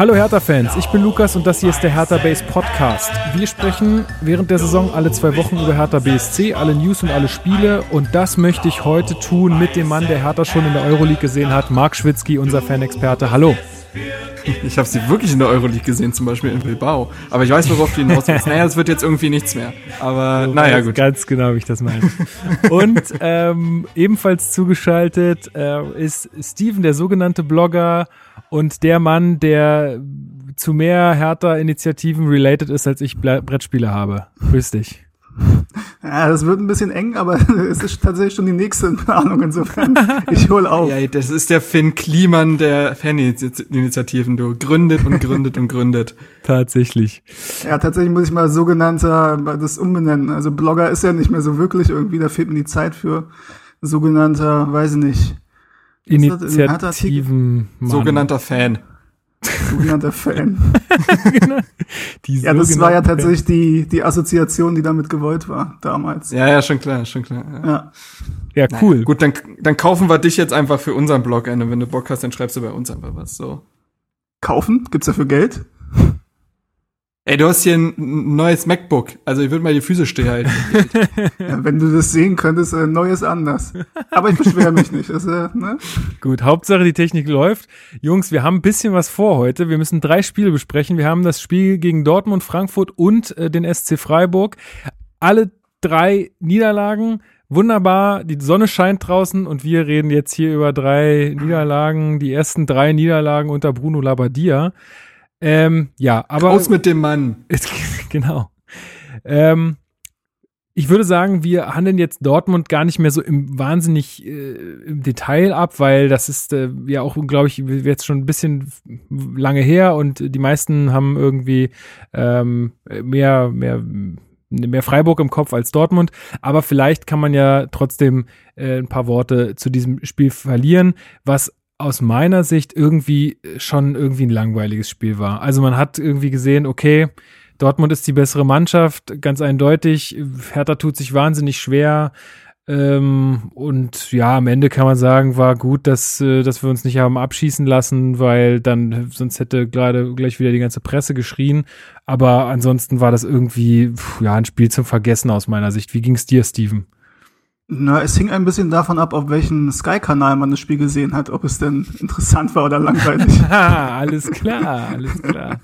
Hallo Hertha-Fans, ich bin Lukas und das hier ist der Hertha Base Podcast. Wir sprechen während der Saison alle zwei Wochen über Hertha BSC, alle News und alle Spiele und das möchte ich heute tun mit dem Mann, der Hertha schon in der Euroleague gesehen hat, Marc Schwitzky, unser Fanexperte. Hallo. Ich habe sie wirklich in der Euroleague gesehen, zum Beispiel in Bilbao. Aber ich weiß, worauf du hinaus willst. Naja, es wird jetzt irgendwie nichts mehr. Aber Du naja, gut. Ganz genau, wie ich das meine. Und ähm, ebenfalls zugeschaltet äh, ist Steven, der sogenannte Blogger und der Mann, der zu mehr Hertha-Initiativen related ist, als ich Brettspiele habe. Grüß dich. Ja, das wird ein bisschen eng, aber es ist tatsächlich schon die nächste in Planung. Insofern, ich hol auf. Ja, das ist der Finn Kliman der Faninitiativen, du. Gründet und gründet und gründet. Tatsächlich. Ja, tatsächlich muss ich mal sogenannter das umbenennen. Also Blogger ist ja nicht mehr so wirklich irgendwie, da fehlt mir die Zeit für sogenannter, weiß ich nicht? Initiativen. Sogenannter Fan. Sogenannter Fan. Die Ja, das war ja tatsächlich die, die Assoziation, die damit gewollt war damals. Ja, ja, schon klar, schon klar. Ja. Ja. Ja, cool. Gut, dann, dann kaufen wir dich jetzt einfach für unseren Blog ein. Und wenn du Bock hast, dann schreibst du bei uns einfach was. So. Kaufen? Gibt's dafür Geld? Ey, du hast hier ein ein neues MacBook. Also ich würde mal die Füße stillhalten. Ja, wenn du das sehen könntest, äh, neues anders. Aber ich beschwere mich nicht. Das, äh, ne? Gut, Hauptsache die Technik läuft. Jungs, wir haben ein bisschen was vor heute. Wir müssen drei Spiele besprechen. Wir haben das Spiel gegen Dortmund, Frankfurt und äh, den SC Freiburg. Alle drei Niederlagen. Wunderbar, die Sonne scheint draußen und wir reden jetzt hier über drei Niederlagen, die ersten drei Niederlagen unter Bruno Labbadia. Ähm, ja, aber Raus mit dem Mann. genau. Ähm, ich würde sagen, wir handeln jetzt Dortmund gar nicht mehr so im wahnsinnig äh, im Detail ab, weil das ist äh, ja auch, glaube ich, jetzt schon ein bisschen lange her und die meisten haben irgendwie ähm, mehr, mehr, mehr Freiburg im Kopf als Dortmund. Aber vielleicht kann man ja trotzdem äh, ein paar Worte zu diesem Spiel verlieren, was aus meiner Sicht irgendwie schon irgendwie ein langweiliges Spiel war. Also man hat irgendwie gesehen, okay, Dortmund ist die bessere Mannschaft, ganz eindeutig. Hertha tut sich wahnsinnig schwer. Ähm, und ja, am Ende kann man sagen, war gut, dass, äh, dass wir uns nicht haben abschießen lassen, weil dann sonst hätte gerade gleich wieder die ganze Presse geschrien. Aber ansonsten war das irgendwie pf, ja ein Spiel zum Vergessen aus meiner Sicht. Wie ging's dir, Steven? Na, es hing ein bisschen davon ab, auf welchen Sky-Kanal man das Spiel gesehen hat, ob es denn interessant war oder langweilig. Alles klar, alles klar.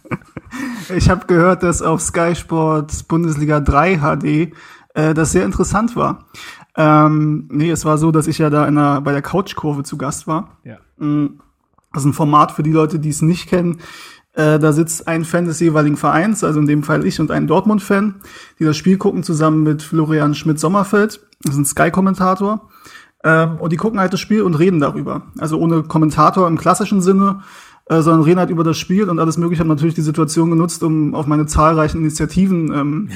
Ich habe gehört, dass auf Sky Sport Bundesliga 3 HD äh, das sehr interessant war. Ähm, nee, es war so, dass ich ja da in der, bei der Couchkurve zu Gast war. Ja. Mm, Das ist ein Format für die Leute, die es nicht kennen. Äh, da sitzt ein Fan des jeweiligen Vereins, also in dem Fall ich und ein Dortmund-Fan, die das Spiel gucken zusammen mit Florian Schmidt-Sommerfeld. Das ist ein Sky-Kommentator. Ähm, und die gucken halt das Spiel und reden darüber. Also ohne Kommentator im klassischen Sinne, äh, sondern reden halt über das Spiel und alles mögliche. Ich habe natürlich die Situation genutzt, um auf meine zahlreichen Initiativen ähm,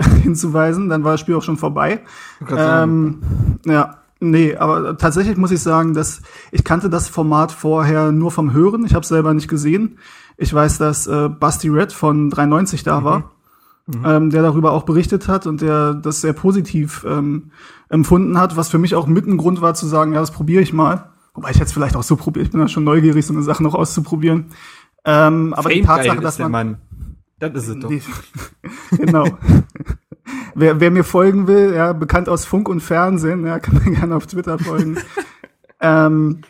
hinzuweisen. Dann war das Spiel auch schon vorbei. Ähm, ja, nee, aber tatsächlich muss ich sagen, dass ich kannte das Format vorher nur vom Hören. Ich habe es selber nicht gesehen. Ich weiß, dass äh, Basti Red von 93 da war, ähm, der darüber auch berichtet hat und der das sehr positiv ähm, empfunden hat, was für mich auch mit ein Grund war zu sagen, ja, das probiere ich mal. Wobei ich jetzt vielleicht auch so probiere. Ich bin ja schon neugierig, so eine Sache noch auszuprobieren. Ähm, aber die Fame Tatsache, dass man Mann. Das ist es doch. die, genau. wer, wer mir folgen will, ja, bekannt aus Funk und Fernsehen, ja, kann mir gerne auf Twitter folgen. ähm,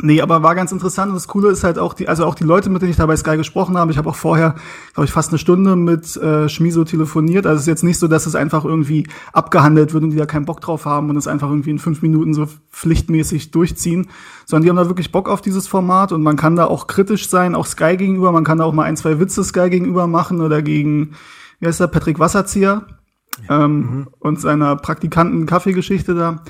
nee, aber war ganz interessant und das Coole ist halt auch die, also auch die Leute, mit denen ich da bei Sky gesprochen habe. Ich habe auch vorher, glaube ich, fast eine Stunde mit äh, Schmiso telefoniert. Also es ist jetzt nicht so, dass es einfach irgendwie abgehandelt wird und die da keinen Bock drauf haben und es einfach irgendwie in fünf Minuten so pflichtmäßig durchziehen, sondern die haben da wirklich Bock auf dieses Format und man kann da auch kritisch sein, auch Sky gegenüber. Man kann da auch mal ein, zwei Witze Sky gegenüber machen oder gegen, wie heißt der, Patrick Wasserzieher ähm, und seiner Praktikanten-Kaffeegeschichte da.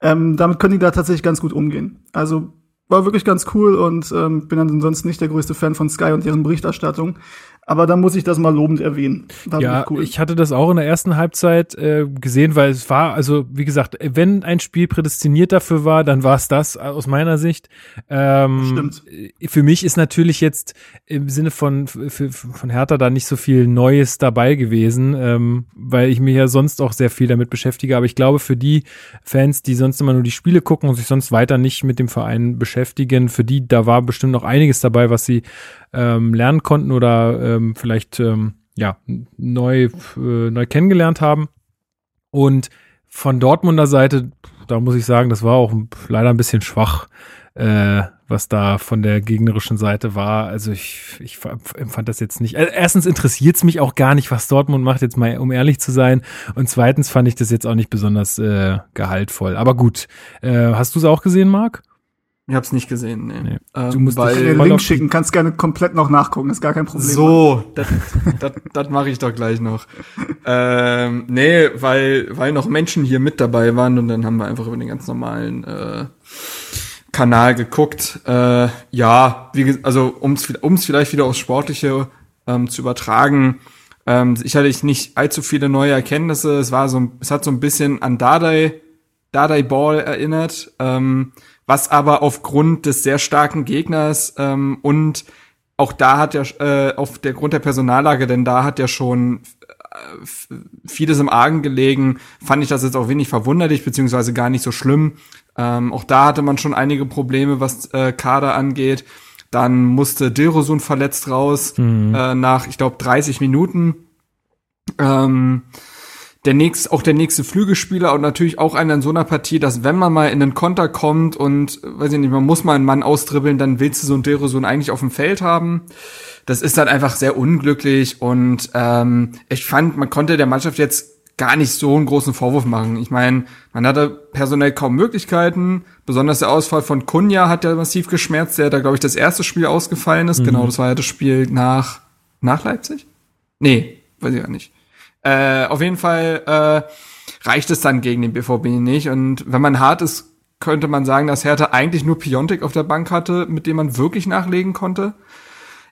Ähm, damit können die da tatsächlich ganz gut umgehen. Also war wirklich ganz cool und ähm, bin ansonsten nicht der größte Fan von Sky und deren Berichterstattung. Aber da muss ich das mal lobend erwähnen. War ja, cool. ich hatte das auch in der ersten Halbzeit äh, gesehen, weil es war, also wie gesagt, wenn ein Spiel prädestiniert dafür war, dann war es das aus meiner Sicht. Ähm, Stimmt. Für mich ist natürlich jetzt im Sinne von für, von Hertha da nicht so viel Neues dabei gewesen, ähm, weil ich mich ja sonst auch sehr viel damit beschäftige. Aber ich glaube, für die Fans, die sonst immer nur die Spiele gucken und sich sonst weiter nicht mit dem Verein beschäftigen, für die da war bestimmt noch einiges dabei, was sie ähm, lernen konnten oder ähm, vielleicht ähm, ja neu äh, neu kennengelernt haben. Und von Dortmunder Seite, da muss ich sagen, das war auch leider ein bisschen schwach, äh, was da von der gegnerischen Seite war. Also ich, ich empfand das jetzt nicht. Also erstens interessiert es mich auch gar nicht, was Dortmund macht, jetzt mal, um ehrlich zu sein. Und zweitens fand ich das jetzt auch nicht besonders äh, gehaltvoll. Aber gut, äh, hast du es auch gesehen, Marc? Ich hab's nicht gesehen, nee. nee. Ähm, du musst weil, dir den Link schicken, kannst gerne komplett noch nachgucken, ist gar kein Problem. So, das, das, das mache ich doch gleich noch. ähm, nee, weil, weil noch Menschen hier mit dabei waren und dann haben wir einfach über den ganz normalen äh, Kanal geguckt. Äh, ja, wie, also ums, ums vielleicht wieder aufs Sportliche ähm, zu übertragen. Ähm, ich hatte nicht allzu viele neue Erkenntnisse. Es war so, es hat so ein bisschen an Dardai, Dardai Ball erinnert. Ähm, was aber aufgrund des sehr starken Gegners ähm, und auch da hat er äh, auf der Grund der Personallage, denn da hat er schon äh, vieles im Argen gelegen, fand ich das jetzt auch wenig verwunderlich, beziehungsweise gar nicht so schlimm. Ähm, auch da hatte man schon einige Probleme, was äh, Kader angeht. Dann musste Dilrosun verletzt raus, mhm. äh, nach, ich glaube, 30 Minuten. Ähm, der nächste, auch der nächste Flügelspieler und natürlich auch einer in so einer Partie, dass wenn man mal in den Konter kommt und, weiß ich nicht, man muss mal einen Mann austribbeln, dann willst du so ein Derosun eigentlich auf dem Feld haben. Das ist dann einfach sehr unglücklich und ähm, ich fand, man konnte der Mannschaft jetzt gar nicht so einen großen Vorwurf machen. Ich meine, man hatte personell kaum Möglichkeiten. Besonders der Ausfall von Kunja hat ja massiv geschmerzt, der da, glaube ich, das erste Spiel ausgefallen ist. Mhm. Genau, das war ja das Spiel nach, nach Leipzig? Nee, weiß ich gar nicht. Äh, auf jeden Fall äh, reicht es dann gegen den BVB nicht. Und wenn man hart ist, könnte man sagen, dass Hertha eigentlich nur Piontek auf der Bank hatte, mit dem man wirklich nachlegen konnte.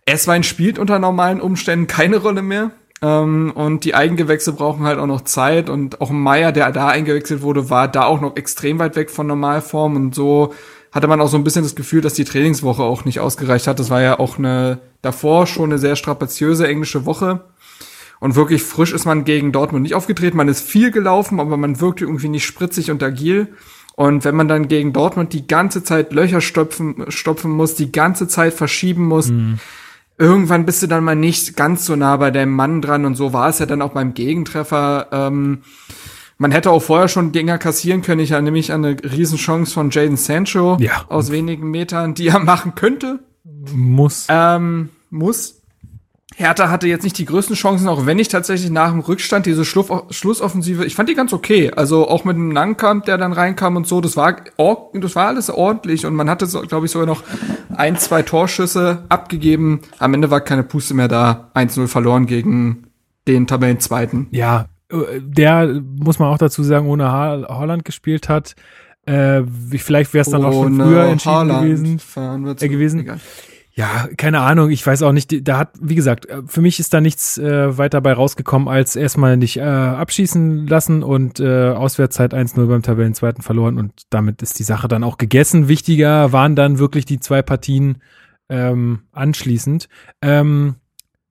Esswein spielt unter normalen Umständen keine Rolle mehr. Ähm, und die Eigengewächse brauchen halt auch noch Zeit. Und auch Meier, der da eingewechselt wurde, war da auch noch extrem weit weg von Normalform. Und so hatte man auch so ein bisschen das Gefühl, dass die Trainingswoche auch nicht ausgereicht hat. Das war ja auch eine davor schon eine sehr strapaziöse englische Woche. Und wirklich frisch ist man gegen Dortmund nicht aufgetreten. Man ist viel gelaufen, aber man wirkte irgendwie nicht spritzig und agil. Und wenn man dann gegen Dortmund die ganze Zeit Löcher stopfen, stopfen muss, die ganze Zeit verschieben muss, mhm. irgendwann bist du dann mal nicht ganz so nah bei deinem Mann dran. Und so war es ja dann auch beim Gegentreffer. Ähm, man hätte auch vorher schon Dinger kassieren können. Ich erinnere mich an eine Riesenchance von Jaden Sancho ja. aus wenigen Metern, die er machen könnte. Muss. Ähm, muss. Hertha hatte jetzt nicht die größten Chancen, auch wenn ich tatsächlich nach dem Rückstand diese Schlussoffensive, ich fand die ganz okay. Also auch mit dem Langkamp, der dann reinkam und so, das war, das war alles ordentlich und man hatte, glaube ich, sogar noch ein, zwei Torschüsse abgegeben. Am Ende war keine Puste mehr da. 1-0 verloren gegen den Tabellenzweiten. Ja, äh, der, muss man auch dazu sagen, ohne Holland gespielt hat. Äh, vielleicht wäre es dann auch schon früher entschieden Haaland gewesen. Äh, gewesen. Ja, keine Ahnung, ich weiß auch nicht, da hat, wie gesagt, äh, für mich ist da nichts äh, weiter bei rausgekommen, als erstmal nicht äh, abschießen lassen und äh, Auswärtszeit 1-0 beim Tabellenzweiten verloren und damit ist die Sache dann auch gegessen. Wichtiger waren dann wirklich die zwei Partien ähm, anschließend. Ähm,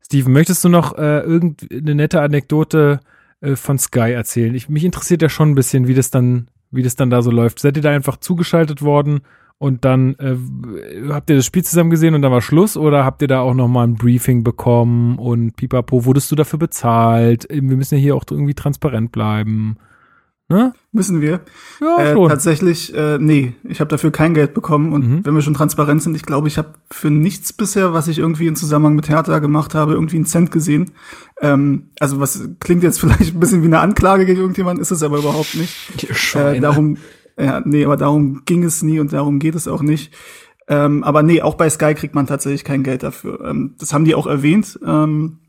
Steven, möchtest du noch äh, irgendeine nette Anekdote äh, von Sky erzählen? Ich, mich interessiert ja schon ein bisschen, wie das dann, wie das dann da so läuft. Seid ihr da einfach zugeschaltet worden? Und dann äh, habt ihr das Spiel zusammen gesehen und dann war Schluss oder habt ihr da auch noch mal ein Briefing bekommen und pipapo, wurdest du dafür bezahlt? Wir müssen ja hier auch irgendwie transparent bleiben. Ne? Müssen wir. Ja, äh, schon. Tatsächlich, äh, nee, ich habe dafür kein Geld bekommen und mhm. wenn wir schon transparent sind, ich glaube, ich habe für nichts bisher, was ich irgendwie in Zusammenhang mit Hertha gemacht habe, irgendwie einen Cent gesehen. Ähm, also was klingt jetzt vielleicht ein bisschen wie eine Anklage gegen irgendjemand, ist es aber überhaupt nicht. Äh, darum ja, nee, aber darum ging es nie und darum geht es auch nicht. Ähm, aber nee, auch bei Sky kriegt man tatsächlich kein Geld dafür. Ähm, das haben die auch erwähnt. Ähm,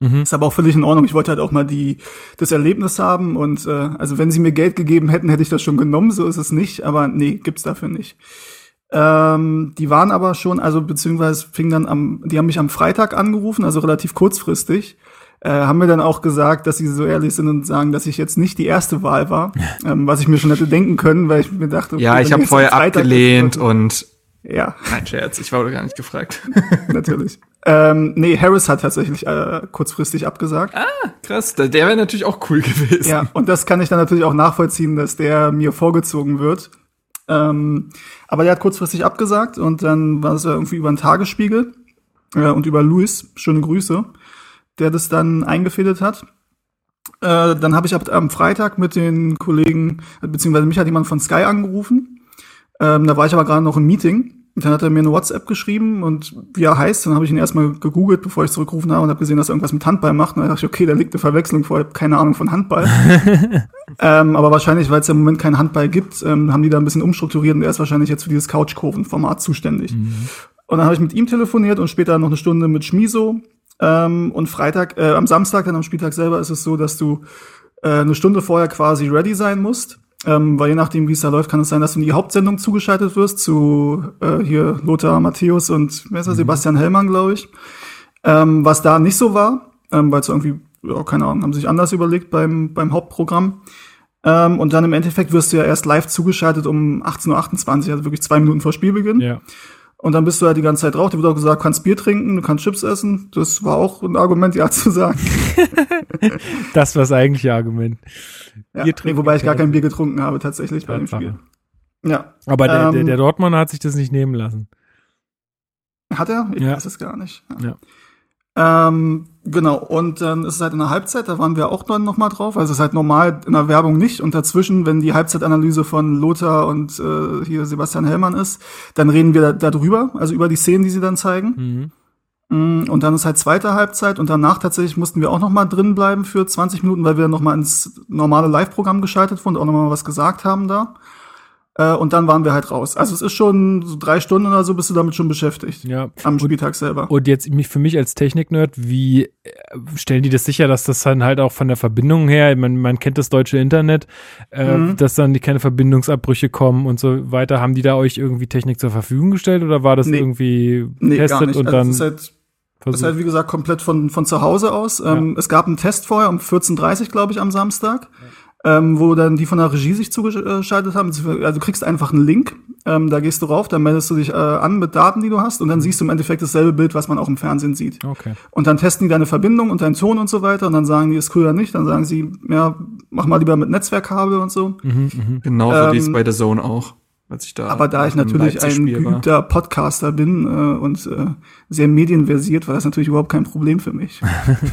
mhm. Ist aber auch völlig in Ordnung. Ich wollte halt auch mal die das Erlebnis haben und äh, also wenn sie mir Geld gegeben hätten, hätte ich das schon genommen. So ist es nicht. Aber nee, gibt's dafür nicht. Ähm, die waren aber schon, also beziehungsweise fing dann am, die haben mich am Freitag angerufen, also relativ kurzfristig. Äh, haben mir dann auch gesagt, dass sie so ehrlich sind und sagen, dass ich jetzt nicht die erste Wahl war, ähm, was ich mir schon hätte denken können, weil ich mir dachte, okay, Ja, ich habe vorher abgelehnt ist, und ja, nein, Scherz, ich wurde gar nicht gefragt. natürlich. ähm, nee, Harris hat tatsächlich äh, kurzfristig abgesagt. Krass, der der wäre natürlich auch cool gewesen. Ja, und das kann ich dann natürlich auch nachvollziehen, dass der mir vorgezogen wird. Ähm, aber der hat kurzfristig abgesagt und dann war es irgendwie über einen Tagesspiegel äh, und über Luis, schöne Grüße, der das dann eingefädelt hat. Äh, dann habe ich ab, am Freitag mit den Kollegen, beziehungsweise mich hat jemand von Sky angerufen. Ähm, da war ich aber gerade noch im Meeting. Und dann hat er mir eine WhatsApp geschrieben und wie er heißt, dann habe ich ihn erstmal gegoogelt, bevor ich zurückgerufen habe und habe gesehen, dass er irgendwas mit Handball macht. Und dann dachte ich, okay, da liegt eine Verwechslung vor, ich habe keine Ahnung von Handball. ähm, aber wahrscheinlich, weil es ja im Moment keinen Handball gibt, ähm, haben die da ein bisschen umstrukturiert und er ist wahrscheinlich jetzt für dieses Couchkurven-Format zuständig. Und dann habe ich mit ihm telefoniert und später noch eine Stunde mit Schmiso. Ähm, und Freitag, äh, am Samstag, dann am Spieltag selber, ist es so, dass du äh, eine Stunde vorher quasi ready sein musst. Ähm, weil je nachdem, wie es da läuft, kann es sein, dass du in die Hauptsendung zugeschaltet wirst zu äh, hier Lothar Matthäus und wer ist das, Sebastian Hellmann, glaube ich. Ähm, was da nicht so war, ähm, weil es irgendwie, ja, keine Ahnung, haben sich anders überlegt beim, beim Hauptprogramm. Ähm, und dann im Endeffekt wirst du ja erst live zugeschaltet um 18.28 Uhr, also wirklich zwei Minuten vor Spielbeginn. Ja. Und dann bist du ja die ganze Zeit drauf. Dir wird auch gesagt, du kannst Bier trinken, du kannst Chips essen. Das war auch ein Argument, ja zu sagen. Das war das eigentliche Argument. Ja, Bier nee, trinken wobei ich gar kein Bier getrunken habe, tatsächlich bei dem. Spiel. Ja. Aber der, Ähm, der Dortmunder hat sich das nicht nehmen lassen. Hat er? Ich Ja. weiß es gar nicht. Ja. Ähm, genau, und dann ist es halt in der Halbzeit, da waren wir auch dann nochmal drauf. Also es ist halt normal in der Werbung nicht. Und dazwischen, wenn die Halbzeitanalyse von Lothar und äh, hier Sebastian Hellmann ist, dann reden wir da, darüber, also über die Szenen, die sie dann zeigen. Mhm. Mm, Und dann ist halt zweite Halbzeit und danach tatsächlich mussten wir auch noch mal drin bleiben für 20 Minuten, weil wir noch mal ins normale Live-Programm geschaltet wurden und auch noch mal was gesagt haben da. Äh, Und dann waren wir halt raus. Also es ist schon so drei Stunden oder so bist du damit schon beschäftigt. Ja. Am Spieltag selber. Und jetzt mich für mich als Technik-Nerd, wie äh, stellen die das sicher, dass das dann halt auch von der Verbindung her, man, man kennt das deutsche Internet, äh, Mhm. dass dann die keine Verbindungsabbrüche kommen und so weiter. Haben die da euch irgendwie Technik zur Verfügung gestellt oder war das Nee. irgendwie Nee, getestet und Also dann es ist halt, es ist halt, wie gesagt, komplett von, von zu Hause aus. Ähm, Es gab einen Test vorher um 14.30 Uhr, glaube ich, am Samstag, ähm, wo dann die von der Regie sich zugeschaltet haben. Also du kriegst einfach einen Link, ähm, da gehst du rauf, dann meldest du dich äh, an mit Daten, die du hast und dann siehst du im Endeffekt dasselbe Bild, was man auch im Fernsehen sieht. okay. Und dann testen die deine Verbindung und deinen Ton und so weiter und dann sagen die, ist cool oder nicht. Dann sagen sie, ja, mach mal lieber mit Netzwerkkabel und so. Genau so wie es Ähm, bei der Zone auch. Als ich da Aber da ich natürlich ein war. geübter Podcaster bin äh, und äh, sehr medienversiert, war das natürlich überhaupt kein Problem für mich.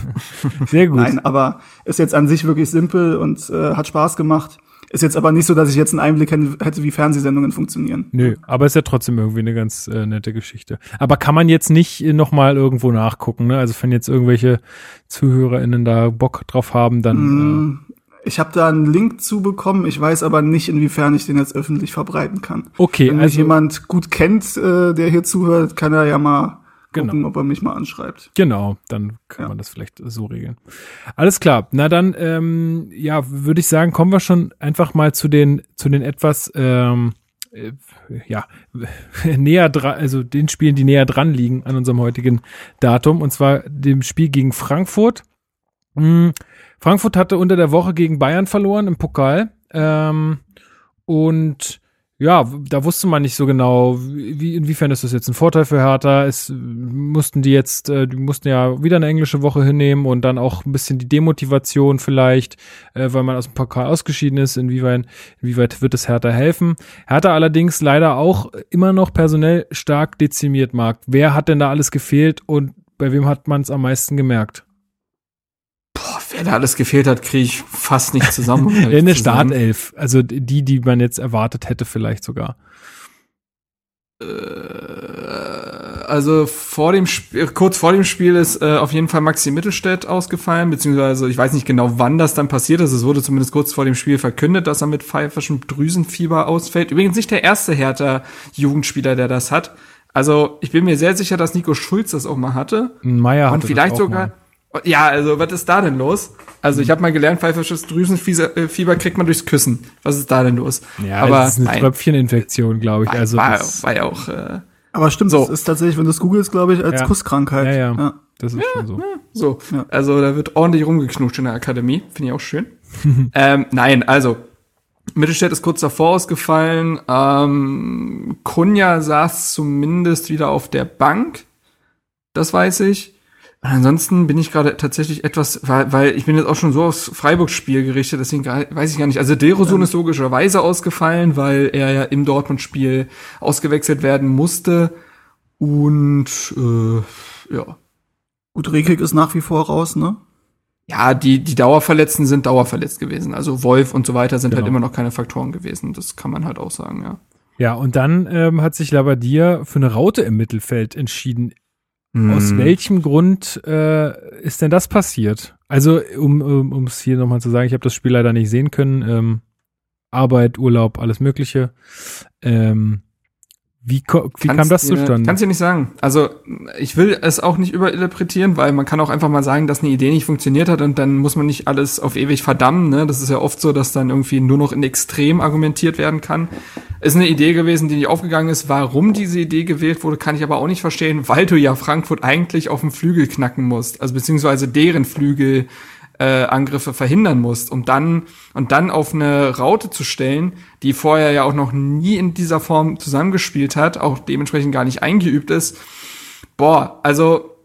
Sehr gut. Nein, aber ist jetzt an sich wirklich simpel und äh, hat Spaß gemacht. Ist jetzt aber nicht so, dass ich jetzt einen Einblick hätte, wie Fernsehsendungen funktionieren. Nö, aber ist ja trotzdem irgendwie eine ganz äh, nette Geschichte. Aber kann man jetzt nicht äh, noch mal irgendwo nachgucken, ne? Also wenn jetzt irgendwelche ZuhörerInnen da Bock drauf haben, dann Mm, Ich habe da einen Link zu bekommen, ich weiß aber nicht, inwiefern ich den jetzt öffentlich verbreiten kann. okay, Wenn mich also jemand gut kennt, äh, der hier zuhört, kann er ja mal Genau. gucken, ob er mich mal anschreibt. Genau, dann kann Ja. man das vielleicht so regeln. Alles klar. Na dann, ähm, ja, würde ich sagen, kommen wir schon einfach mal zu den zu den etwas ähm, äh, ja näher dran, also den Spielen, die näher dran liegen an unserem heutigen Datum, und zwar dem Spiel gegen Frankfurt. Mm, Frankfurt hatte unter der Woche gegen Bayern verloren im Pokal. Ähm, und ja, da wusste man nicht so genau, wie, inwiefern ist das jetzt ein Vorteil für Hertha. Es mussten die jetzt, äh, die mussten ja wieder eine englische Woche hinnehmen und dann auch ein bisschen die Demotivation vielleicht, äh, weil man aus dem Pokal ausgeschieden ist. Inwieweit, inwieweit wird es Hertha helfen? Hertha allerdings leider auch immer noch personell stark dezimiert, Marc. Wer hat denn da alles gefehlt und bei wem hat man es am meisten gemerkt? Wer da alles gefehlt hat, kriege ich fast nicht zusammen. In der. Startelf, also die, die man jetzt erwartet hätte vielleicht sogar. Äh, also vor dem Spiel, kurz vor dem Spiel ist äh, auf jeden Fall Maxi Mittelstädt ausgefallen, beziehungsweise ich weiß nicht genau, wann das dann passiert ist. Es wurde zumindest kurz vor dem Spiel verkündet, dass er mit pfeifischem Drüsenfieber ausfällt. Übrigens nicht der erste Hertha-Jugendspieler, der das hat. Also ich bin mir sehr sicher, dass Nico Schulz das auch mal hatte. Meier und hatte vielleicht das auch sogar mal. Ja, also was ist da denn los? Also ich habe mal gelernt, pfeifersches Drüsenfieber kriegt man durchs Küssen. Was ist da denn los? Ja, aber das ist eine nein. Tröpfcheninfektion, glaube ich. War, also war, war ja auch. Äh, aber stimmt, so. das ist tatsächlich, wenn du es googelst, glaube ich, als Ja. Kusskrankheit. Ja, ja. ja. Das ist schon so. So, Ja. also da wird ordentlich rumgeknutscht in der Akademie. Finde ich auch schön. ähm, nein, also Mittelstädt ist kurz davor ausgefallen. Ähm, Kunja saß zumindest wieder auf der Bank. Das weiß ich. Und ansonsten bin ich gerade tatsächlich etwas, weil, weil ich bin jetzt auch schon so aufs Freiburg-Spiel gerichtet, deswegen gar- weiß ich gar nicht. Also Derosun ist logischerweise ausgefallen, weil er ja im Dortmund-Spiel ausgewechselt werden musste. Und äh, ja. Gut, Rekik ist nach wie vor raus, ne? Ja, die, die Dauerverletzten sind dauerverletzt gewesen. Also Wolf und so weiter sind Genau. halt immer noch keine Faktoren gewesen. Das kann man halt auch sagen, ja. Ja, und dann ähm, hat sich Labadia für eine Raute im Mittelfeld entschieden. Aus Hm. welchem Grund äh, ist denn das passiert? Also, um um um es hier nochmal zu sagen, ich habe das Spiel leider nicht sehen können. Ähm, Arbeit, Urlaub, alles Mögliche. Ähm, wie wie kam das zustande? Kannst du nicht sagen. Also, ich will es auch nicht überinterpretieren, weil man kann auch einfach mal sagen, dass eine Idee nicht funktioniert hat und dann muss man nicht alles auf ewig verdammen. Ne? Das ist ja oft so, dass dann irgendwie nur noch in Extrem argumentiert werden kann. Ist eine Idee gewesen, die nicht aufgegangen ist. Warum diese Idee gewählt wurde, kann ich aber auch nicht verstehen, weil du ja Frankfurt eigentlich auf dem Flügel knacken musst. Also beziehungsweise deren Flügel äh, Angriffe verhindern musst, um dann und dann auf eine Raute zu stellen, die vorher ja auch noch nie in dieser Form zusammengespielt hat, auch dementsprechend gar nicht eingeübt ist. Boah, also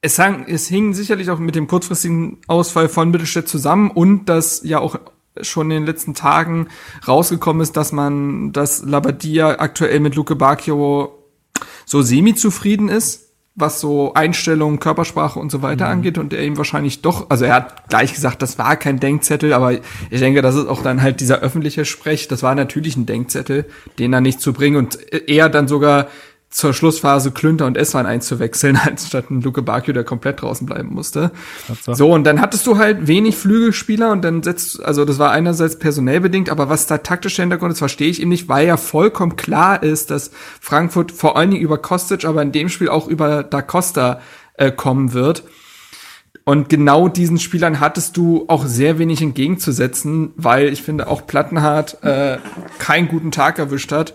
es, hang, es hing sicherlich auch mit dem kurzfristigen Ausfall von Mittelstädt zusammen und dass ja auch schon in den letzten Tagen rausgekommen ist, dass man, dass Labadia aktuell mit Luke Bacchio so semi-zufrieden ist, was so Einstellungen, Körpersprache und so weiter angeht und er ihm wahrscheinlich doch, also er hat gleich gesagt, das war kein Denkzettel, aber ich denke, das ist auch dann halt dieser öffentliche Sprech, das war natürlich ein Denkzettel, den dann nicht zu bringen und eher dann sogar zur Schlussphase Klünter und Eswan einzuwechseln, anstatt ein Luke Bakio, der komplett draußen bleiben musste. Tatsache. So, und dann hattest du halt wenig Flügelspieler und dann setzt, also das war einerseits personell bedingt, aber was da taktischer Hintergrund ist, verstehe ich eben nicht, weil ja vollkommen klar ist, dass Frankfurt vor allen Dingen über Kostic, aber in dem Spiel auch über Da Costa äh, kommen wird. Und genau diesen Spielern hattest du auch sehr wenig entgegenzusetzen, weil ich finde auch Plattenhardt äh, keinen guten Tag erwischt hat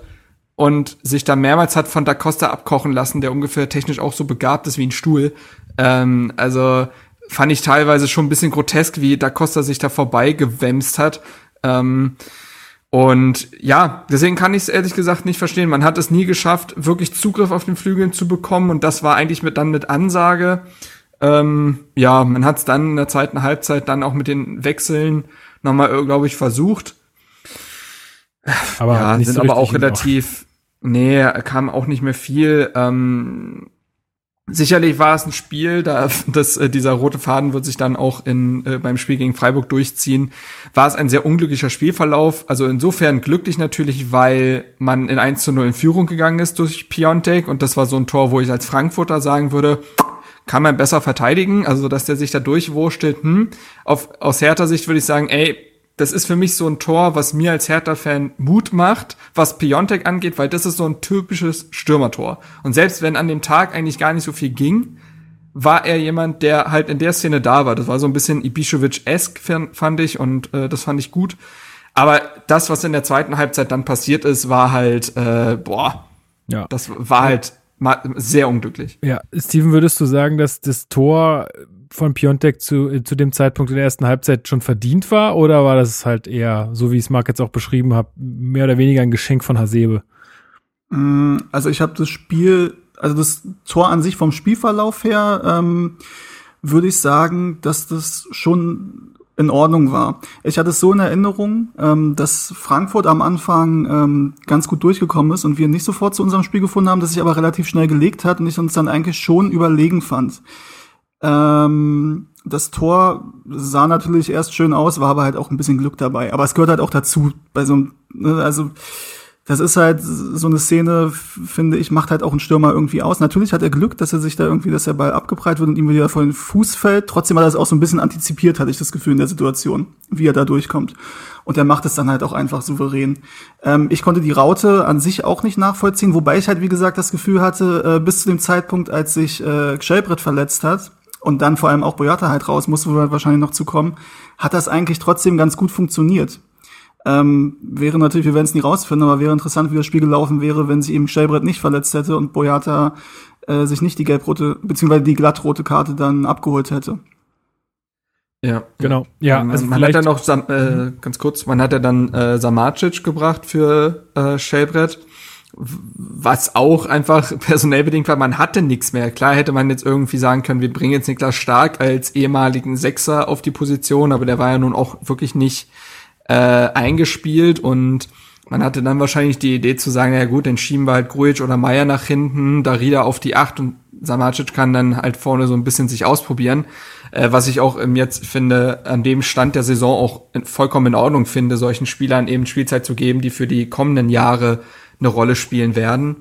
und sich da mehrmals hat von Da Costa abkochen lassen, der ungefähr technisch auch so begabt ist wie ein Stuhl. Ähm, also fand ich teilweise schon ein bisschen grotesk, wie Da Costa sich da vorbei gewämst hat. Ähm, und ja, deswegen kann ich es ehrlich gesagt nicht verstehen. Man hat es nie geschafft, wirklich Zugriff auf den Flügeln zu bekommen und das war eigentlich mit dann mit Ansage. Ähm, ja, man hat es dann in der zweiten Halbzeit dann auch mit den Wechseln nochmal, glaube ich, versucht. aber ja, sind so aber auch relativ, nee, kam auch nicht mehr viel. Ähm, sicherlich war es ein Spiel, da das, äh, dieser rote Faden wird sich dann auch in, äh, beim Spiel gegen Freiburg durchziehen. War es ein sehr unglücklicher Spielverlauf. Also insofern glücklich natürlich, weil man in 1 zu 0 in Führung gegangen ist durch Piontek und das war so ein Tor, wo ich als Frankfurter sagen würde, kann man besser verteidigen, also dass der sich da durchwurstelt. Hm. Auf, aus Hertha-Sicht würde ich sagen, ey, das ist für mich so ein Tor, was mir als Hertha-Fan Mut macht, was Piontek angeht, weil das ist so ein typisches Stürmertor. Und selbst wenn an dem Tag eigentlich gar nicht so viel ging, war er jemand, der halt in der Szene da war. Das war so ein bisschen Ibišević-esk, fand ich, und äh, das fand ich gut. Aber das, was in der zweiten Halbzeit dann passiert ist, war halt, äh, boah, Ja. das war halt sehr unglücklich. Ja, Steven, würdest du sagen, dass das Tor von Piontek zu, äh, zu dem Zeitpunkt in der ersten Halbzeit schon verdient war? Oder war das halt eher, so wie ich es Marc jetzt auch beschrieben habe, mehr oder weniger ein Geschenk von Hasebe? Mm, Also ich habe das Spiel, also das Tor an sich vom Spielverlauf her, ähm, würde ich sagen, dass das schon in Ordnung war. Ich hatte es so in Erinnerung, ähm, dass Frankfurt am Anfang ähm, ganz gut durchgekommen ist und wir nicht sofort zu unserem Spiel gefunden haben, das sich aber relativ schnell gelegt hat und ich uns dann eigentlich schon überlegen fand. Ähm, das Tor sah natürlich erst schön aus, war aber halt auch ein bisschen Glück dabei. Aber es gehört halt auch dazu bei so einem, ne, also das ist halt so eine Szene, finde ich, macht halt auch einen Stürmer irgendwie aus. Natürlich hat er Glück, dass er sich da irgendwie, dass der Ball abgeprallt wird und ihm wieder vor den Fuß fällt. Trotzdem hat er das auch so ein bisschen antizipiert, hatte ich das Gefühl in der Situation, wie er da durchkommt. Und er macht es dann halt auch einfach souverän. Ähm, ich konnte die Raute an sich auch nicht nachvollziehen, wobei ich halt, wie gesagt, das Gefühl hatte, äh, bis zu dem Zeitpunkt, als sich äh, Gschelbrett verletzt hat und dann vor allem auch Boyata halt raus muss, wo wir wahrscheinlich noch zu kommen, hat das eigentlich trotzdem ganz gut funktioniert. Ähm, wäre natürlich, wir werden es nie rausfinden, aber wäre interessant, wie das Spiel gelaufen wäre, wenn sich eben Stellbrett nicht verletzt hätte und Boyata äh, sich nicht die gelb-rote, beziehungsweise die glattrote Karte dann abgeholt hätte. Ja, genau. Ja, man, also man hat dann noch äh, ganz kurz, man hat ja dann äh, Samacic gebracht für äh, Shellbrett, was auch einfach personell bedingt war. Man hatte nichts mehr. Klar hätte man jetzt irgendwie sagen können, wir bringen jetzt Niklas Stark als ehemaligen Sechser auf die Position, aber der war ja nun auch wirklich nicht äh, eingespielt und man hatte dann wahrscheinlich die Idee zu sagen, ja gut, dann schieben wir halt Grujic oder Meier nach hinten, Darida auf die Acht und Samacic kann dann halt vorne so ein bisschen sich ausprobieren. Äh, was ich auch ähm, jetzt finde, an dem Stand der Saison auch vollkommen in Ordnung finde, solchen Spielern eben Spielzeit zu geben, die für die kommenden Jahre eine Rolle spielen werden.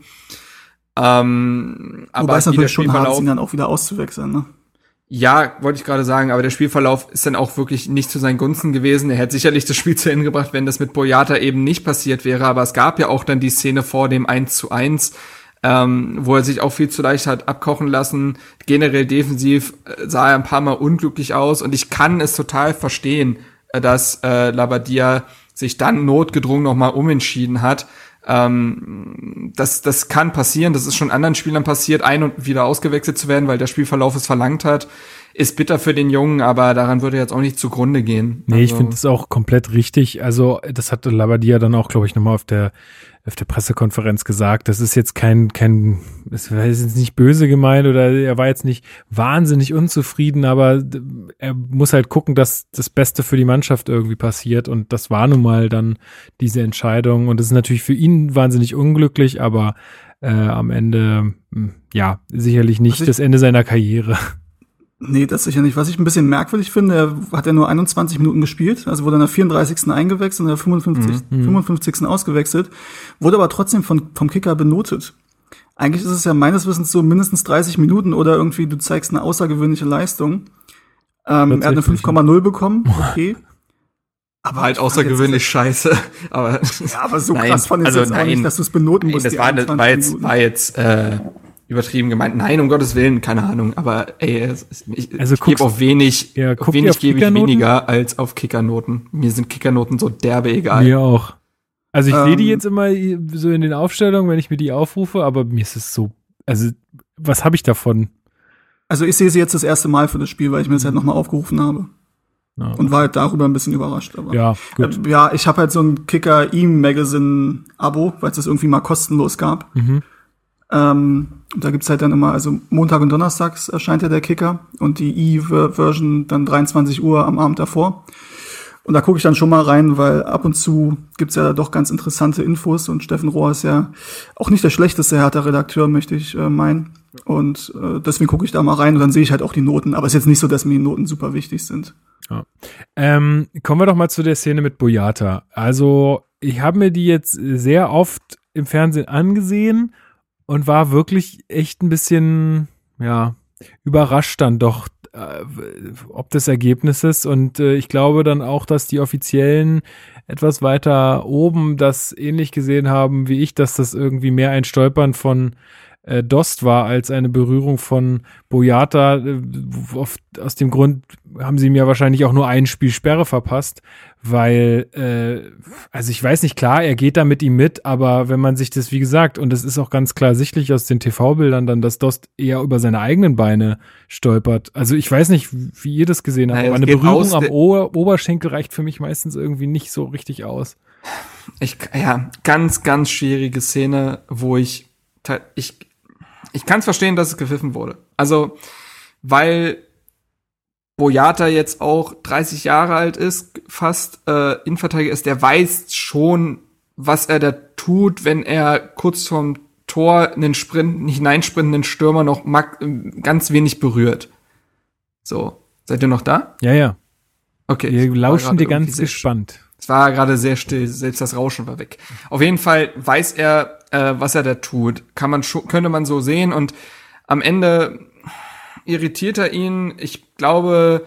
Ähm, aber Wobei es natürlich schon hart ihn dann auch wieder auszuwechseln, ne? Ja, wollte ich gerade sagen, aber der Spielverlauf ist dann auch wirklich nicht zu seinen Gunsten gewesen. Er hätte sicherlich das Spiel zu Ende gebracht, wenn das mit Boyata eben nicht passiert wäre, aber es gab ja auch dann die Szene vor dem 1 zu 1, ähm, wo er sich auch viel zu leicht hat abkochen lassen. Generell defensiv äh, sah er ein paar Mal unglücklich aus und ich kann es total verstehen, äh, dass äh, Labadia sich dann notgedrungen nochmal umentschieden hat. Ähm, das, das kann passieren, das ist schon anderen Spielern passiert, ein- und wieder ausgewechselt zu werden, weil der Spielverlauf es verlangt hat. Ist bitter für den Jungen, aber daran würde jetzt auch nicht zugrunde gehen. Nee, also. ich finde es auch komplett richtig. Also, das hat Labadia dann auch, glaube ich, nochmal auf der auf der Pressekonferenz gesagt, das ist jetzt kein, kein, es war jetzt nicht böse gemeint oder er war jetzt nicht wahnsinnig unzufrieden, aber er muss halt gucken, dass das Beste für die Mannschaft irgendwie passiert und das war nun mal dann diese Entscheidung und das ist natürlich für ihn wahnsinnig unglücklich, aber äh, am Ende, hm, ja, sicherlich nicht das Ende seiner Karriere. Nee, das sicher nicht. Was ich ein bisschen merkwürdig finde, er hat ja nur 21 Minuten gespielt, also wurde in der 34. eingewechselt und in der 55. Mhm. 55. Mhm. ausgewechselt, wurde aber trotzdem von, vom Kicker benotet. Eigentlich ist es ja meines Wissens so mindestens 30 Minuten oder irgendwie du zeigst eine außergewöhnliche Leistung. Ähm, er hat eine 5,0 bekommen, okay. Aber halt außergewöhnlich scheiße. Aber, ja, aber so nein, krass fand ich also jetzt nein, auch nicht, dass du es benoten musst. Das war, war, jetzt, war jetzt äh, übertrieben gemeint. Nein, um Gottes Willen, keine Ahnung. Aber ey, ich, also ich gebe auf wenig, ja, auf wenig gebe ich weniger als auf Kickernoten. Mir sind Kickernoten so derbe egal. Mir auch. Also ich ähm, sehe die jetzt immer so in den Aufstellungen, wenn ich mir die aufrufe, aber mir ist es so, also was habe ich davon? Also ich sehe sie jetzt das erste Mal für das Spiel, weil ich mir das halt nochmal aufgerufen habe. Ja. Und war halt darüber ein bisschen überrascht. Aber, ja, gut. Äh, ja, ich habe halt so ein Kicker E-Magazine-Abo, weil es das irgendwie mal kostenlos gab. Mhm. Ähm, da gibt's halt dann immer, also Montag und Donnerstags erscheint ja der Kicker und die E-Version dann 23 Uhr am Abend davor. Und da gucke ich dann schon mal rein, weil ab und zu gibt's ja doch ganz interessante Infos und Steffen Rohr ist ja auch nicht der schlechteste Hertha-Redakteur, möchte ich äh, meinen. Und äh, deswegen gucke ich da mal rein und dann sehe ich halt auch die Noten. Aber es ist jetzt nicht so, dass mir die Noten super wichtig sind. Ja. Ähm, kommen wir doch mal zu der Szene mit Boyata. Also ich habe mir die jetzt sehr oft im Fernsehen angesehen und war wirklich echt ein bisschen, ja, überrascht dann doch, äh, ob des Ergebnisses. Und äh, ich glaube dann auch, dass die Offiziellen etwas weiter oben das ähnlich gesehen haben wie ich, dass das irgendwie mehr ein Stolpern von äh, Dost war als eine Berührung von Boyata. Äh, auf, aus dem Grund haben sie mir wahrscheinlich auch nur ein Spiel Sperre verpasst, weil, äh, also ich weiß nicht, klar, er geht da mit ihm mit, aber wenn man sich das, wie gesagt, und es ist auch ganz klar sichtlich aus den TV-Bildern dann, dass Dost eher über seine eigenen Beine stolpert. Also ich weiß nicht, wie ihr das gesehen habt, naja, aber eine Berührung am Ober Oberschenkel reicht für mich meistens irgendwie nicht so richtig aus. Ich, ja, ganz, ganz schwierige Szene, wo ich, ich ich kann es verstehen, dass es gepfiffen wurde. Also, weil Boyata jetzt auch 30 Jahre alt ist, fast äh, Innenverteidiger ist, der weiß schon, was er da tut, wenn er kurz vorm Tor einen Sprint, hineinsprintenden Stürmer noch ganz wenig berührt. So, seid ihr noch da? Ja, ja. Okay. Wir lauschen dir ganz gespannt. Es war gerade sehr still, selbst das Rauschen war weg. Auf jeden Fall weiß er, äh, was er da tut. Kann man könnte man so sehen und am Ende irritiert er ihn. Ich glaube,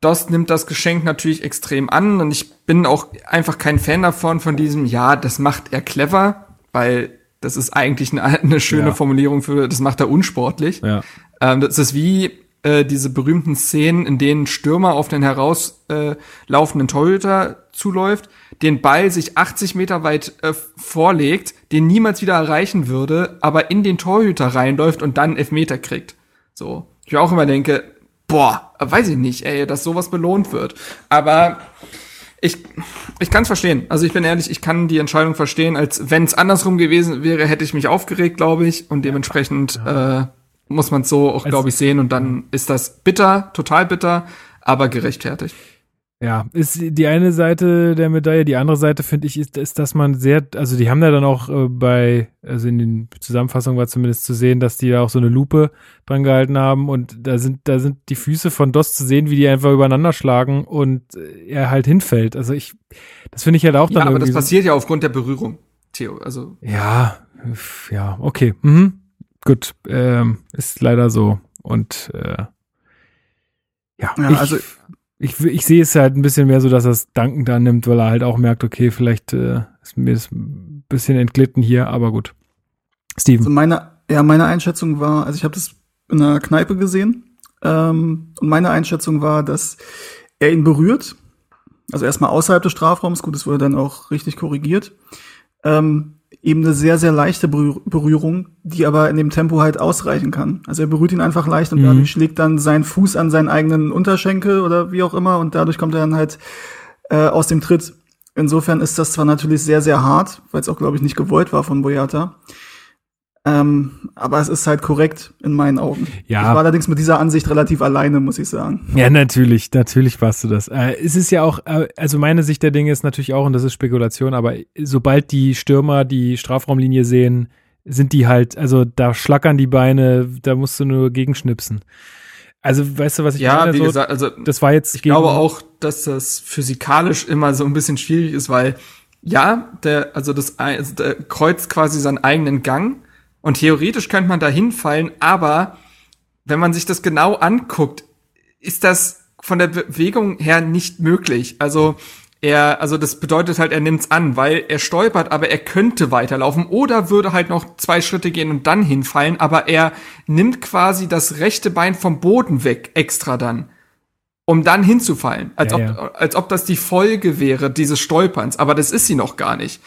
Dost nimmt das Geschenk natürlich extrem an und ich bin auch einfach kein Fan davon, von diesem, ja, das macht er clever, weil das ist eigentlich eine, eine schöne ja. Formulierung für, das macht er unsportlich. Ja. Ähm, das ist wie, äh, diese berühmten Szenen, in denen Stürmer auf den herauslaufenden äh, Torhüter zuläuft, den Ball sich 80 Meter weit äh, vorlegt, den niemals wieder erreichen würde, aber in den Torhüter reinläuft und dann Elfmeter kriegt. So. Ich auch immer denke, boah, weiß ich nicht, ey, dass sowas belohnt wird. Aber ich, ich kann es verstehen. Also ich bin ehrlich, ich kann die Entscheidung verstehen, als wenn es andersrum gewesen wäre, hätte ich mich aufgeregt, glaube ich. Und dementsprechend äh, muss man es so auch, glaube ich, sehen. Und dann ist das bitter, total bitter, aber gerechtfertigt. Ja, ist die eine Seite der Medaille. Die andere Seite, finde ich, ist, ist, dass man sehr, also die haben da dann auch äh, bei, also in den Zusammenfassungen war zumindest zu sehen, dass die da auch so eine Lupe dran gehalten haben und da sind, da sind die Füße von Dost zu sehen, wie die einfach übereinander schlagen und äh, er halt hinfällt. Also ich, das finde ich halt auch dann. Ja, aber das passiert ja aufgrund der Berührung, Theo. Also. Ja, ja, okay. Mhm. Gut, ähm, ist leider so. Und äh, ja, ja ich, also ich, ich sehe es halt ein bisschen mehr so, dass er es dankend annimmt, weil er halt auch merkt, okay, vielleicht äh, ist mir das ein bisschen entglitten hier, aber gut. Steven. Also meine, ja, meine Einschätzung war, also ich habe das in einer Kneipe gesehen ähm, und meine Einschätzung war, dass er ihn berührt, also erstmal außerhalb des Strafraums, gut, das wurde dann auch richtig korrigiert. Ähm, eben eine sehr, sehr leichte Berührung, die aber in dem Tempo halt ausreichen kann. Also er berührt ihn einfach leicht und mhm. dadurch schlägt dann sein Fuß an seinen eigenen Unterschenkel oder wie auch immer und dadurch kommt er dann halt äh, aus dem Tritt. Insofern ist das zwar natürlich sehr, sehr hart, weil es auch, glaube ich, nicht gewollt war von Boyata. Ähm, aber es ist halt korrekt in meinen Augen. Ja. Ich war allerdings mit dieser Ansicht relativ alleine, muss ich sagen. Ja, natürlich, natürlich warst du das. Äh, es ist ja auch, äh, also meine Sicht der Dinge ist natürlich auch, und das ist Spekulation, aber sobald die Stürmer die Strafraumlinie sehen, sind die halt, also da schlackern die Beine, da musst du nur gegenschnipsen. Also, weißt du, was ich ja, meine? Ja, wie so, gesagt, also das war jetzt. Ich glaube auch, dass das physikalisch immer so ein bisschen schwierig ist, weil ja, der, also das, also der kreuzt quasi seinen eigenen Gang und theoretisch könnte man da hinfallen, aber wenn man sich das genau anguckt, ist das von der Bewegung her nicht möglich. Also er, also das bedeutet halt, er nimmt's an, weil er stolpert, aber er könnte weiterlaufen oder würde halt noch zwei Schritte gehen und dann hinfallen, aber er nimmt quasi das rechte Bein vom Boden weg, extra dann, um dann hinzufallen, als, ja, ob, als ob das die Folge wäre dieses Stolperns, aber das ist sie noch gar nicht.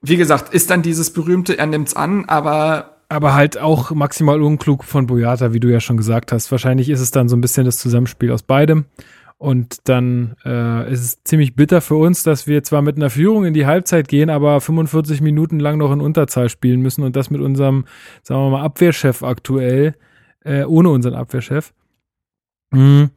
Wie gesagt, ist dann dieses berühmte, er nimmt's an, aber aber halt auch maximal unklug von Boyata, wie du ja schon gesagt hast. Wahrscheinlich ist es dann so ein bisschen das Zusammenspiel aus beidem. Und dann äh, ist es ziemlich bitter für uns, dass wir zwar mit einer Führung in die Halbzeit gehen, aber 45 Minuten lang noch in Unterzahl spielen müssen und das mit unserem, sagen wir mal, Abwehrchef aktuell, äh, ohne unseren Abwehrchef. Mhm.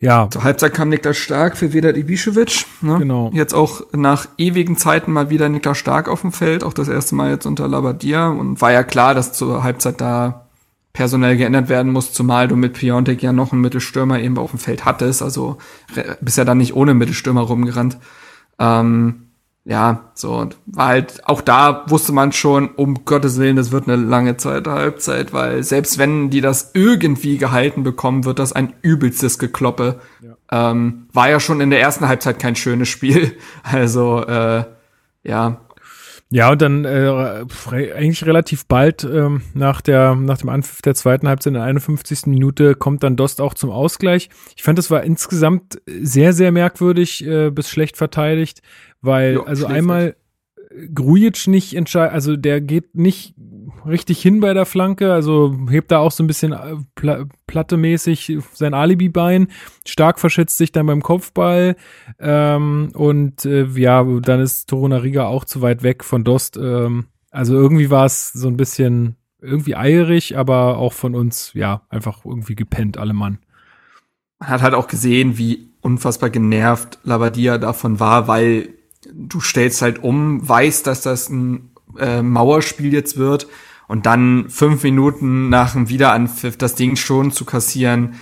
Ja. Zur Halbzeit kam Niklas Stark für Vedat Ibišević. Ne? Genau. Jetzt auch nach ewigen Zeiten mal wieder Niklas Stark auf dem Feld, auch das erste Mal jetzt unter Labadia. Und war ja klar, dass zur Halbzeit da personell geändert werden muss, zumal du mit Piontek ja noch einen Mittelstürmer eben auf dem Feld hattest. Also bist ja dann nicht ohne Mittelstürmer rumgerannt. Ähm, ja, so, und war halt, auch da wusste man schon, um Gottes Willen, das wird eine lange Zeit, Halbzeit, weil selbst wenn die das irgendwie gehalten bekommen, wird das ein übelstes Gekloppe. Ja. Ähm, war ja schon in der ersten Halbzeit kein schönes Spiel. Also, äh, ja. Ja, und dann äh, eigentlich relativ bald ähm, nach, der, nach dem Anpfiff der zweiten Halbzeit in der 51. Minute kommt dann Dost auch zum Ausgleich. Ich fand, das war insgesamt sehr, sehr merkwürdig äh, bis schlecht verteidigt weil, jo, also einmal Grujic nicht entscheidet, also der geht nicht richtig hin bei der Flanke, also hebt da auch so ein bisschen äh, pl plattemäßig sein Alibi-Bein, stark verschätzt sich dann beim Kopfball ähm, und äh, ja, dann ist Torunariga auch zu weit weg von Dost. Ähm, also irgendwie war es so ein bisschen irgendwie eierig, aber auch von uns, ja, einfach irgendwie gepennt, alle Mann. Man hat halt auch gesehen, wie unfassbar genervt Labadia davon war, weil du stellst halt um, weißt, dass das ein äh, Mauerspiel jetzt wird und dann fünf Minuten nach dem Wiederanpfiff das Ding schon zu kassieren,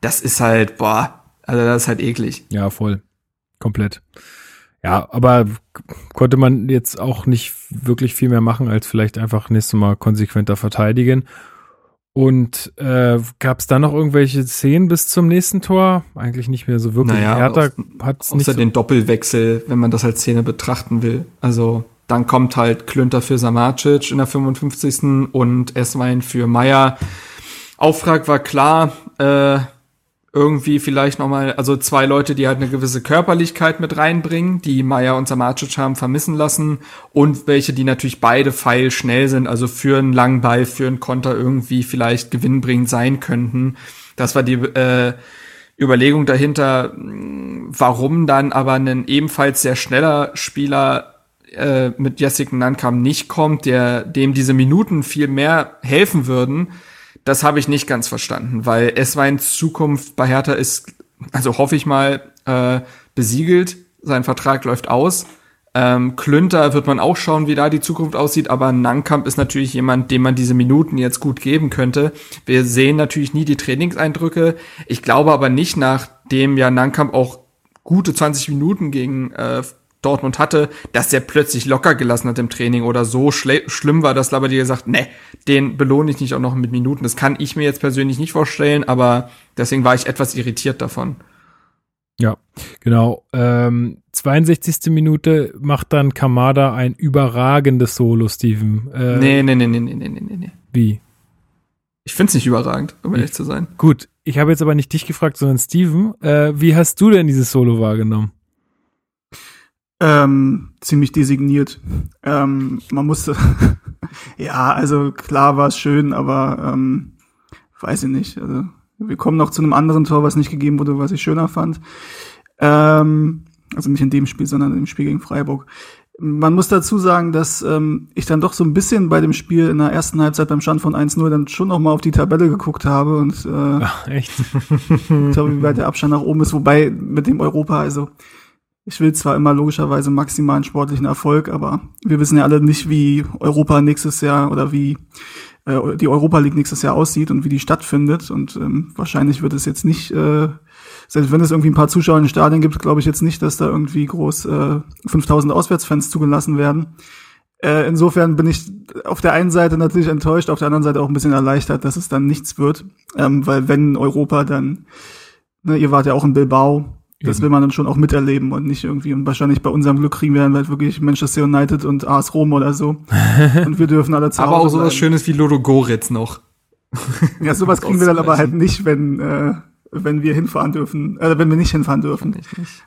das ist halt, boah, also das ist halt eklig. Ja, voll. Komplett. Ja, aber konnte man jetzt auch nicht wirklich viel mehr machen, als vielleicht einfach nächstes Mal konsequenter verteidigen. Und äh, gab es da noch irgendwelche Szenen bis zum nächsten Tor? Eigentlich nicht mehr so wirklich. Naja, Hertha hat es nicht. Außer so den Doppelwechsel, wenn man das als Szene betrachten will. Also dann kommt halt Klünter für Samacic in der 55. und Esswein für Meier. Auftrag war klar, äh, irgendwie vielleicht nochmal, also zwei Leute, die halt eine gewisse Körperlichkeit mit reinbringen, die Maya und Samacic haben vermissen lassen und welche, die natürlich beide feilschnell sind, also für einen langen Ball, für einen Konter irgendwie vielleicht gewinnbringend sein könnten. Das war die äh, Überlegung dahinter, warum dann aber ein ebenfalls sehr schneller Spieler äh, mit Jessica Nankam nicht kommt, der dem diese Minuten viel mehr helfen würden das habe ich nicht ganz verstanden, weil Essweins Zukunft bei Hertha ist, also hoffe ich mal, äh, besiegelt. Sein Vertrag läuft aus. Ähm, Klünter wird man auch schauen, wie da die Zukunft aussieht, aber Nankamp ist natürlich jemand, dem man diese Minuten jetzt gut geben könnte. Wir sehen natürlich nie die Trainingseindrücke. Ich glaube aber nicht, nachdem ja Nankamp auch gute 20 Minuten gegen äh, Dortmund hatte, dass der plötzlich locker gelassen hat im Training oder so schlimm war, dass Labadier gesagt, ne, den belohne ich nicht auch noch mit Minuten. Das kann ich mir jetzt persönlich nicht vorstellen, aber deswegen war ich etwas irritiert davon. Ja, genau. Ähm, 62. Minute macht dann Kamada ein überragendes Solo, Steven. Äh, nee, nee, nee, nee, nee, nee, nee, nee. Wie? Ich find's nicht überragend, um ehrlich zu sein. Gut, ich habe jetzt aber nicht dich gefragt, sondern Steven. Äh, wie hast du denn dieses Solo wahrgenommen? Ähm, ziemlich designiert. Ähm, man musste, ja, also klar war es schön, aber ähm, weiß ich nicht. Also wir kommen noch zu einem anderen Tor, was nicht gegeben wurde, was ich schöner fand. Ähm, also nicht in dem Spiel, sondern im Spiel gegen Freiburg. Man muss dazu sagen, dass ähm, ich dann doch so ein bisschen bei dem Spiel in der ersten Halbzeit beim Stand von 1-0 dann schon noch mal auf die Tabelle geguckt habe und äh, Ach, echt? ich glaube, wie weit der Abstand nach oben ist, wobei mit dem Europa, also ich will zwar immer logischerweise maximalen sportlichen Erfolg, aber wir wissen ja alle nicht, wie Europa nächstes Jahr oder wie äh, die Europa League nächstes Jahr aussieht und wie die stattfindet. Und ähm, wahrscheinlich wird es jetzt nicht, äh, selbst wenn es irgendwie ein paar Zuschauer in den Stadien gibt, glaube ich jetzt nicht, dass da irgendwie groß äh, 5000 Auswärtsfans zugelassen werden. Äh, insofern bin ich auf der einen Seite natürlich enttäuscht, auf der anderen Seite auch ein bisschen erleichtert, dass es dann nichts wird. Ähm, weil wenn Europa dann, ne, ihr wart ja auch in Bilbao, das will man dann schon auch miterleben und nicht irgendwie, und wahrscheinlich bei unserem Glück kriegen wir dann halt wirklich Manchester United und AS Rom oder so. und wir dürfen alle zu Aber auch sowas Schönes wie Lodo Goretz noch. ja, sowas kriegen wir dann aber halt nicht, wenn, äh, wenn wir hinfahren dürfen, äh, wenn wir nicht hinfahren dürfen. Nicht.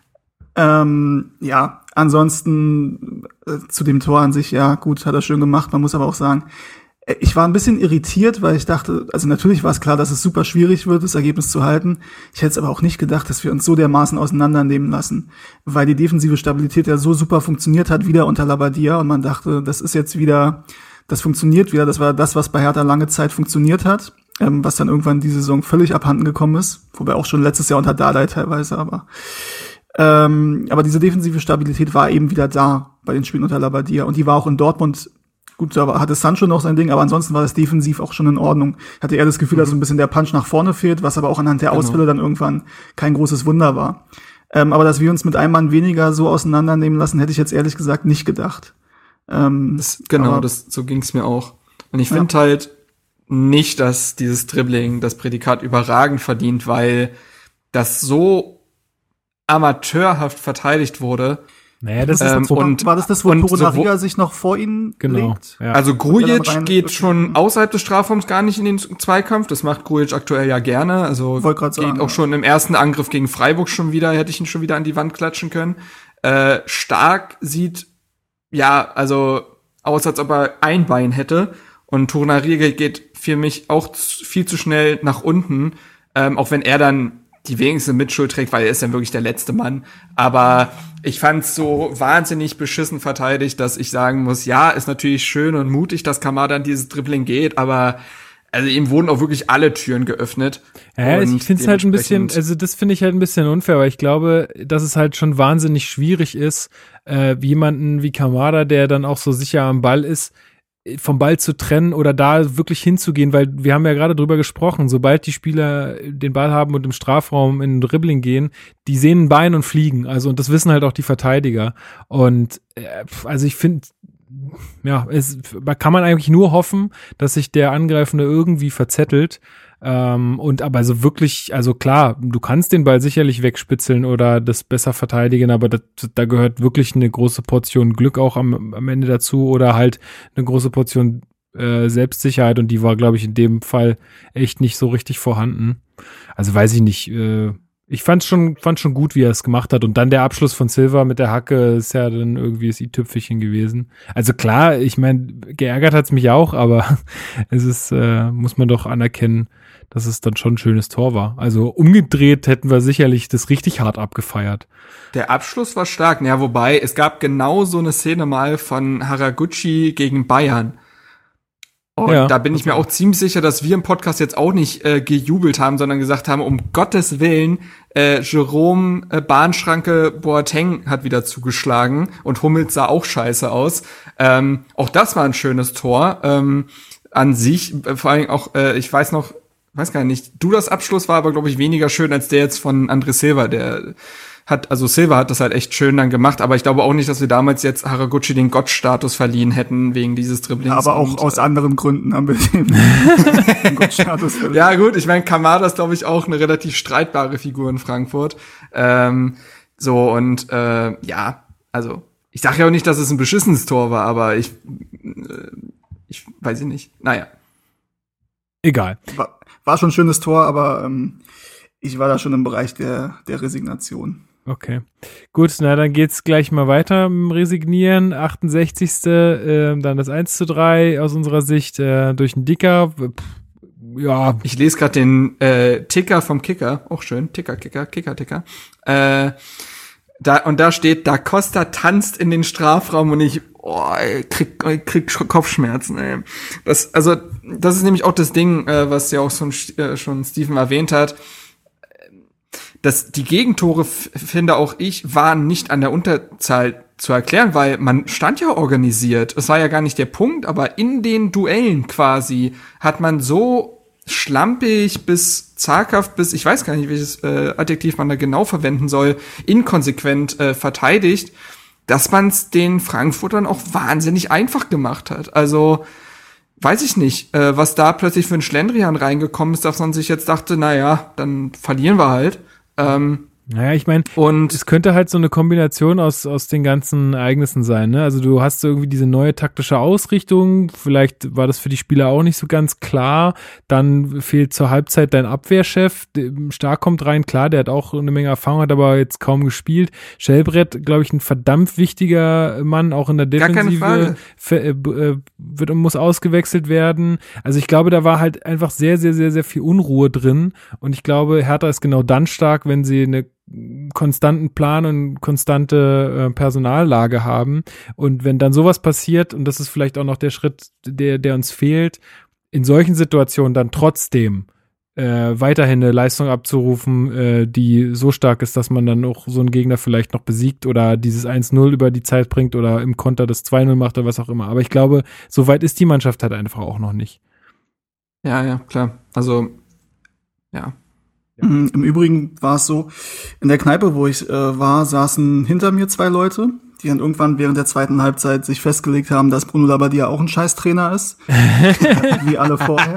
Ähm, ja, ansonsten äh, zu dem Tor an sich, ja, gut, hat er schön gemacht. Man muss aber auch sagen, ich war ein bisschen irritiert, weil ich dachte, also natürlich war es klar, dass es super schwierig wird, das Ergebnis zu halten. Ich hätte es aber auch nicht gedacht, dass wir uns so dermaßen auseinandernehmen lassen, weil die defensive Stabilität ja so super funktioniert hat, wieder unter Labadia und man dachte, das ist jetzt wieder, das funktioniert wieder, das war das, was bei Hertha lange Zeit funktioniert hat, ähm, was dann irgendwann die Saison völlig abhanden gekommen ist, wobei auch schon letztes Jahr unter Dardai teilweise, aber ähm, aber diese defensive Stabilität war eben wieder da bei den Spielen unter Labadia und die war auch in Dortmund Gut, da hatte Sancho noch sein Ding, aber ansonsten war das defensiv auch schon in Ordnung. Hatte er das Gefühl, mhm. dass so ein bisschen der Punch nach vorne fehlt, was aber auch anhand der genau. Ausfälle dann irgendwann kein großes Wunder war. Ähm, aber dass wir uns mit einem Mann weniger so auseinandernehmen lassen, hätte ich jetzt ehrlich gesagt nicht gedacht. Ähm, das, genau, aber, das, so ging's mir auch. Und ich finde ja. halt nicht, dass dieses Dribbling das Prädikat überragend verdient, weil das so amateurhaft verteidigt wurde, naja, das ist ähm, so, und, war das das, wo Torunariga so, sich noch vor ihnen genau, legt? Ja. Also Grujic geht schon außerhalb des Strafraums gar nicht in den Zweikampf. Das macht Grujic aktuell ja gerne. Also geht sagen, auch schon im ersten Angriff gegen Freiburg schon wieder, hätte ich ihn schon wieder an die Wand klatschen können. Äh, Stark sieht ja, also aus, als ob er ein Bein hätte. Und Torunariga geht für mich auch viel zu schnell nach unten. Ähm, auch wenn er dann die wenigste Mitschuld trägt, weil er ist dann wirklich der letzte Mann. Aber ich fand's so wahnsinnig beschissen verteidigt, dass ich sagen muss, ja, ist natürlich schön und mutig, dass Kamada an dieses Dribbling geht, aber also ihm wurden auch wirklich alle Türen geöffnet. Ja, ich finde es halt ein bisschen, also das finde ich halt ein bisschen unfair, weil ich glaube, dass es halt schon wahnsinnig schwierig ist, äh, jemanden wie Kamada, der dann auch so sicher am Ball ist, vom Ball zu trennen oder da wirklich hinzugehen, weil wir haben ja gerade drüber gesprochen, sobald die Spieler den Ball haben und im Strafraum in Dribbling gehen, die sehen ein Bein und fliegen. Also und das wissen halt auch die Verteidiger. Und äh, also ich finde, ja, es kann man eigentlich nur hoffen, dass sich der Angreifende irgendwie verzettelt ähm, und aber so wirklich, also klar, du kannst den Ball sicherlich wegspitzeln oder das besser verteidigen, aber das, da gehört wirklich eine große Portion Glück auch am, am Ende dazu oder halt eine große Portion äh, Selbstsicherheit und die war, glaube ich, in dem Fall echt nicht so richtig vorhanden. also weiß ich nicht, äh, ich fand schon, fand schon gut, wie er es gemacht hat. Und dann der Abschluss von Silva mit der Hacke ist ja dann irgendwie das i-Tüpfelchen gewesen. Also klar, ich meine, geärgert hat's mich auch, aber es ist, äh, muss man doch anerkennen, dass es dann schon ein schönes Tor war. Also umgedreht hätten wir sicherlich das richtig hart abgefeiert. Der Abschluss war stark. Ja, wobei, es gab genau so eine Szene mal von Haraguchi gegen Bayern und ja, da bin ich mir auch ziemlich sicher, dass wir im Podcast jetzt auch nicht äh, gejubelt haben, sondern gesagt haben, um Gottes Willen, äh, Jerome äh, Bahnschranke Boateng hat wieder zugeschlagen und Hummels sah auch scheiße aus. Ähm, auch das war ein schönes Tor. Ähm, an sich, vor allem auch, äh, ich weiß noch, weiß gar nicht, du das Abschluss war aber, glaube ich, weniger schön als der jetzt von André Silva, der hat, also Silva hat das halt echt schön dann gemacht, aber ich glaube auch nicht, dass wir damals jetzt Haraguchi den Gottstatus verliehen hätten wegen dieses Dribblings. Aber auch und, aus anderen Gründen haben wir den, den Gottstatus verliehen. Ja gut, ich meine, Kamada ist glaube ich auch eine relativ streitbare Figur in Frankfurt. Ähm, so und äh, ja, also ich sage ja auch nicht, dass es ein beschissenes Tor war, aber ich, äh, ich weiß ich nicht. Naja. Egal. War, war schon ein schönes Tor, aber ähm, ich war da schon im Bereich der, der Resignation. Okay. Gut, na dann geht's gleich mal weiter im Resignieren. 68. Äh, dann das 1 zu 3 aus unserer Sicht äh, durch einen Dicker. Pff, ja. Ich lese gerade den äh, Ticker vom Kicker. Auch schön. Ticker, Kicker, Kicker, Ticker. Äh, da, und da steht, da Costa tanzt in den Strafraum und ich oh, ich krieg, krieg Kopfschmerzen. Ey. Das, also, das ist nämlich auch das Ding, äh, was ja auch schon, äh, schon Steven erwähnt hat dass die Gegentore, finde auch ich, waren nicht an der Unterzahl zu erklären, weil man stand ja organisiert. Es war ja gar nicht der Punkt, aber in den Duellen quasi hat man so schlampig bis zaghaft bis, ich weiß gar nicht, welches äh, Adjektiv man da genau verwenden soll, inkonsequent äh, verteidigt, dass man es den Frankfurtern auch wahnsinnig einfach gemacht hat. Also weiß ich nicht, äh, was da plötzlich für ein Schlendrian reingekommen ist, dass man sich jetzt dachte, na ja, dann verlieren wir halt. Ähm, naja, ich meine, und es könnte halt so eine Kombination aus, aus den ganzen Ereignissen sein. Ne? Also du hast irgendwie diese neue taktische Ausrichtung, vielleicht war das für die Spieler auch nicht so ganz klar. Dann fehlt zur Halbzeit dein Abwehrchef. Stark kommt rein, klar, der hat auch eine Menge Erfahrung, hat aber jetzt kaum gespielt. Schellbrett, glaube ich, ein verdammt wichtiger Mann, auch in der Defensive. Äh, äh, wird und muss ausgewechselt werden. Also ich glaube, da war halt einfach sehr, sehr, sehr, sehr viel Unruhe drin. Und ich glaube, Hertha ist genau dann stark, wenn sie eine konstanten Plan und konstante äh, Personallage haben. Und wenn dann sowas passiert, und das ist vielleicht auch noch der Schritt, der, der uns fehlt, in solchen Situationen dann trotzdem äh, weiterhin eine Leistung abzurufen, äh, die so stark ist, dass man dann auch so einen Gegner vielleicht noch besiegt oder dieses 1-0 über die Zeit bringt oder im Konter das 2-0 macht oder was auch immer. Aber ich glaube, so weit ist die Mannschaft halt einfach auch noch nicht. Ja, ja, klar. Also, ja, ja. Mhm, Im Übrigen war es so, in der Kneipe, wo ich äh, war, saßen hinter mir zwei Leute, die dann irgendwann während der zweiten Halbzeit sich festgelegt haben, dass Bruno Labbadia auch ein Scheißtrainer ist. wie alle vorher.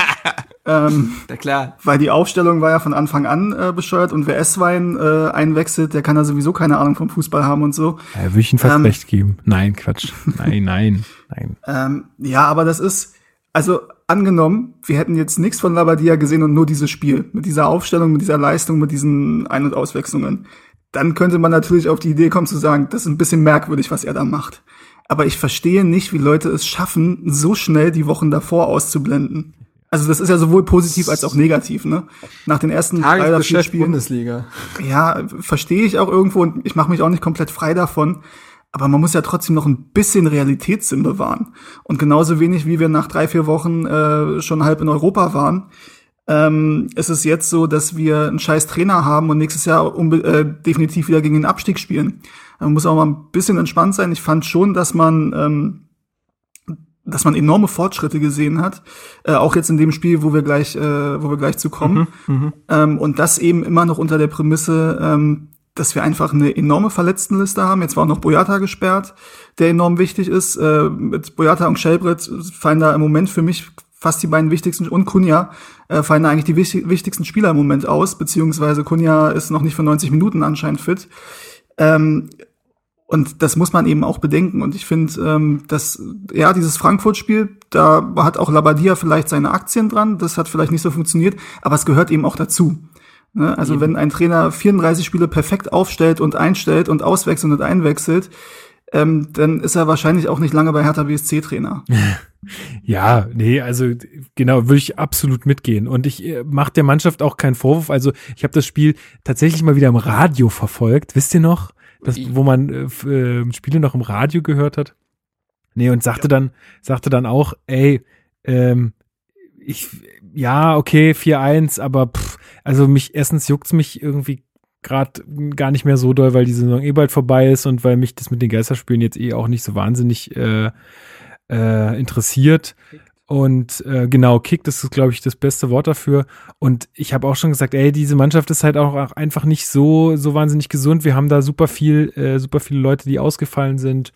Ähm, ja, klar. Weil die Aufstellung war ja von Anfang an äh, bescheuert und wer Esswein äh, einwechselt, der kann ja sowieso keine Ahnung vom Fußball haben und so. Ja, würde ich ihm fast ähm, recht geben. Nein, Quatsch. Nein, nein, nein. Ähm, ja, aber das ist, also angenommen, wir hätten jetzt nichts von Labadia gesehen und nur dieses Spiel mit dieser Aufstellung, mit dieser Leistung, mit diesen Ein- und Auswechslungen, dann könnte man natürlich auf die Idee kommen zu sagen, das ist ein bisschen merkwürdig, was er da macht. Aber ich verstehe nicht, wie Leute es schaffen, so schnell die Wochen davor auszublenden. Also das ist ja sowohl positiv als auch negativ, ne? Nach den ersten drei oder vier Spielen. Bundesliga. Ja, verstehe ich auch irgendwo und ich mache mich auch nicht komplett frei davon. Aber man muss ja trotzdem noch ein bisschen Realitätssinn bewahren. Und genauso wenig, wie wir nach drei, vier Wochen äh, schon halb in Europa waren, ähm, ist es jetzt so, dass wir einen scheiß Trainer haben und nächstes Jahr äh, definitiv wieder gegen den Abstieg spielen. Man muss auch mal ein bisschen entspannt sein. Ich fand schon, dass man ähm, dass man enorme Fortschritte gesehen hat, äh, auch jetzt in dem Spiel, wo wir gleich, äh, wo wir gleich zu kommen, mhm, mhm. ähm, und das eben immer noch unter der Prämisse, ähm, dass wir einfach eine enorme Verletztenliste haben. Jetzt war auch noch Boyata gesperrt, der enorm wichtig ist. Äh, mit Boyata und Shelbrett fallen da im Moment für mich fast die beiden wichtigsten und Kunja äh, fallen da eigentlich die wichtig, wichtigsten Spieler im Moment aus, beziehungsweise Kunja ist noch nicht für 90 Minuten anscheinend fit. Ähm, Und das muss man eben auch bedenken. Und ich finde, ähm, dass, ja, dieses Frankfurt-Spiel, da hat auch Labadia vielleicht seine Aktien dran. Das hat vielleicht nicht so funktioniert, aber es gehört eben auch dazu. Ne? Also eben. wenn ein Trainer 34 Spiele perfekt aufstellt und einstellt und auswechselt und einwechselt, ähm, dann ist er wahrscheinlich auch nicht lange bei Hertha BSC Trainer. ja, nee, also genau, würde ich absolut mitgehen. Und ich äh, mache der Mannschaft auch keinen Vorwurf. Also ich habe das Spiel tatsächlich mal wieder im Radio verfolgt. Wisst ihr noch? Das, wo man äh, äh, Spiele noch im Radio gehört hat. Nee, und sagte ja. dann, sagte dann auch, ey, ähm, ich, ja, okay, 4-1, aber pff, also mich, erstens juckt's mich irgendwie gerade gar nicht mehr so doll, weil die Saison eh bald vorbei ist und weil mich das mit den Geisterspielen jetzt eh auch nicht so wahnsinnig äh, äh, interessiert. Und äh, genau, Kick, das ist, glaube ich, das beste Wort dafür. Und ich habe auch schon gesagt, ey, diese Mannschaft ist halt auch, auch einfach nicht so, so wahnsinnig gesund. Wir haben da super viel, äh, super viele Leute, die ausgefallen sind.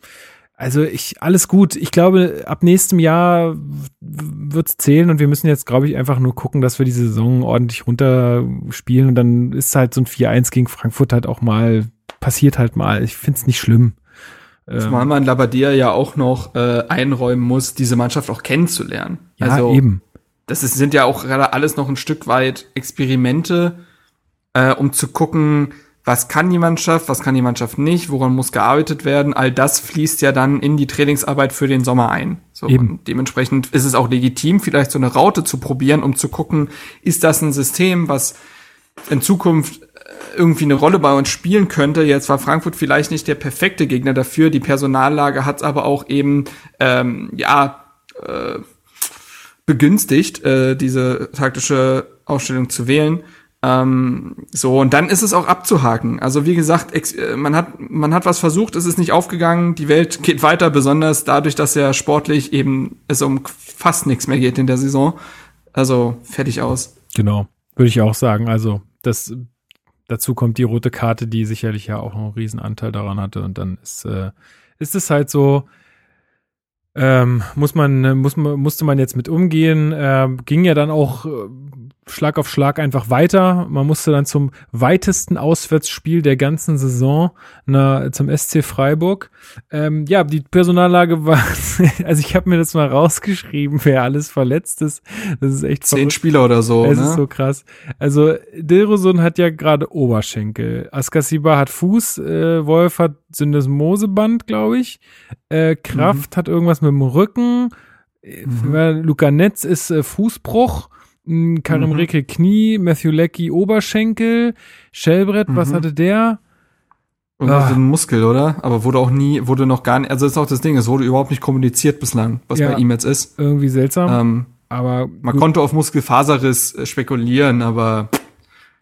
Also ich, alles gut. Ich glaube, ab nächstem Jahr wird's zählen und wir müssen jetzt, glaube ich, einfach nur gucken, dass wir die Saison ordentlich runterspielen und dann ist halt so ein 4-1 gegen Frankfurt halt auch mal, passiert halt mal. Ich find's nicht schlimm. Zumal ähm, man Labadia ja auch noch äh, einräumen muss, diese Mannschaft auch kennenzulernen. Ja, also, eben. Das ist, sind ja auch gerade alles noch ein Stück weit Experimente, äh, um zu gucken, was kann die Mannschaft, was kann die Mannschaft nicht, woran muss gearbeitet werden. All das fließt ja dann in die Trainingsarbeit für den Sommer ein. So, Eben. dementsprechend ist es auch legitim, vielleicht so eine Raute zu probieren, um zu gucken, ist das ein System, was in Zukunft irgendwie eine Rolle bei uns spielen könnte. Jetzt war Frankfurt vielleicht nicht der perfekte Gegner dafür. Die Personallage hat aber auch eben ähm, ja äh, begünstigt, äh, diese taktische Ausstellung zu wählen. Ähm, so und dann ist es auch abzuhaken. Also wie gesagt, äh, man hat man hat was versucht, es ist nicht aufgegangen. Die Welt geht weiter, besonders dadurch, dass ja sportlich eben es um fast nichts mehr geht in der Saison. Also fertig aus. Genau, würde ich auch sagen. Also das Dazu kommt die rote Karte, die sicherlich ja auch einen riesen Anteil daran hatte. Und dann ist, äh, ist es halt so, ähm, muss man, muss man, musste man jetzt mit umgehen. Äh, ging ja dann auch äh, Schlag auf Schlag einfach weiter. Man musste dann zum weitesten Auswärtsspiel der ganzen Saison na, zum SC Freiburg. Ähm, ja, die Personallage war, also ich habe mir das mal rausgeschrieben, wer alles verletzt ist. Das ist echt zehn verrückt. Spieler oder so. Es ne? ist so krass. Also Dilrosun hat ja gerade Oberschenkel, Askasiba hat Fuß, äh, Wolf hat Syndesmoseband, glaube ich. Äh, Kraft mhm. hat irgendwas mit dem Rücken. Mhm. Luca Netz ist äh, Fußbruch. Karim mhm. Ricke Knie, Matthew Leckie Oberschenkel, Shellbrett, mhm. was hatte der? Irgendwas ah. ein Muskel, oder? Aber wurde auch nie, wurde noch gar nicht, also das ist auch das Ding, es wurde überhaupt nicht kommuniziert bislang, was ja, bei ihm jetzt ist. Irgendwie seltsam. Ähm, aber man gut. konnte auf Muskelfaserriss äh, spekulieren, aber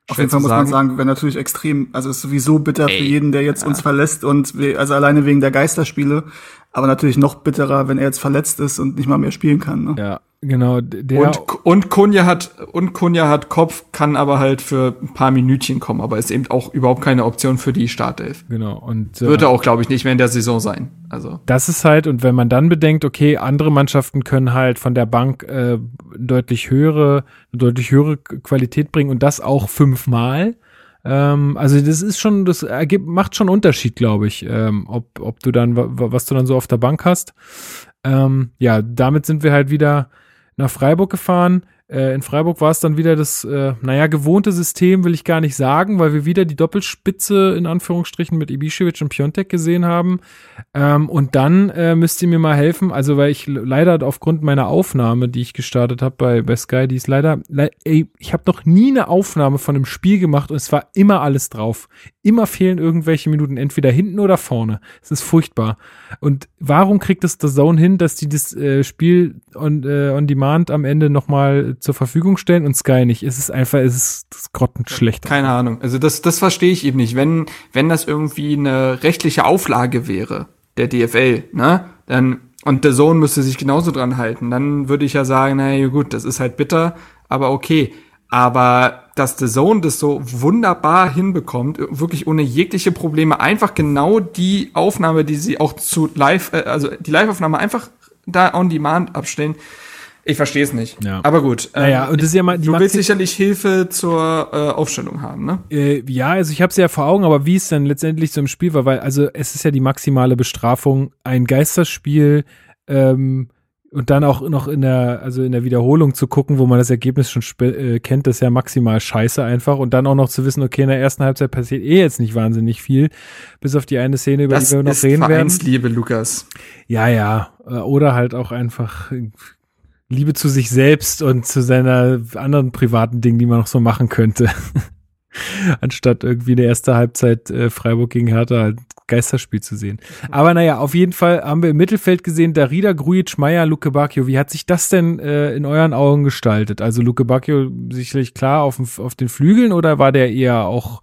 auf jeden Fall muss sagen. man sagen, wäre natürlich extrem, also ist sowieso bitter Ey, für jeden, der jetzt ja. uns verlässt und also alleine wegen der Geisterspiele, aber natürlich noch bitterer, wenn er jetzt verletzt ist und nicht mal mehr spielen kann. Ne? Ja, Genau, der und, und Kunja hat und Kunja hat Kopf, kann aber halt für ein paar Minütchen kommen, aber ist eben auch überhaupt keine Option für die Startelf. Genau und äh, würde auch, glaube ich, nicht mehr in der Saison sein. Also das ist halt und wenn man dann bedenkt, okay, andere Mannschaften können halt von der Bank äh, deutlich höhere, deutlich höhere Qualität bringen und das auch fünfmal. Ähm, also das ist schon, das ergibt, macht schon Unterschied, glaube ich, ähm, ob ob du dann was du dann so auf der Bank hast. Ähm, ja, damit sind wir halt wieder nach Freiburg gefahren. Äh, in Freiburg war es dann wieder das, äh, naja, gewohnte System, will ich gar nicht sagen, weil wir wieder die Doppelspitze in Anführungsstrichen mit Ibišević und Piontek gesehen haben. Ähm, und dann äh, müsst ihr mir mal helfen, also weil ich leider aufgrund meiner Aufnahme, die ich gestartet habe bei, bei Sky, die ist leider, le ey, ich habe noch nie eine Aufnahme von einem Spiel gemacht und es war immer alles drauf. Immer fehlen irgendwelche Minuten, entweder hinten oder vorne. Es ist furchtbar. Und warum kriegt es der Zone hin, dass die das äh, Spiel on, äh, on Demand am Ende nochmal zur Verfügung stellen und Sky nicht. Es ist einfach, es ist grottenschlecht. Keine Ahnung. Also das, das verstehe ich eben nicht. Wenn, wenn das irgendwie eine rechtliche Auflage wäre, der DFL, ne, dann, und der Sohn müsste sich genauso dran halten, dann würde ich ja sagen, naja, gut, das ist halt bitter, aber okay. Aber dass The Zone das so wunderbar hinbekommt, wirklich ohne jegliche Probleme, einfach genau die Aufnahme, die sie auch zu live, äh, also die Live-Aufnahme einfach da on demand abstellen, Ich verstehe es nicht. Ja. Aber gut. ähm, Naja, und das ist ja mal du willst sicherlich Hilfe zur äh, Aufstellung haben, ne? Äh, ja, also ich habe es ja vor Augen, aber wie es dann letztendlich so im Spiel war, weil also es ist ja die maximale Bestrafung, ein Geisterspiel ähm, und dann auch noch in der also in der Wiederholung zu gucken, wo man das Ergebnis schon äh, kennt, das ist ja maximal scheiße einfach und dann auch noch zu wissen, okay, in der ersten Halbzeit passiert eh jetzt nicht wahnsinnig viel, bis auf die eine Szene, über Das die wir noch ist reden werden. Vereinsliebe, Lukas. Ja, ja. Äh, Oder halt auch einfach Liebe zu sich selbst und zu seiner anderen privaten Dingen, die man noch so machen könnte. Anstatt irgendwie eine erste Halbzeit äh, Freiburg gegen Hertha halt Geisterspiel zu sehen. Aber naja, auf jeden Fall haben wir im Mittelfeld gesehen, Darida, Grujic, Meier, Luke Bacchio. Wie hat sich das denn äh, in euren Augen gestaltet? Also Luke Bacchio sicherlich klar auf, dem- auf den Flügeln oder war der eher auch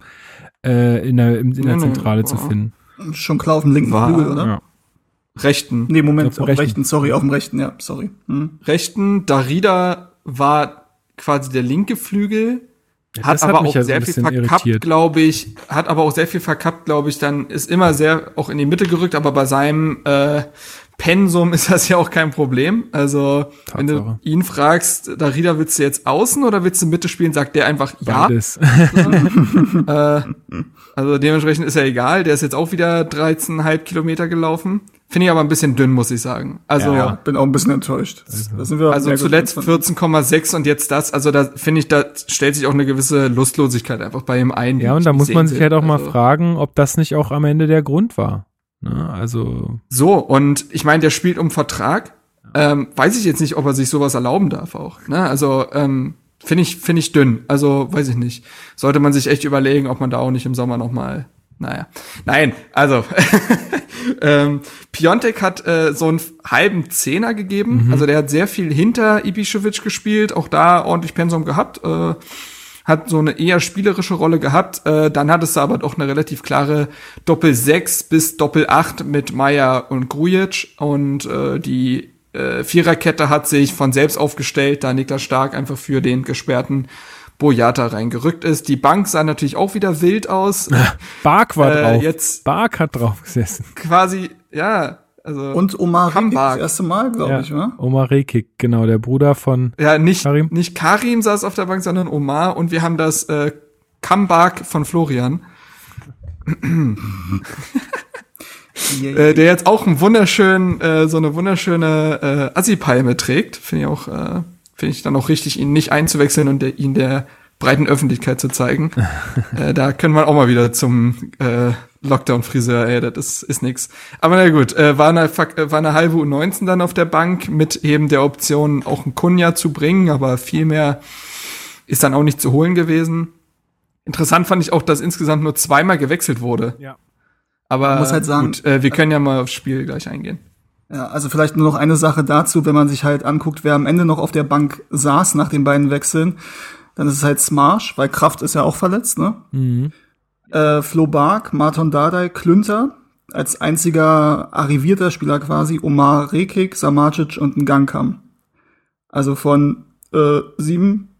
äh, in der, in der Zentrale zu finden? Schon klar auf dem linken War- Flügel, oder? Ja. Rechten. Nee, Moment, Auf dem rechten. rechten. sorry, auf dem rechten, ja, sorry. Hm. Rechten. Darida war quasi der linke Flügel. Hat das hat aber auch ja so sehr viel verkappt, glaube ich. Hat aber auch sehr viel verkappt, glaube ich. Dann ist immer sehr auch in die Mitte gerückt, aber bei seinem äh, Pensum ist das ja auch kein Problem. Also, wenn du Tatsache. ihn fragst, Darida, willst du jetzt außen oder willst du Mitte spielen, sagt der einfach ja. Beides. Äh, also dementsprechend ist ja egal. Der ist jetzt auch wieder 13,5 Kilometer gelaufen. Finde ich aber ein bisschen dünn, muss ich sagen. Also, Ja, bin auch ein bisschen enttäuscht. Also gut zuletzt von- 14,6 und jetzt das. Also da finde ich, da stellt sich auch eine gewisse Lustlosigkeit einfach bei ihm ein. Ja, und da muss man sich will. halt auch mal Also- fragen, ob das nicht auch am Ende der Grund war. Ne? Also, So, und ich meine, der spielt um Vertrag. Ähm, weiß ich jetzt nicht, ob er sich sowas erlauben darf auch. Ne? Also ähm, finde ich finde ich dünn. Also weiß ich nicht. Sollte man sich echt überlegen, ob man da auch nicht im Sommer noch mal. Naja, nein. Also ähm, Piontek hat äh, so einen halben Zehner gegeben. Also der hat sehr viel hinter Ibišević gespielt, auch da ordentlich Pensum gehabt. Äh, hat so eine eher spielerische Rolle gehabt. Äh, dann hattest du aber doch eine relativ klare Doppel 6 bis Doppel 8 mit Meier und Grujic. Und äh, die äh, Viererkette hat sich von selbst aufgestellt, da Niklas Stark einfach für den gesperrten Boyata reingerückt ist. Die Bank sah natürlich auch wieder wild aus. Bark war Äh, drauf. jetzt- Bark hat drauf gesessen. Quasi, ja, also. Und Omar Rekik das erste Mal, glaube Ja. ich, oder? Omar Rekik, genau, der Bruder von. Ja, nicht Karim? nicht Karim saß auf der Bank, sondern Omar und wir haben das äh, Comeback von Florian, äh, der jetzt auch einen wunderschönen, äh, so eine wunderschöne äh, Assi-Palme trägt. Finde ich auch, äh, finde ich dann auch richtig, ihn nicht einzuwechseln und der, ihn der breiten Öffentlichkeit zu zeigen. äh, da können wir auch mal wieder zum äh, Lockdown-Friseur, ey, das ist, ist nix. Aber na gut, äh, war, eine, äh, war eine halbe U19 dann auf der Bank mit eben der Option, auch einen Kunja zu bringen, aber viel mehr ist dann auch nicht zu holen gewesen. Interessant fand ich auch, dass insgesamt nur zweimal gewechselt wurde. Ja. Aber Man muss halt sagen- gut, äh, wir können ja mal aufs Spiel gleich eingehen. Ja, also vielleicht nur noch eine Sache dazu, wenn man sich halt anguckt, wer am Ende noch auf der Bank saß nach den beiden Wechseln, dann ist es halt Smarsch, weil Kraft ist ja auch verletzt, ne? Mhm. Äh, Flo Bark, Martin Dardai, Klünter, als einziger arrivierter Spieler quasi, Omar Rekik, Samacic und ein Gangkam. Also von äh, sieben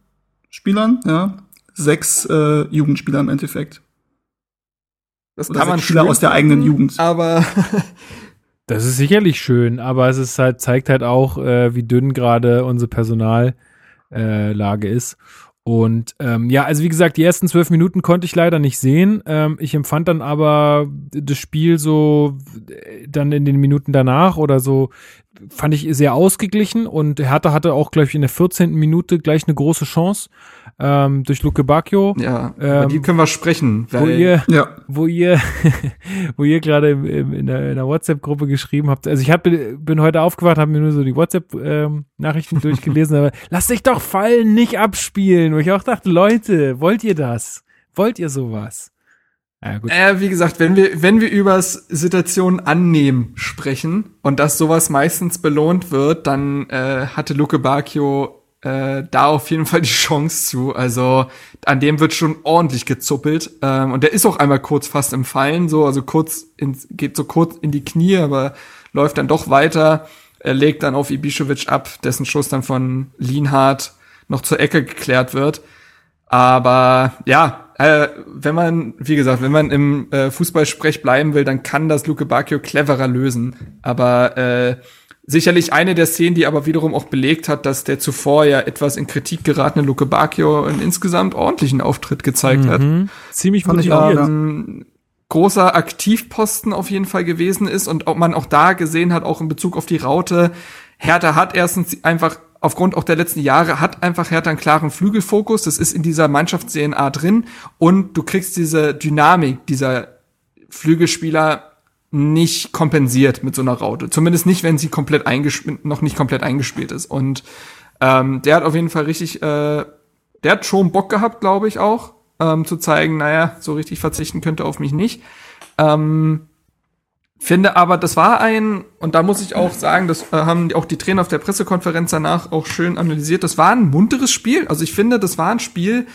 Spielern, ja, sechs äh, Jugendspieler im Endeffekt. Das Oder sechs Spieler aus der eigenen Jugend. Aber Das ist sicherlich schön, aber es ist halt, zeigt halt auch, äh, wie dünn gerade unsere Personallage äh, ist. Und ähm, ja, also wie gesagt, die ersten zwölf Minuten konnte ich leider nicht sehen. Ähm, ich empfand dann aber das Spiel so äh, dann in den Minuten danach oder so fand ich sehr ausgeglichen und Hertha hatte auch, glaube ich, in der 14. Minute gleich eine große Chance ähm, durch Luke Bacchio, ja, über Ähm, die können wir sprechen. wo Weil ihr Ja, wo ihr, wo ihr gerade im- im- in der, in der WhatsApp-Gruppe geschrieben habt. Also ich hab, bin heute aufgewacht, habe mir nur so die WhatsApp-Nachrichten durchgelesen, aber lasst dich doch fallen, nicht abspielen. Wo ich auch dachte, Leute, wollt ihr das? Wollt ihr sowas? Ja, gut. Äh, wie gesagt, wenn wir, wenn wir über Situationen annehmen sprechen und dass sowas meistens belohnt wird, dann äh, hatte Luke Bacchio äh, da auf jeden Fall die Chance zu. Also an dem wird schon ordentlich gezuppelt. Ähm, und der ist auch einmal kurz fast im Fallen, so, also kurz ins, geht so kurz in die Knie, aber läuft dann doch weiter. Er legt dann auf Ibišević ab, dessen Schuss dann von Lienhardt noch zur Ecke geklärt wird. Aber ja, äh, wenn man, wie gesagt, wenn man im äh, Fußballsprech bleiben will, dann kann das Luke Bacchio cleverer lösen. Aber äh, sicherlich eine der Szenen, die aber wiederum auch belegt hat, dass der zuvor ja etwas in Kritik geratene Luke Bacchio einen insgesamt ordentlichen Auftritt gezeigt mhm. hat. Ziemlich Fand ich auch, ähm, großer Aktivposten auf jeden Fall gewesen ist und auch man auch da gesehen hat, auch in Bezug auf die Raute, Hertha hat erstens einfach aufgrund auch der letzten Jahre hat einfach Hertha einen klaren Flügelfokus. Das ist in dieser Mannschafts-DNA drin und du kriegst diese Dynamik dieser Flügelspieler nicht kompensiert mit so einer Raute. Zumindest nicht, wenn sie komplett eingespielt, noch nicht komplett eingespielt ist. Und ähm, der hat auf jeden Fall richtig, äh, der hat schon Bock gehabt, glaube ich auch, ähm, zu zeigen, naja, so richtig verzichten könnte auf mich nicht. Ähm, finde aber, das war ein, und da muss ich auch sagen, das äh, haben auch die Trainer auf der Pressekonferenz danach auch schön analysiert, das war ein munteres Spiel. Also ich finde, das war ein Spiel,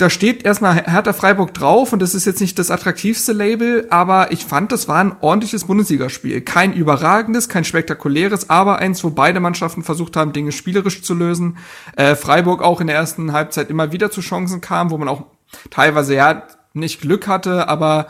da steht erstmal Hertha Freiburg drauf und das ist jetzt nicht das attraktivste Label, aber ich fand, das war ein ordentliches Bundesligaspiel. Kein überragendes, kein spektakuläres, aber eins, wo beide Mannschaften versucht haben, Dinge spielerisch zu lösen. Äh, Freiburg auch in der ersten Halbzeit immer wieder zu Chancen kam, wo man auch teilweise ja nicht Glück hatte, aber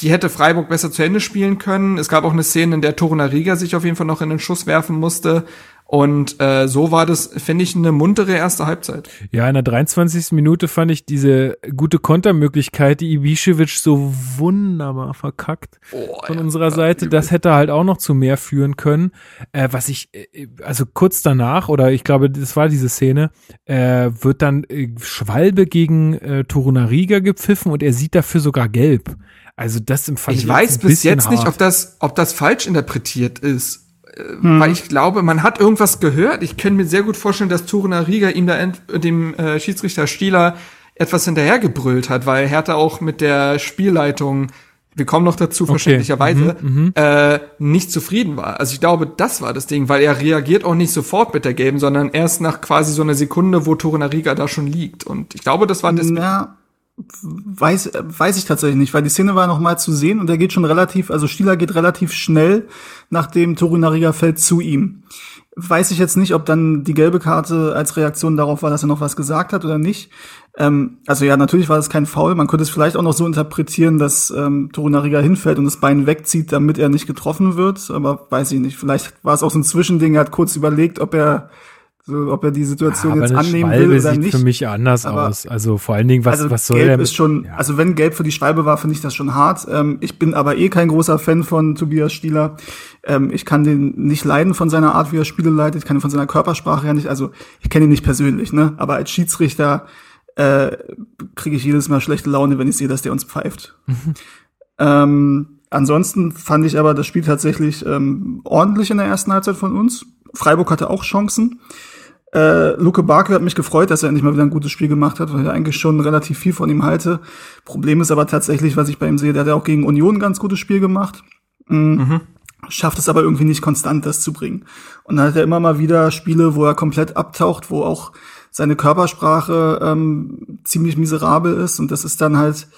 die hätte Freiburg besser zu Ende spielen können. Es gab auch eine Szene, in der Toruna Riga sich auf jeden Fall noch in den Schuss werfen musste. Und äh, so war das, finde ich, eine muntere erste Halbzeit. Ja, in der 23. Minute fand ich diese gute Kontermöglichkeit, die Ibišević so wunderbar verkackt oh, von ja, unserer Seite. Das hätte halt auch noch zu mehr führen können. Äh, was ich, äh, also kurz danach, oder ich glaube, das war diese Szene, äh, wird dann äh, Schwalbe gegen äh, Torunariga gepfiffen und er sieht dafür sogar gelb. Also das empfand ich. Ich weiß bis jetzt hart. nicht, ob das, ob das falsch interpretiert ist hm. weil ich glaube, man hat irgendwas gehört. Ich kann mir sehr gut vorstellen, dass Turner Rieger ihm da dem äh, Schiedsrichter Stieler etwas hinterhergebrüllt hat, weil Hertha auch mit der Spielleitung, wir kommen noch dazu okay. verständlicherweise, mhm, mhm, äh, nicht zufrieden war. Also ich glaube, das war das Ding, weil er reagiert auch nicht sofort mit der Gelben, sondern erst nach quasi so einer Sekunde, wo Rieger da schon liegt. Und ich glaube, das war das. Ja weiß, weiß ich tatsächlich nicht, weil die Szene war noch mal zu sehen und er geht schon relativ, also Stieler geht relativ schnell, nachdem Torunariga fällt zu ihm. Weiß ich jetzt nicht, ob dann die gelbe Karte als Reaktion darauf war, dass er noch was gesagt hat oder nicht. Ähm, also ja, natürlich war das kein Foul. Man könnte es vielleicht auch noch so interpretieren, dass ähm, Torunariga hinfällt und das Bein wegzieht, damit er nicht getroffen wird. Aber weiß ich nicht. Vielleicht war es auch so ein Zwischending. Er hat kurz überlegt, ob er so, ob er die Situation ja, jetzt annehmen Schwalbe will oder sieht nicht. für mich anders aber, aus. Also vor allen Dingen, was, also was soll Gelb der? ist schon, ja. also wenn Gelb für die Schwalbe war, finde ich das schon hart. Ähm, ich bin aber eh kein großer Fan von Tobias Stieler. Ähm, ich kann den nicht leiden von seiner Art, wie er Spiele leitet. Ich kann ihn von seiner Körpersprache ja nicht, also ich kenne ihn nicht persönlich, ne? Aber als Schiedsrichter äh, kriege ich jedes Mal schlechte Laune, wenn ich sehe, dass der uns pfeift. Mhm. Ähm, ansonsten fand ich aber das Spiel tatsächlich ähm, ordentlich in der ersten Halbzeit von uns. Freiburg hatte auch Chancen. Äh, Luke Barkley hat mich gefreut, dass er endlich mal wieder ein gutes Spiel gemacht hat, weil ich eigentlich schon relativ viel von ihm halte. Problem ist aber tatsächlich, was ich bei ihm sehe, der hat ja auch gegen Union ein ganz gutes Spiel gemacht. Mhm. Mhm. Schafft es aber irgendwie nicht konstant, das zu bringen. Und dann hat er immer mal wieder Spiele, wo er komplett abtaucht, wo auch seine Körpersprache ähm, ziemlich miserabel ist. Und das ist dann halt.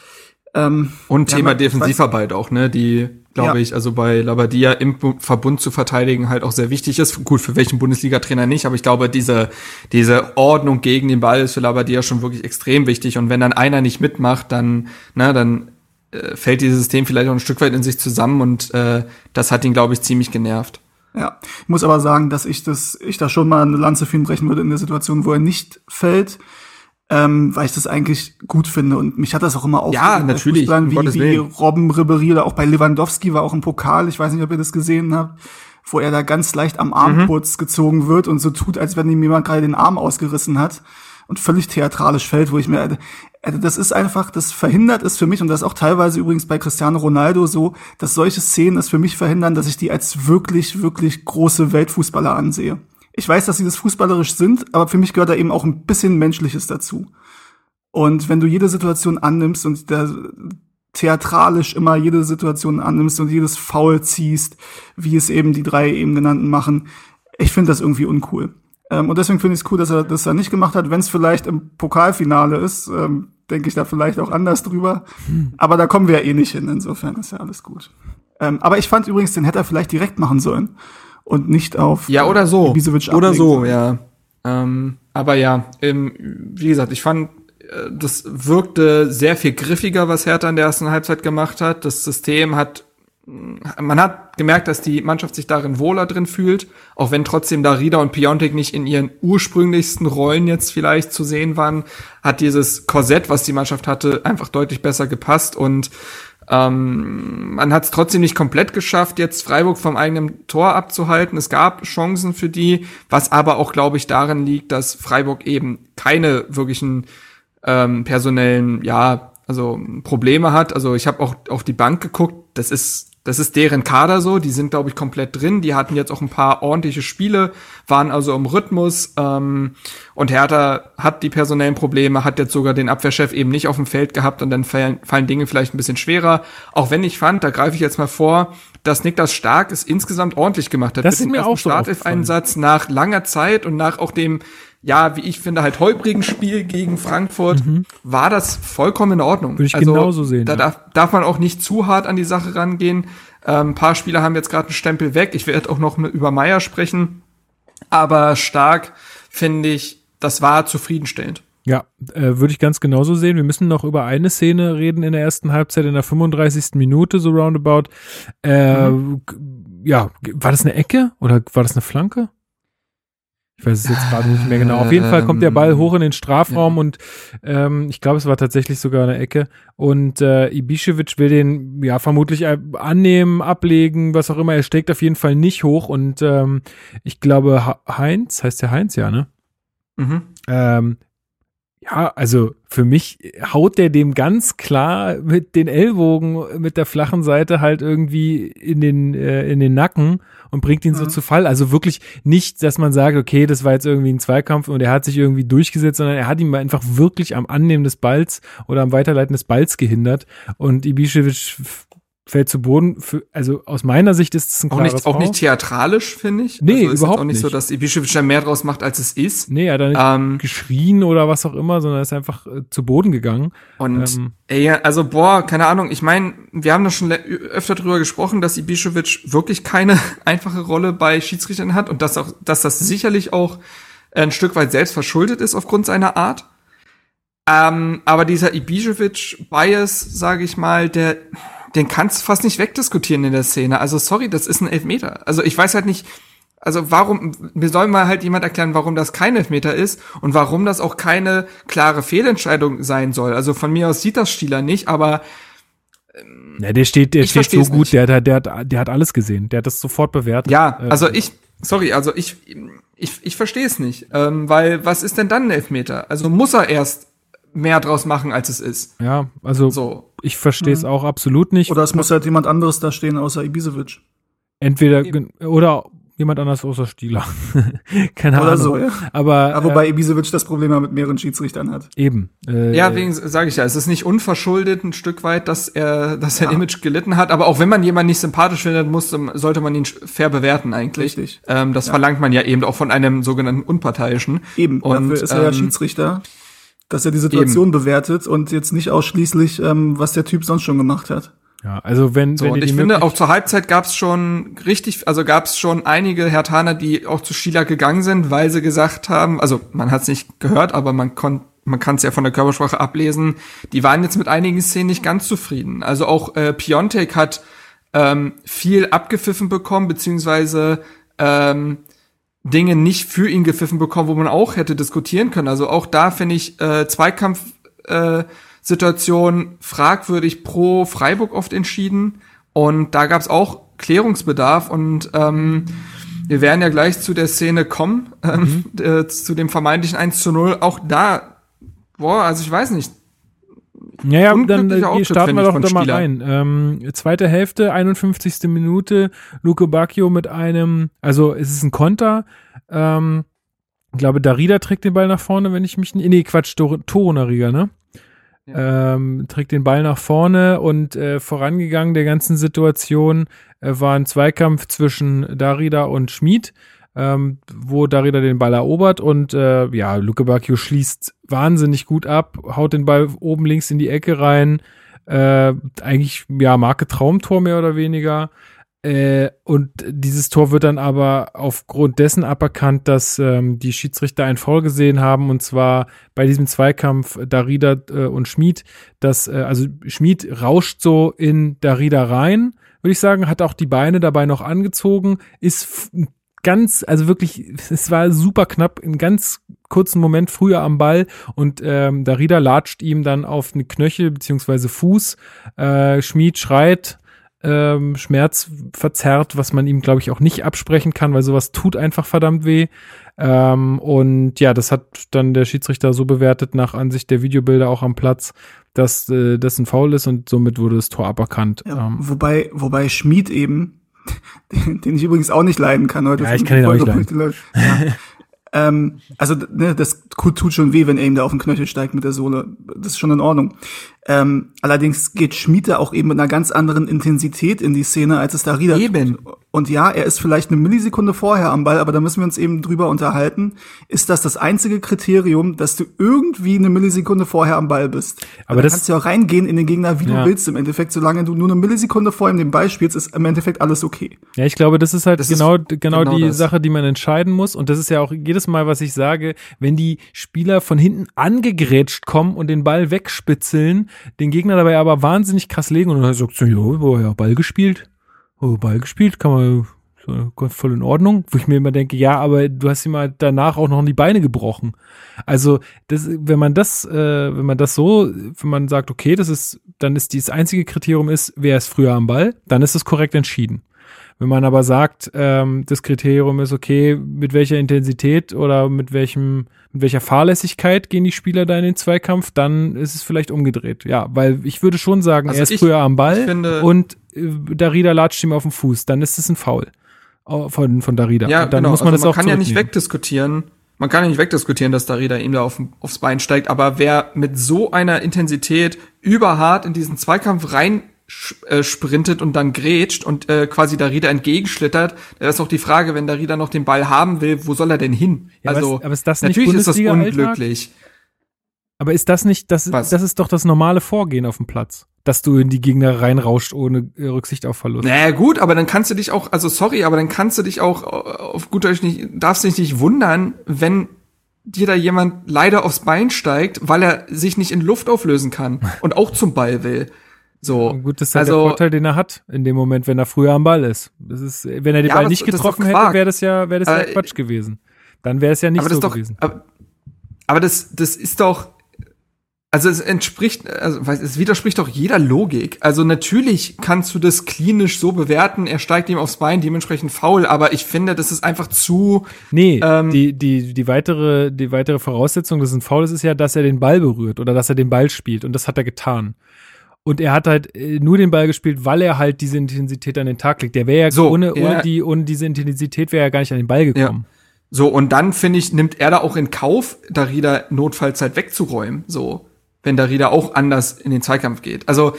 Ähm, Und Thema ja, Defensivarbeit auch, ne? Die glaube ja. ich, also bei Labadia im Verbund zu verteidigen halt auch sehr wichtig ist. Gut, für welchen Bundesliga-Trainer nicht, aber ich glaube, diese, diese Ordnung gegen den Ball ist für Labadia schon wirklich extrem wichtig. Und wenn dann einer nicht mitmacht, dann, na, dann äh, fällt dieses System vielleicht auch ein Stück weit in sich zusammen und äh, das hat ihn, glaube ich, ziemlich genervt. Ja, ich muss aber sagen, dass ich das, ich da schon mal eine Lanze für ihn brechen würde in der Situation, wo er nicht fällt ähm, weil ich das eigentlich gut finde. Und mich hat das auch immer aufgeregt. Ja, natürlich. Wie, wie Robben Ribéry oder auch bei Lewandowski war auch ein Pokal, ich weiß nicht, ob ihr das gesehen habt, wo er da ganz leicht am Armputz mhm. gezogen wird und so tut, als wenn ihm jemand gerade den Arm ausgerissen hat und völlig theatralisch fällt, wo ich mir, also das ist einfach, das verhindert es für mich und das ist auch teilweise übrigens bei Cristiano Ronaldo so, dass solche Szenen es für mich verhindern, dass ich die als wirklich, wirklich große Weltfußballer ansehe ich weiß, dass sie das fußballerisch sind, aber für mich gehört da eben auch ein bisschen Menschliches dazu. Und wenn du jede Situation annimmst und der, theatralisch immer jede Situation annimmst und jedes Foul ziehst, wie es eben die drei eben genannten machen, ich finde das irgendwie uncool. Ähm, und deswegen finde ich es cool, dass er das da nicht gemacht hat. Wenn es vielleicht im Pokalfinale ist, ähm, denke ich da vielleicht auch anders drüber. Hm. Aber da kommen wir ja eh nicht hin. Insofern ist ja alles gut. Ähm, aber ich fand übrigens, den hätte er vielleicht direkt machen sollen und nicht auf ja oder so. oder so ja. Ähm, aber ja ähm, wie gesagt ich fand äh, das wirkte sehr viel griffiger was Hertha in der ersten Halbzeit gemacht hat. Das System hat man hat gemerkt, dass die Mannschaft sich darin wohler drin fühlt, auch wenn trotzdem Darida und Piontek nicht in ihren ursprünglichsten Rollen jetzt vielleicht zu sehen waren, hat dieses Korsett, was die Mannschaft hatte, einfach deutlich besser gepasst. Und ähm, man hat es trotzdem nicht komplett geschafft, jetzt Freiburg vom eigenen Tor abzuhalten. Es gab Chancen für die, was aber auch, glaube ich, darin liegt, dass Freiburg eben keine wirklichen ähm, personellen, ja, also Probleme hat. Also ich habe auch auf die Bank geguckt, das ist das ist deren Kader so, die sind, glaube ich, komplett drin. Die hatten jetzt auch ein paar ordentliche Spiele, waren also im Rhythmus. Ähm, und Hertha hat die personellen Probleme, hat jetzt sogar den Abwehrchef eben nicht auf dem Feld gehabt und dann fallen, fallen Dinge vielleicht ein bisschen schwerer. Auch wenn ich fand, da greife ich jetzt mal vor, dass Niklas Stark es insgesamt ordentlich gemacht hat. Das Mit ist mir auch so Startelf-Einsatz nach langer Zeit und nach auch dem ja, wie ich finde, halt holprigen Spiel gegen Frankfurt, mhm. war das vollkommen in Ordnung. Würde ich also, genauso sehen. Da ja. darf, darf man auch nicht zu hart an die Sache rangehen. Ähm, ein paar Spieler haben jetzt gerade einen Stempel weg. Ich werde auch noch über Meier sprechen. Aber stark finde ich, das war zufriedenstellend. Ja, äh, würde ich ganz genauso sehen. Wir müssen noch über eine Szene reden in der ersten Halbzeit, in der 35. Minute, so roundabout. Äh, mhm. Ja, war das eine Ecke oder war das eine Flanke? Ich weiß es jetzt gerade nicht mehr genau. Auf jeden Fall kommt der Ball hoch in den Strafraum ja. und ähm, ich glaube, es war tatsächlich sogar eine Ecke. Und äh, Ibišević will den ja vermutlich annehmen, ablegen, was auch immer. Er steckt auf jeden Fall nicht hoch und ähm, ich glaube, Heinz, heißt der Heinz, ja, ne? Mhm. Ähm, ja, also für mich haut der dem ganz klar mit den Ellbogen, mit der flachen Seite halt irgendwie in den, äh, in den Nacken und bringt ihn mhm. so zu Fall. Also wirklich nicht, dass man sagt, okay, das war jetzt irgendwie ein Zweikampf und er hat sich irgendwie durchgesetzt, sondern er hat ihn einfach wirklich am Annehmen des Balls oder am Weiterleiten des Balls gehindert. Und Ibišević fällt zu Boden. Für, also aus meiner Sicht ist es ein auch nicht, auch nicht theatralisch, finde ich. Nee, also überhaupt auch nicht, nicht. so, dass Ibišević da mehr draus macht, als es ist. Nee, er hat da nicht ähm, geschrien oder was auch immer, sondern ist einfach äh, zu Boden gegangen. Und ähm, ey, also boah, keine Ahnung, ich meine, wir haben da schon öfter drüber gesprochen, dass Ibišević wirklich keine einfache Rolle bei Schiedsrichtern hat und dass auch, dass das sicherlich auch ein Stück weit selbst verschuldet ist aufgrund seiner Art. Ähm, aber dieser Ibišević-Bias, sage ich mal, der den kannst du fast nicht wegdiskutieren in der Szene. Also sorry, das ist ein Elfmeter. Also ich weiß halt nicht, also warum, mir soll mal halt jemand erklären, warum das kein Elfmeter ist und warum das auch keine klare Fehlentscheidung sein soll. Also von mir aus sieht das Stieler nicht, aber ähm, ja, der steht, der steht so gut, der, der, der, hat, der hat alles gesehen, der hat das sofort bewertet. Ja, äh, also ich, sorry, also ich, ich, ich verstehe es nicht, ähm, weil was ist denn dann ein Elfmeter? Also muss er erst mehr draus machen, als es ist. Ja, also so. ich verstehe es mhm. auch absolut nicht. Oder es muss halt jemand anderes da stehen außer Ibisevic. Entweder Eben. oder jemand anders außer Stieler. Keine Oder Ahnung. So, ja. Aber, Aber wobei äh, Ibisevic das Problem mit mehreren Schiedsrichtern hat. Eben. Äh, ja, wegen sage ich ja, es ist nicht unverschuldet ein Stück weit, dass er dass er ja. Image gelitten hat, aber auch wenn man jemanden nicht sympathisch findet, muss sollte man ihn fair bewerten eigentlich. Richtig. Ähm, das ja. verlangt man ja eben auch von einem sogenannten unparteiischen. Eben, und dafür ist er ja ähm, Schiedsrichter dass er die Situation Eben. bewertet und jetzt nicht ausschließlich, ähm, was der Typ sonst schon gemacht hat. Ja, also wenn, so, wenn und ich finde auch zur Halbzeit gab es schon richtig, also gab es schon einige Hertaner, die auch zu Stieler gegangen sind, weil sie gesagt haben, also man hat es nicht gehört, aber man konnte man kann es ja von der Körpersprache ablesen, die waren jetzt mit einigen Szenen nicht ganz zufrieden. Also auch äh, Piontek hat ähm, viel abgepfiffen bekommen, beziehungsweise ähm, Dinge nicht für ihn gepfiffen bekommen, wo man auch hätte diskutieren können. Also auch da finde ich äh, Zweikampf äh, fragwürdig pro Freiburg oft entschieden. Und da gab es auch Klärungsbedarf und ähm, wir werden ja gleich zu der Szene kommen, ähm, mhm. äh, zu dem vermeintlichen 1 zu 0. Auch da, boah, also ich weiß nicht, ja, ja, dann äh, starten wir doch da mal rein. Ähm, zweite Hälfte, 51. Minute, Luke Bacchio mit einem, also es ist ein Konter. Ähm, ich glaube, Darida trägt den Ball nach vorne, wenn ich mich nicht. Nee, Quatsch, Toro Nariga, ne? Ja. Ähm, trägt den Ball nach vorne und äh, vorangegangen der ganzen Situation äh, war ein Zweikampf zwischen Darida und Schmid ähm, wo Darida den Ball erobert und äh, ja, Luke Bacchio schließt wahnsinnig gut ab, haut den Ball oben links in die Ecke rein. Äh, eigentlich, ja, Marke Traumtor mehr oder weniger. Äh, und dieses Tor wird dann aber aufgrund dessen aberkannt, dass ähm, die Schiedsrichter ein Foul gesehen haben und zwar bei diesem Zweikampf Darida äh, und Schmid, dass äh, also Schmid rauscht so in Darida rein, würde ich sagen, hat auch die Beine dabei noch angezogen, ist ganz, also wirklich, es war super knapp, einen ganz kurzen Moment früher am Ball und ähm, Darida latscht ihm dann auf den Knöchel beziehungsweise Fuß. Äh, Schmied schreit, ähm, schmerzverzerrt, was man ihm, glaube ich, auch nicht absprechen kann, weil sowas tut einfach verdammt weh. Ähm, und ja, das hat dann der Schiedsrichter so bewertet nach Ansicht der Videobilder auch am Platz, dass äh, das ein Foul ist und somit wurde das Tor aberkannt. Ja, ähm, wobei, wobei Schmied eben, den, den, ich übrigens auch nicht leiden kann heute. Ja, ich kann ihn auch nicht leiden. Ja. ähm, also ne, das tut schon weh, wenn er ihm da auf den Knöchel steigt mit der Sohle. Das ist schon in Ordnung. Ähm, allerdings geht Schmiede auch eben mit einer ganz anderen Intensität in die Szene, als es da Rieder Eben. Tut. Und ja, er ist vielleicht eine Millisekunde vorher am Ball, aber da müssen wir uns eben drüber unterhalten. Ist das das einzige Kriterium, dass du irgendwie eine Millisekunde vorher am Ball bist? Aber das kannst du ja auch reingehen in den Gegner, wie ja. du willst. Im Endeffekt, solange du nur eine Millisekunde vor ihm den Ball spielst, ist im Endeffekt alles okay. Ja, ich glaube, das ist halt das genau, ist genau, genau die das. Sache, die man entscheiden muss. Und das ist ja auch jedes Mal, was ich sage, wenn die Spieler von hinten angegrätscht kommen und den Ball wegspitzeln, den Gegner dabei aber wahnsinnig krass legen und dann sagt so, jo, ja, Ball gespielt oh, Ball gespielt, kann man so, voll in Ordnung, wo ich mir immer denke, ja, aber du hast ihm halt danach auch noch die Beine gebrochen. Also, das, wenn man das, äh, wenn man das so, wenn man sagt, okay, das ist, dann ist dieses einzige Kriterium ist, wer ist früher am Ball, dann ist es korrekt entschieden. Wenn man aber sagt, ähm, das Kriterium ist okay, mit welcher Intensität oder mit welchem, mit welcher Fahrlässigkeit gehen die Spieler da in den Zweikampf, dann ist es vielleicht umgedreht. Ja, weil ich würde schon sagen, also er ist ich, früher am Ball und äh, Darida latscht ihm auf den Fuß, dann ist es ein Foul von, von Darida. Ja, und dann genau. muss man also das man auch kann ja nicht wegdiskutieren. Man kann ja nicht wegdiskutieren, dass Darida ihm da auf, aufs Bein steigt, aber wer mit so einer Intensität überhart in diesen Zweikampf rein äh, sprintet und dann grätscht und äh, quasi Darida entgegenschlittert, da ist auch die Frage, wenn Darida noch den Ball haben will, wo soll er denn hin? Ja, also aber ist, das natürlich ist das unglücklich. Aber ist das nicht, das, Was? das ist doch das normale Vorgehen auf dem Platz, dass du in die Gegner reinrauscht ohne äh, Rücksicht auf Verlust. Naja, gut, aber dann kannst du dich auch, also sorry, aber dann kannst du dich auch äh, auf gut Deutsch nicht, darfst dich nicht wundern, wenn dir da jemand leider aufs Bein steigt, weil er sich nicht in Luft auflösen kann und auch zum Ball will. So. Gut, das ist halt also, der Vorteil, den er hat in dem Moment, wenn er früher am Ball ist. Das ist, wenn er den ja, Ball nicht getroffen hätte, wäre das ja, wäre das ja Quatsch gewesen. Dann wäre es ja nicht so doch, gewesen. Aber, aber das, das ist doch, also es entspricht, also es widerspricht doch jeder Logik. Also natürlich kannst du das klinisch so bewerten, er steigt ihm aufs Bein, dementsprechend faul, aber ich finde, das ist einfach zu. Nee, ähm, die, die, die weitere, die weitere Voraussetzung, dass es ein Foul ist, ist ja, dass er den Ball berührt oder dass er den Ball spielt und das hat er getan. Und er hat halt äh, nur den Ball gespielt, weil er halt diese Intensität an den Tag legt. Der wäre ja so, ohne, ohne, die, ohne diese Intensität wäre er gar nicht an den Ball gekommen. Ja. So, und dann finde ich, nimmt er da auch in Kauf, Darida Notfallzeit wegzuräumen. So, wenn Darida auch anders in den Zweikampf geht. Also,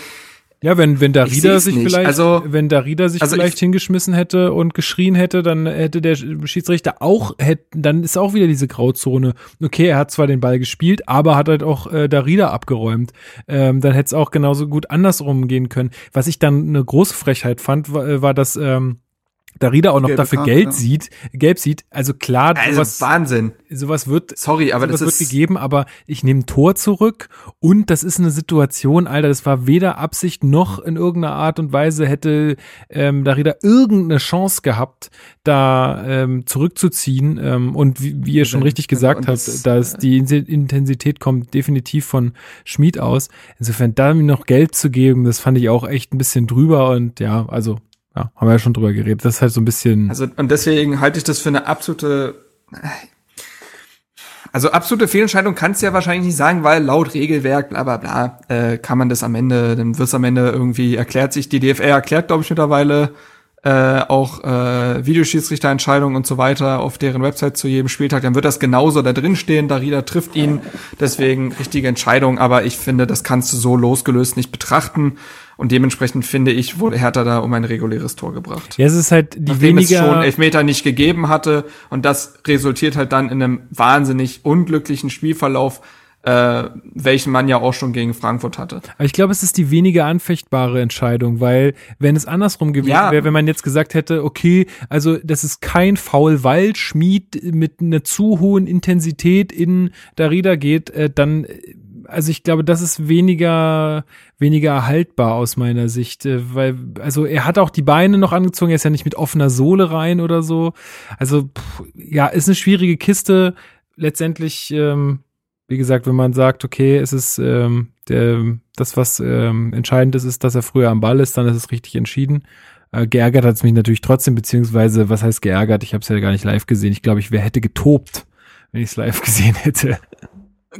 ja, wenn, wenn Darida sich nicht. vielleicht, also, wenn Darida sich also vielleicht hingeschmissen hätte und geschrien hätte, dann hätte der Schiedsrichter auch, hätte, dann ist auch wieder diese Grauzone. Okay, er hat zwar den Ball gespielt, aber hat halt auch äh, Darida abgeräumt. Ähm, dann hätte es auch genauso gut andersrum gehen können. Was ich dann eine große Frechheit fand, war, war dass ähm, Darida auch noch dafür Karte, Geld ja. sieht, gelb sieht. Also klar, also sowas, Wahnsinn. Sowas wird, sorry, aber das wird gegeben, aber ich nehme Tor zurück und das ist eine Situation, Alter, das war weder Absicht noch in irgendeiner Art und Weise hätte ähm, Darida irgendeine Chance gehabt, da ähm, zurückzuziehen. Ähm, und wie, wie ihr schon richtig gesagt habt, dass die Intensität kommt definitiv von Schmied aus. Insofern da mir noch Geld zu geben, das fand ich auch echt ein bisschen drüber und ja, also ja, haben wir ja schon drüber geredet. Das ist halt so ein bisschen. Also, und deswegen halte ich das für eine absolute, also absolute Fehlentscheidung kannst du ja wahrscheinlich nicht sagen, weil laut Regelwerk, bla bla bla, äh, kann man das am Ende, dann wird es am Ende irgendwie erklärt sich, die DFR erklärt, glaube ich, mittlerweile äh, auch äh, Videoschiedsrichterentscheidungen und so weiter auf deren Website zu jedem Spieltag, dann wird das genauso da drin stehen, Darida trifft ihn, deswegen richtige Entscheidung, aber ich finde, das kannst du so losgelöst nicht betrachten. Und dementsprechend finde ich, wurde Hertha da um ein reguläres Tor gebracht. Ja, es ist halt die Nachdem weniger es schon Elfmeter nicht gegeben hatte. Und das resultiert halt dann in einem wahnsinnig unglücklichen Spielverlauf, äh, welchen man ja auch schon gegen Frankfurt hatte. Aber ich glaube, es ist die weniger anfechtbare Entscheidung, weil wenn es andersrum gewesen ja. wäre, wenn man jetzt gesagt hätte, okay, also das ist kein Foul, weil Schmied mit einer zu hohen Intensität in Darida geht, äh, dann also ich glaube, das ist weniger, weniger erhaltbar aus meiner Sicht, äh, weil, also er hat auch die Beine noch angezogen, er ist ja nicht mit offener Sohle rein oder so. Also, pff, ja, ist eine schwierige Kiste. Letztendlich, ähm, wie gesagt, wenn man sagt, okay, es ist ähm, der, das, was ähm, entscheidend ist, ist, dass er früher am Ball ist, dann ist es richtig entschieden. Äh, geärgert hat es mich natürlich trotzdem, beziehungsweise, was heißt geärgert? Ich habe es ja gar nicht live gesehen. Ich glaube, ich wäre hätte getobt, wenn ich es live gesehen hätte.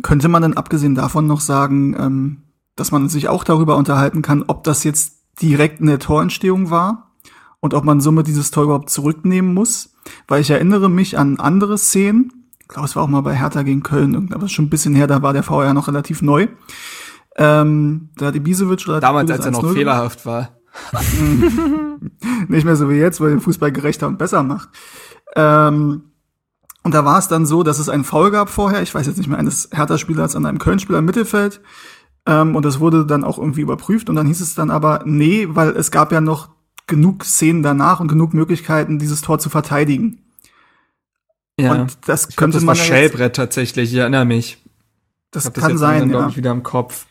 Könnte man dann abgesehen davon noch sagen, ähm, dass man sich auch darüber unterhalten kann, ob das jetzt direkt eine Torentstehung war und ob man somit dieses Tor überhaupt zurücknehmen muss? Weil ich erinnere mich an andere Szenen, ich glaube, es war auch mal bei Hertha gegen Köln, aber schon ein bisschen her, da war der VR noch relativ neu. Ähm, da hat Ibisevic relativ Damals, als er noch 1-0 fehlerhaft war. nicht mehr so wie jetzt, weil den Fußball gerechter und besser macht. Ähm, und da war es dann so, dass es einen Foul gab vorher, ich weiß jetzt nicht mehr, eines Hertha-Spielers an einem Köln-Spieler im Mittelfeld. Ähm, und das wurde dann auch irgendwie überprüft. Und dann hieß es dann aber, nee, weil es gab ja noch genug Szenen danach und genug Möglichkeiten, dieses Tor zu verteidigen. Ja. Und das ich könnte das war man ja jetzt, Schellbrett tatsächlich, ich erinnere mich. das das kann jetzt sein, dann, ja. ich, wieder im Kopf.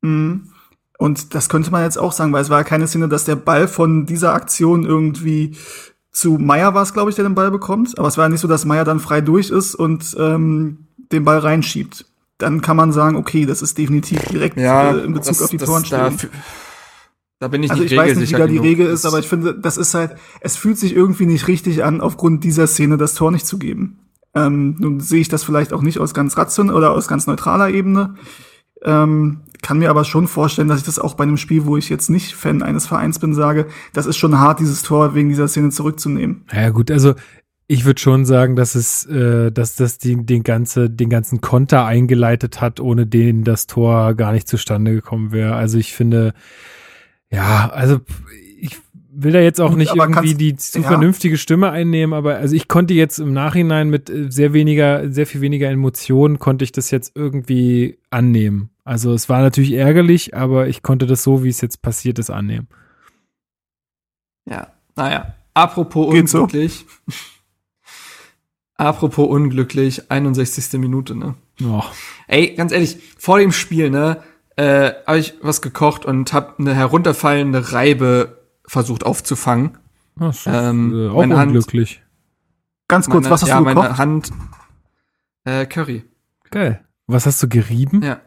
Mhm. Und das könnte man jetzt auch sagen, weil es war ja keine Szene, dass der Ball von dieser Aktion irgendwie zu Meier war es, glaube ich, der den Ball bekommt. Aber es war ja nicht so, dass Meier dann frei durch ist und ähm, den Ball reinschiebt. Dann kann man sagen, okay, das ist definitiv direkt Ja, äh, in Bezug das, auf die das, Torentstehung. da, da bin ich Also nicht ich weiß nicht, wie da die. Regel ist, aber ich finde, das ist halt, es fühlt sich irgendwie nicht richtig an, aufgrund dieser Szene das Tor nicht zu geben. Ähm, nun sehe ich das vielleicht auch nicht aus ganz ration oder aus ganz neutraler Ebene. Ähm, kann mir aber schon vorstellen, dass ich das auch bei einem Spiel, wo ich jetzt nicht Fan eines Vereins bin, sage, das ist schon hart, dieses Tor wegen dieser Szene zurückzunehmen. Ja gut, also ich würde schon sagen, dass es, äh, dass das die, den ganze, den ganzen Konter eingeleitet hat, ohne den das Tor gar nicht zustande gekommen wäre. Also ich finde, ja, also will da jetzt auch nicht aber irgendwie die zu ja. vernünftige Stimme einnehmen, aber also ich konnte jetzt im Nachhinein mit äh, sehr weniger, sehr viel weniger Emotionen konnte ich das jetzt irgendwie annehmen. Also es war natürlich ärgerlich, aber ich konnte das so, wie es jetzt passiert ist, annehmen. Ja, naja. Apropos Geht so. unglücklich. Apropos unglücklich, 61. Minute, ne? Oh. Ey, ganz ehrlich, vor dem Spiel, ne, äh, habe ich was gekocht und habe eine herunterfallende Reibe versucht aufzufangen. Das ist, Ähm, äh, auch meine Hand- unglücklich. Ganz kurz, Meine- was hast ja, du meine gekocht? Hand, äh, Curry. Geil. Was hast du gerieben? Ja.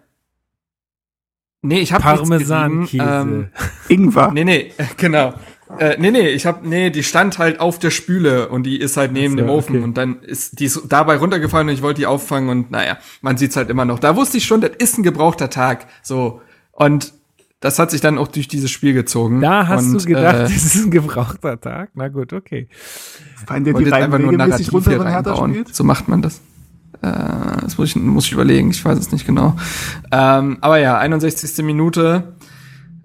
Nee, ich habe Parmesankäse. Ähm, Ingwer. nee, nee, genau. Äh, nee, nee, ich hab, nee, die stand halt auf der Spüle und die ist halt neben Ach so, dem Ofen okay. und dann ist die ist dabei runtergefallen und ich wollte die auffangen und naja, man sieht's halt immer noch. Da wusste ich schon, das ist ein gebrauchter Tag. So. Und das hat sich dann auch durch dieses Spiel gezogen. Da hast und, du gedacht, äh, das ist ein gebrauchter Tag? Na gut, okay. Fallen dir die einfach nur Narrativ runter, hier reinbauen. So macht man das. Äh, das muss ich, muss ich überlegen, ich weiß es nicht genau. Ähm, aber ja, 61. Minute.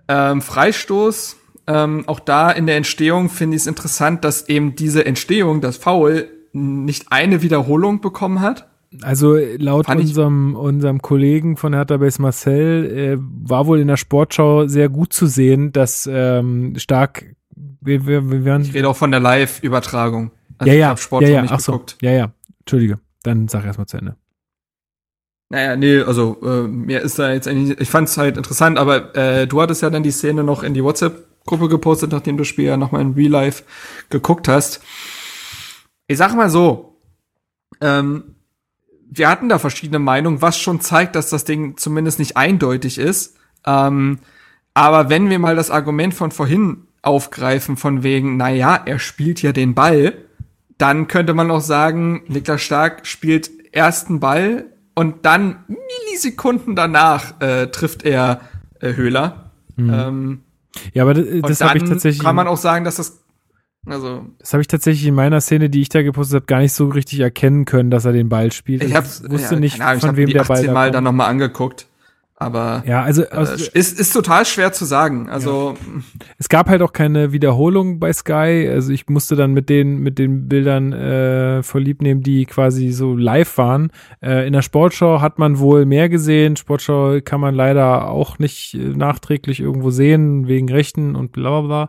Ähm, Freistoß. Ähm, auch da in der Entstehung finde ich es interessant, dass eben diese Entstehung, das Foul, nicht eine Wiederholung bekommen hat. Also laut Fand ich- unserem, unserem Kollegen von Hertha Base Marcel äh, war wohl in der Sportschau sehr gut zu sehen, dass ähm, stark wir, wir, wir werden Ich rede auch von der Live-Übertragung. Also ja ich ja hab Sport ja ja ach so ja ja Entschuldige dann sag erst mal zu Ende Naja, nee, also äh, mir ist da jetzt eigentlich, ich fand es halt interessant, aber äh, du hattest ja dann die Szene noch in die WhatsApp-Gruppe gepostet, nachdem du das Spiel ja nochmal in Real Life geguckt hast. Ich sag mal so, ähm, wir hatten da verschiedene Meinungen, was schon zeigt, dass das Ding zumindest nicht eindeutig ist. Ähm, aber wenn wir mal das Argument von vorhin aufgreifen, von wegen, na ja, er spielt ja den Ball, dann könnte man auch sagen, Niklas Stark spielt ersten Ball und dann Millisekunden danach äh, trifft er äh, Höhler. Ähm, ja aber das, das habe ich tatsächlich kann man auch sagen, dass das also das habe ich tatsächlich in meiner Szene die ich da gepostet habe gar nicht so richtig erkennen können dass er den Ball spielt ich hab's, wusste ja, nicht Ahnung, ich von wem die der Ball 18 da Mal kommt. dann nochmal angeguckt. Aber ja also äh, aus, ist, ist total schwer zu sagen. Also Es gab halt auch keine Wiederholung bei Sky. Also ich musste dann mit den mit den Bildern äh, vorlieb nehmen, die quasi so live waren. Äh, in der Sportschau hat man wohl mehr gesehen. Sportschau kann man leider auch nicht äh, nachträglich irgendwo sehen wegen Rechten und bla bla bla.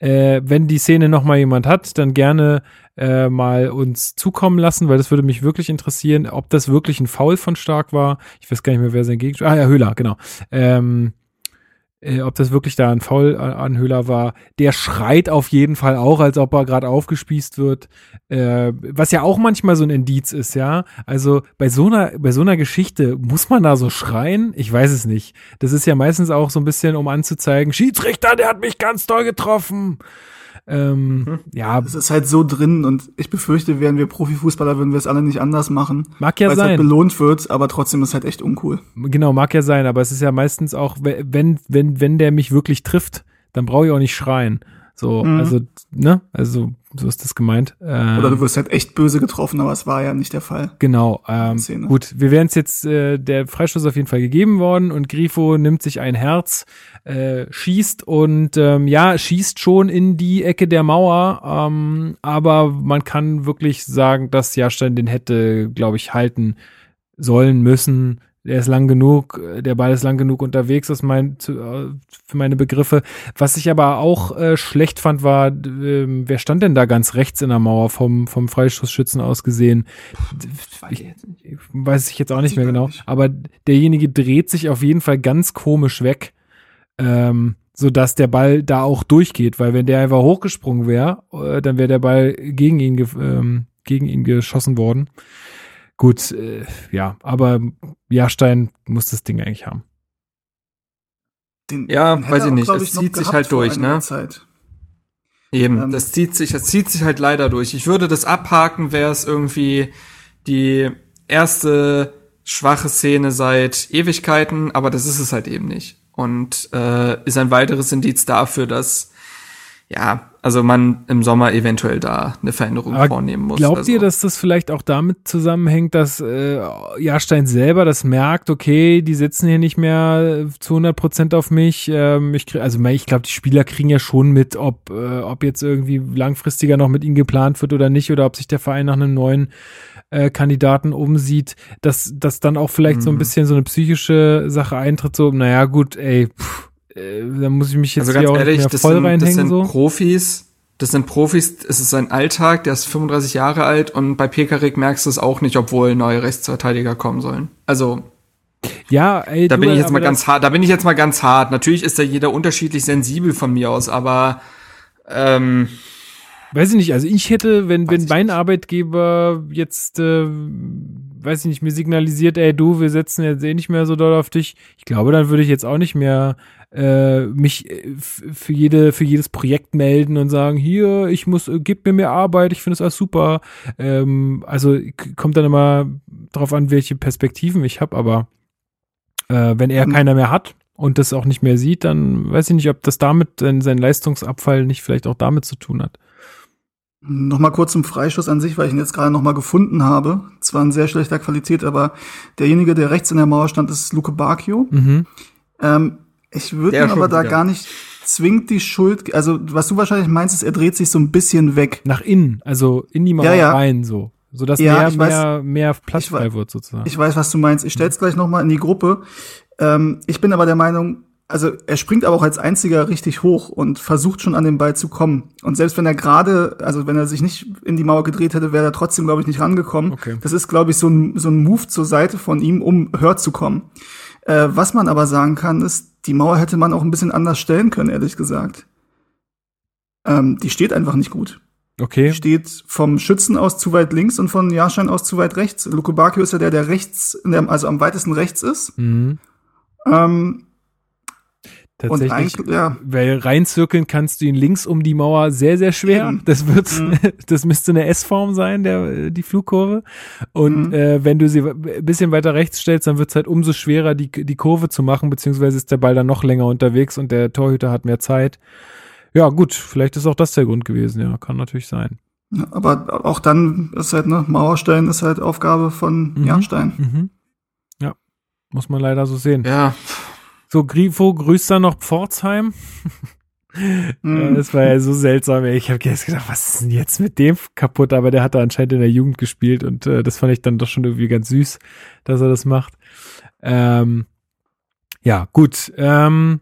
Äh, wenn die Szene noch mal jemand hat, dann gerne äh, mal uns zukommen lassen, weil das würde mich wirklich interessieren, ob das wirklich ein Foul von Stark war. Ich weiß gar nicht mehr, wer sein Gegenspieler. Ah ja, Höhler, genau. Ähm, äh, ob das wirklich da ein Foul an Höhler war. Der schreit auf jeden Fall auch, als ob er gerade aufgespießt wird. Äh, was ja auch manchmal so ein Indiz ist, ja. Also bei so einer, bei so einer Geschichte muss man da so schreien? Ich weiß es nicht. Das ist ja meistens auch so ein bisschen, um anzuzeigen, Schiedsrichter, der hat mich ganz doll getroffen. Ähm, hm. Ja. Es ist halt so drin und ich befürchte, wären wir Profifußballer, würden wir es alle nicht anders machen. Mag ja weil sein. es halt belohnt wird, aber trotzdem ist halt echt uncool. Genau, mag ja sein, aber es ist ja meistens auch, wenn, wenn, wenn der mich wirklich trifft, dann brauche ich auch nicht schreien. So, mhm. also, ne? Also, so ist das gemeint. Ähm, Oder du wirst halt echt böse getroffen, aber es war ja nicht der Fall. Genau. Ähm, gut, wir werden es jetzt, äh, der Freistoß auf jeden Fall gegeben worden und Grifo nimmt sich ein Herz, äh, schießt und ähm, ja, schießt schon in die Ecke der Mauer, ähm, aber man kann wirklich sagen, dass Jahrstein den hätte, glaube ich, halten sollen müssen der ist lang genug, der Ball ist lang genug unterwegs, aus mein, zu, äh, für meine Begriffe. Was ich aber auch äh, schlecht fand, war, äh, wer stand denn da ganz rechts in der Mauer vom, vom Freistoßschützen aus gesehen? Ich, ich, weiß ich jetzt auch nicht mehr genau. Aber derjenige dreht sich auf jeden Fall ganz komisch weg, ähm, so dass der Ball da auch durchgeht, weil wenn der einfach hochgesprungen wäre, äh, dann wäre der Ball gegen ihn, ähm, gegen ihn geschossen worden. Gut, äh, ja, aber Jahrstein muss das Ding eigentlich haben. Den, ja, weiß ich nicht. Es zieht sich halt durch, ne? Zeit. Eben, ähm, das zieht sich, das zieht sich halt leider durch. Ich würde das abhaken, wäre es irgendwie die erste schwache Szene seit Ewigkeiten, aber das ist es halt eben nicht. Und äh, ist ein weiteres Indiz dafür, dass ja, also man im Sommer eventuell da eine Veränderung Aber vornehmen muss. Glaubt also. ihr, dass das vielleicht auch damit zusammenhängt, dass äh, Jahrstein selber das merkt, okay, die sitzen hier nicht mehr zu 100 Prozent auf mich. Ähm, ich krieg, also ich glaube, die Spieler kriegen ja schon mit, ob, äh, ob jetzt irgendwie langfristiger noch mit ihnen geplant wird oder nicht oder ob sich der Verein nach einem neuen äh, Kandidaten umsieht, dass, dass dann auch vielleicht mhm. so ein mhm. bisschen so eine psychische Sache eintritt, so, naja, gut, ey, pff, äh, da muss ich mich jetzt also ganz ehrlich, nicht mehr voll sind, reinhängen. Das sind so. Profis, das sind Profis, es ist sein Alltag, der ist 35 Jahre alt und bei Pekarik merkst du es auch nicht, obwohl neue Rechtsverteidiger kommen sollen. Also ja, ey, da bin ich jetzt mal ganz hart. Da bin ich jetzt mal ganz hart. Natürlich ist da jeder unterschiedlich sensibel von mir aus, aber ähm, weiß ich nicht. Also ich hätte, wenn wenn mein. Arbeitgeber jetzt äh, weiß ich nicht, mir signalisiert, ey du, wir setzen jetzt eh nicht mehr so doll auf dich. Ich glaube, dann würde ich jetzt auch nicht mehr äh, mich äh, für jede für jedes Projekt melden und sagen, hier, ich muss, äh, gib mir mehr Arbeit, ich finde es alles super. Ähm, also kommt dann immer drauf an, welche Perspektiven ich habe, aber äh, wenn er mhm. keiner mehr hat und das auch nicht mehr sieht, dann weiß ich nicht, ob das damit sein, sein Leistungsabfall nicht vielleicht auch damit zu tun hat. Nochmal kurz zum Freischuss an sich, weil ich ihn jetzt gerade nochmal gefunden habe. Zwar in sehr schlechter Qualität, aber derjenige, der rechts in der Mauer stand, ist Luke Bacchio. Mhm. Ähm, ich würde ihm aber da gar nicht zwingend die Schuld, also was du wahrscheinlich meinst, ist, er dreht sich so ein bisschen weg. Nach innen, also in die Mauer ja, ja. rein, so. So dass ja, mehr, weiß, mehr, mehr Platz frei wird, sozusagen. Ich weiß, was du meinst. Ich stell's gleich nochmal in die Gruppe. Ähm, ich bin aber der Meinung, also er springt aber auch als einziger richtig hoch und versucht schon an den Ball zu kommen. Und selbst wenn er gerade, also wenn er sich nicht in die Mauer gedreht hätte, wäre er trotzdem, glaube ich, nicht rangekommen. Okay. Das ist, glaube ich, so ein, so ein Move zur Seite von ihm, um höher zu kommen. Äh, was man aber sagen kann, ist, die Mauer hätte man auch ein bisschen anders stellen können, ehrlich gesagt. Ähm, die steht einfach nicht gut. Okay. Die steht vom Schützen aus zu weit links und von Jahrschein aus zu weit rechts. Lukubakio ist ja der, der rechts, also am weitesten rechts ist. Mhm. Ähm, Tatsächlich, ja. weil reinzirkeln kannst du ihn links um die Mauer sehr, sehr schwer. Mhm. Das wird, mhm. das müsste eine S-Form sein, der, die Flugkurve. Und mhm. äh, wenn du sie ein bisschen weiter rechts stellst, dann wird es halt umso schwerer, die, die Kurve zu machen, beziehungsweise ist der Ball dann noch länger unterwegs und der Torhüter hat mehr Zeit. Ja, gut, vielleicht ist auch das der Grund gewesen, ja, kann natürlich sein. Ja, aber auch dann ist halt, ne, Mauerstellen ist halt Aufgabe von mhm. Jahrstein. Mhm. Ja, muss man leider so sehen. Ja. So, Grifo grüßt dann noch Pforzheim. mm. Das war ja so seltsam. Ich habe jetzt gedacht, was ist denn jetzt mit dem kaputt? Aber der hat da anscheinend in der Jugend gespielt und äh, das fand ich dann doch schon irgendwie ganz süß, dass er das macht. Ähm, ja, gut. Ähm,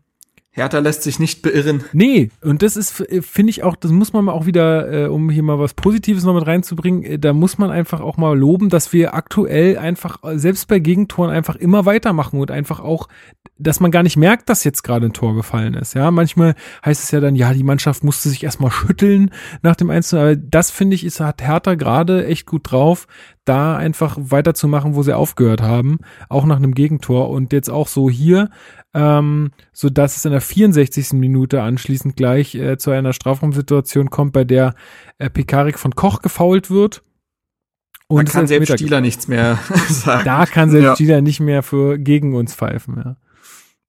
Hertha lässt sich nicht beirren. Nee, und das ist, äh, finde ich auch, das muss man mal auch wieder, äh, um hier mal was Positives noch mit reinzubringen, äh, da muss man einfach auch mal loben, dass wir aktuell einfach, äh, selbst bei Gegentoren einfach immer weitermachen und einfach auch, dass man gar nicht merkt, dass jetzt gerade ein Tor gefallen ist. Ja, manchmal heißt es ja dann, ja, die Mannschaft musste sich erstmal schütteln nach dem Einzelnen, aber das finde ich, ist, hat Hertha gerade echt gut drauf, da einfach weiterzumachen, wo sie aufgehört haben, auch nach einem Gegentor und jetzt auch so hier, ähm, so dass es in der 64. Minute anschließend gleich äh, zu einer Strafraumsituation kommt, bei der äh, Pekarik von Koch gefault wird. Und da kann selbst Stieler nichts mehr sagen. Da kann selbst ja. Stieler nicht mehr für gegen uns pfeifen, ja.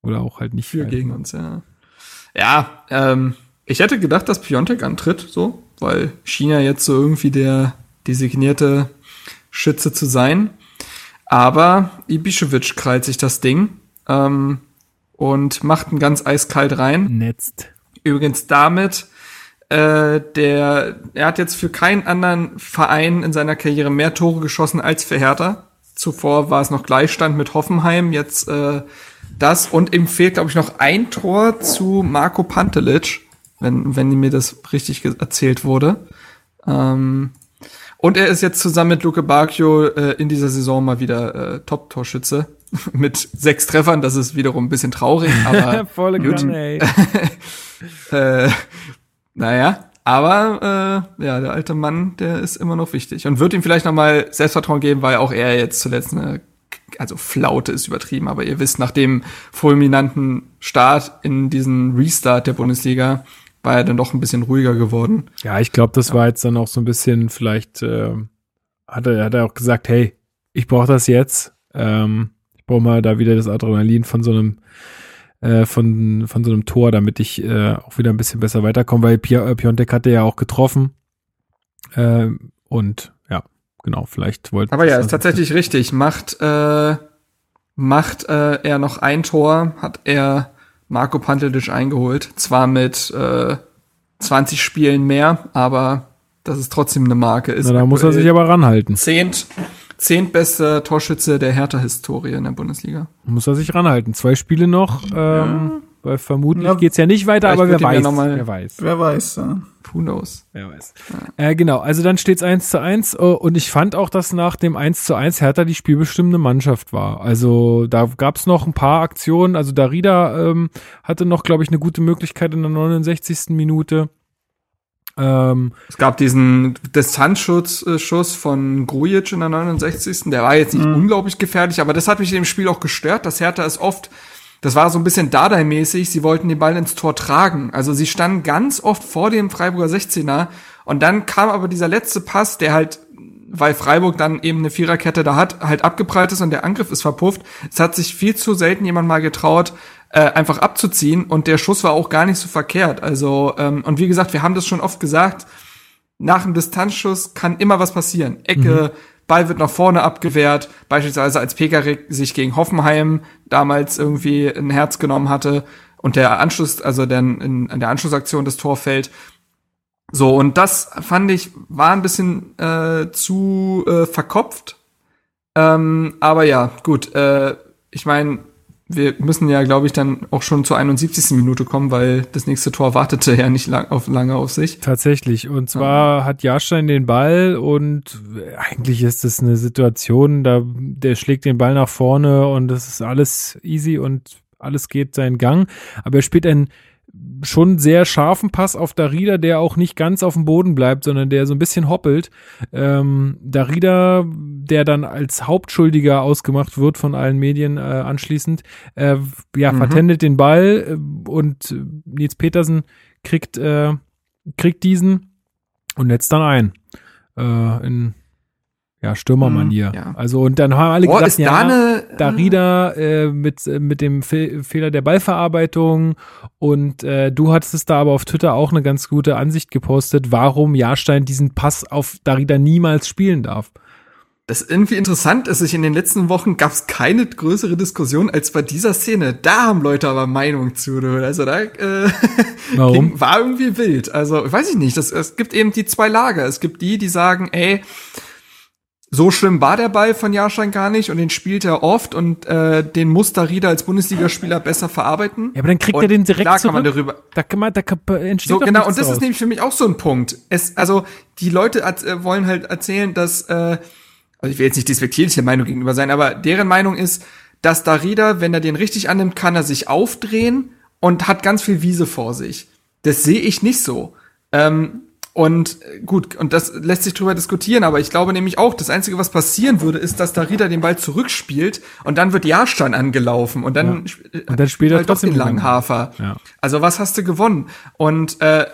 Oder auch halt nicht für pfeifen. gegen uns, ja. Ja, ähm, ich hätte gedacht, dass Piontek antritt, so, weil China jetzt so irgendwie der designierte Schütze zu sein. Aber Ibišević krallt sich das Ding. Ähm, und macht ihn ganz eiskalt rein. Netzt. Übrigens damit, äh, der, er hat jetzt für keinen anderen Verein in seiner Karriere mehr Tore geschossen als für Hertha. Zuvor war es noch Gleichstand mit Hoffenheim, jetzt äh, das und ihm fehlt, glaube ich, noch ein Tor zu Marco Pantelic, wenn, wenn mir das richtig erzählt wurde. Ähm, und er ist jetzt zusammen mit Luke Bacchio äh, in dieser Saison mal wieder äh, Top-Torschütze mit sechs Treffern. Das ist wiederum ein bisschen traurig, aber volle gut. ey. äh, naja, aber äh, ja, der alte Mann, der ist immer noch wichtig und wird ihm vielleicht noch mal Selbstvertrauen geben, weil auch er jetzt zuletzt eine also Flaute ist übertrieben, aber ihr wisst, nach dem fulminanten Start in diesen Restart der Bundesliga war er dann doch ein bisschen ruhiger geworden. Ja, ich glaube, das ja. war jetzt dann auch so ein bisschen, vielleicht äh, hat, er, hat er auch gesagt, hey, ich brauche das jetzt. Ähm, brauche mal da wieder das Adrenalin von so einem äh, von, von so einem Tor, damit ich äh, auch wieder ein bisschen besser weiterkomme, weil äh, Piontek hatte ja auch getroffen. Äh, und ja, genau, vielleicht wollte Aber ja, ist tatsächlich richtig. Macht, äh, macht äh, er noch ein Tor, hat er Marco Pantelic eingeholt. Zwar mit äh, 20 Spielen mehr, aber das ist trotzdem eine Marke. Ist Na, da muss er sich aber ranhalten. Zehnt, zehntbester Torschütze der Hertha-Historie in der Bundesliga. Muss er sich ranhalten. Zwei Spiele noch. Ähm, ja. Weil vermutlich ja, geht's ja nicht weiter, aber wer weiß, mal, wer weiß. Wer weiß, ja. Who knows? Wer weiß. Ja. Äh, genau, also dann steht's eins zu eins uh, und ich fand auch, dass nach dem eins zu eins Hertha die spielbestimmende Mannschaft war. Also da gab's noch ein paar Aktionen. Also Darida ähm, hatte noch, glaube ich, eine gute Möglichkeit in der 69. Minute. Ähm, es gab diesen Distanzschuss Schuss von Grujic in der 69. Der war jetzt nicht mhm. unglaublich gefährlich, aber das hat mich in dem Spiel auch gestört, dass Hertha es oft das war so ein bisschen Dardai-mäßig, sie wollten den Ball ins Tor tragen. Also sie standen ganz oft vor dem Freiburger 16er und dann kam aber dieser letzte Pass, der halt, weil Freiburg dann eben eine Viererkette da hat, halt abgeprallt ist und der Angriff ist verpufft. Es hat sich viel zu selten jemand mal getraut, äh, einfach abzuziehen und der Schuss war auch gar nicht so verkehrt. Also, ähm, und wie gesagt, wir haben das schon oft gesagt, nach einem Distanzschuss kann immer was passieren. Ecke, mhm Ball wird nach vorne abgewehrt, beispielsweise als Pekarik sich gegen Hoffenheim damals irgendwie ein Herz genommen hatte und der Anschluss, also der, in, in der Anschlussaktion das Tor fällt. So, und das fand ich, war ein bisschen äh, zu äh, verkopft. Ähm, aber ja, gut, äh, ich meine, wir müssen ja, glaube ich, dann auch schon zur 71. Minute kommen, weil das nächste Tor wartete ja nicht lang auf, lange auf sich. Tatsächlich. Und zwar ja. hat Jahrstein den Ball und eigentlich ist es eine Situation, da der schlägt den Ball nach vorne und das ist alles easy und alles geht seinen Gang. Aber er spielt ein schon sehr scharfen Pass auf Darida, der auch nicht ganz auf dem Boden bleibt, sondern der so ein bisschen hoppelt. Ähm, Darida, der dann als Hauptschuldiger ausgemacht wird von allen Medien äh, anschließend, äh, ja, mhm. vertendet den Ball äh, und Nils Petersen kriegt, äh, kriegt diesen und netzt dann ein. Äh, in ja, Stürmermanier. Mhm, ja. Also und dann haben alle oh, gesagt, ja, da eine, Darida äh, mit, äh, mit dem Fe Fehler der Ballverarbeitung und äh, du hattest es da aber auf Twitter auch eine ganz gute Ansicht gepostet, warum Jahrstein diesen Pass auf Darida niemals spielen darf. Das irgendwie interessant ist, sich in den letzten Wochen gab es keine größere Diskussion als bei dieser Szene. Da haben Leute aber Meinung zu. Also da äh, Warum? war irgendwie wild. Also weiß ich nicht. Das, es gibt eben die zwei Lager. Es gibt die, die sagen, ey, so schlimm war der Ball von Jahrstein gar nicht und den spielt er oft und äh, den muss Darida als Bundesligaspieler besser verarbeiten. Ja, aber dann kriegt und er den direkt klar zurück. Kann man darüber, da kann man, da kann, entsteht so genau und das draus. ist nämlich für mich auch so ein Punkt. Es also die Leute äh, wollen halt erzählen, dass äh, also ich will jetzt nicht despektierlich der Meinung gegenüber sein, aber deren Meinung ist, dass Darida, wenn er den richtig annimmt, kann er sich aufdrehen und hat ganz viel Wiese vor sich. Das sehe ich nicht so. Ähm, und äh, gut, und das lässt sich drüber diskutieren, aber ich glaube nämlich auch, das Einzige, was passieren würde, ist, dass Darida den Ball zurückspielt und dann wird Jahrstein angelaufen und dann, Ja. Und dann spielt er halt doch trotzdem den langen gewonnen. Hafer. Ja. Also was hast du gewonnen? Und äh,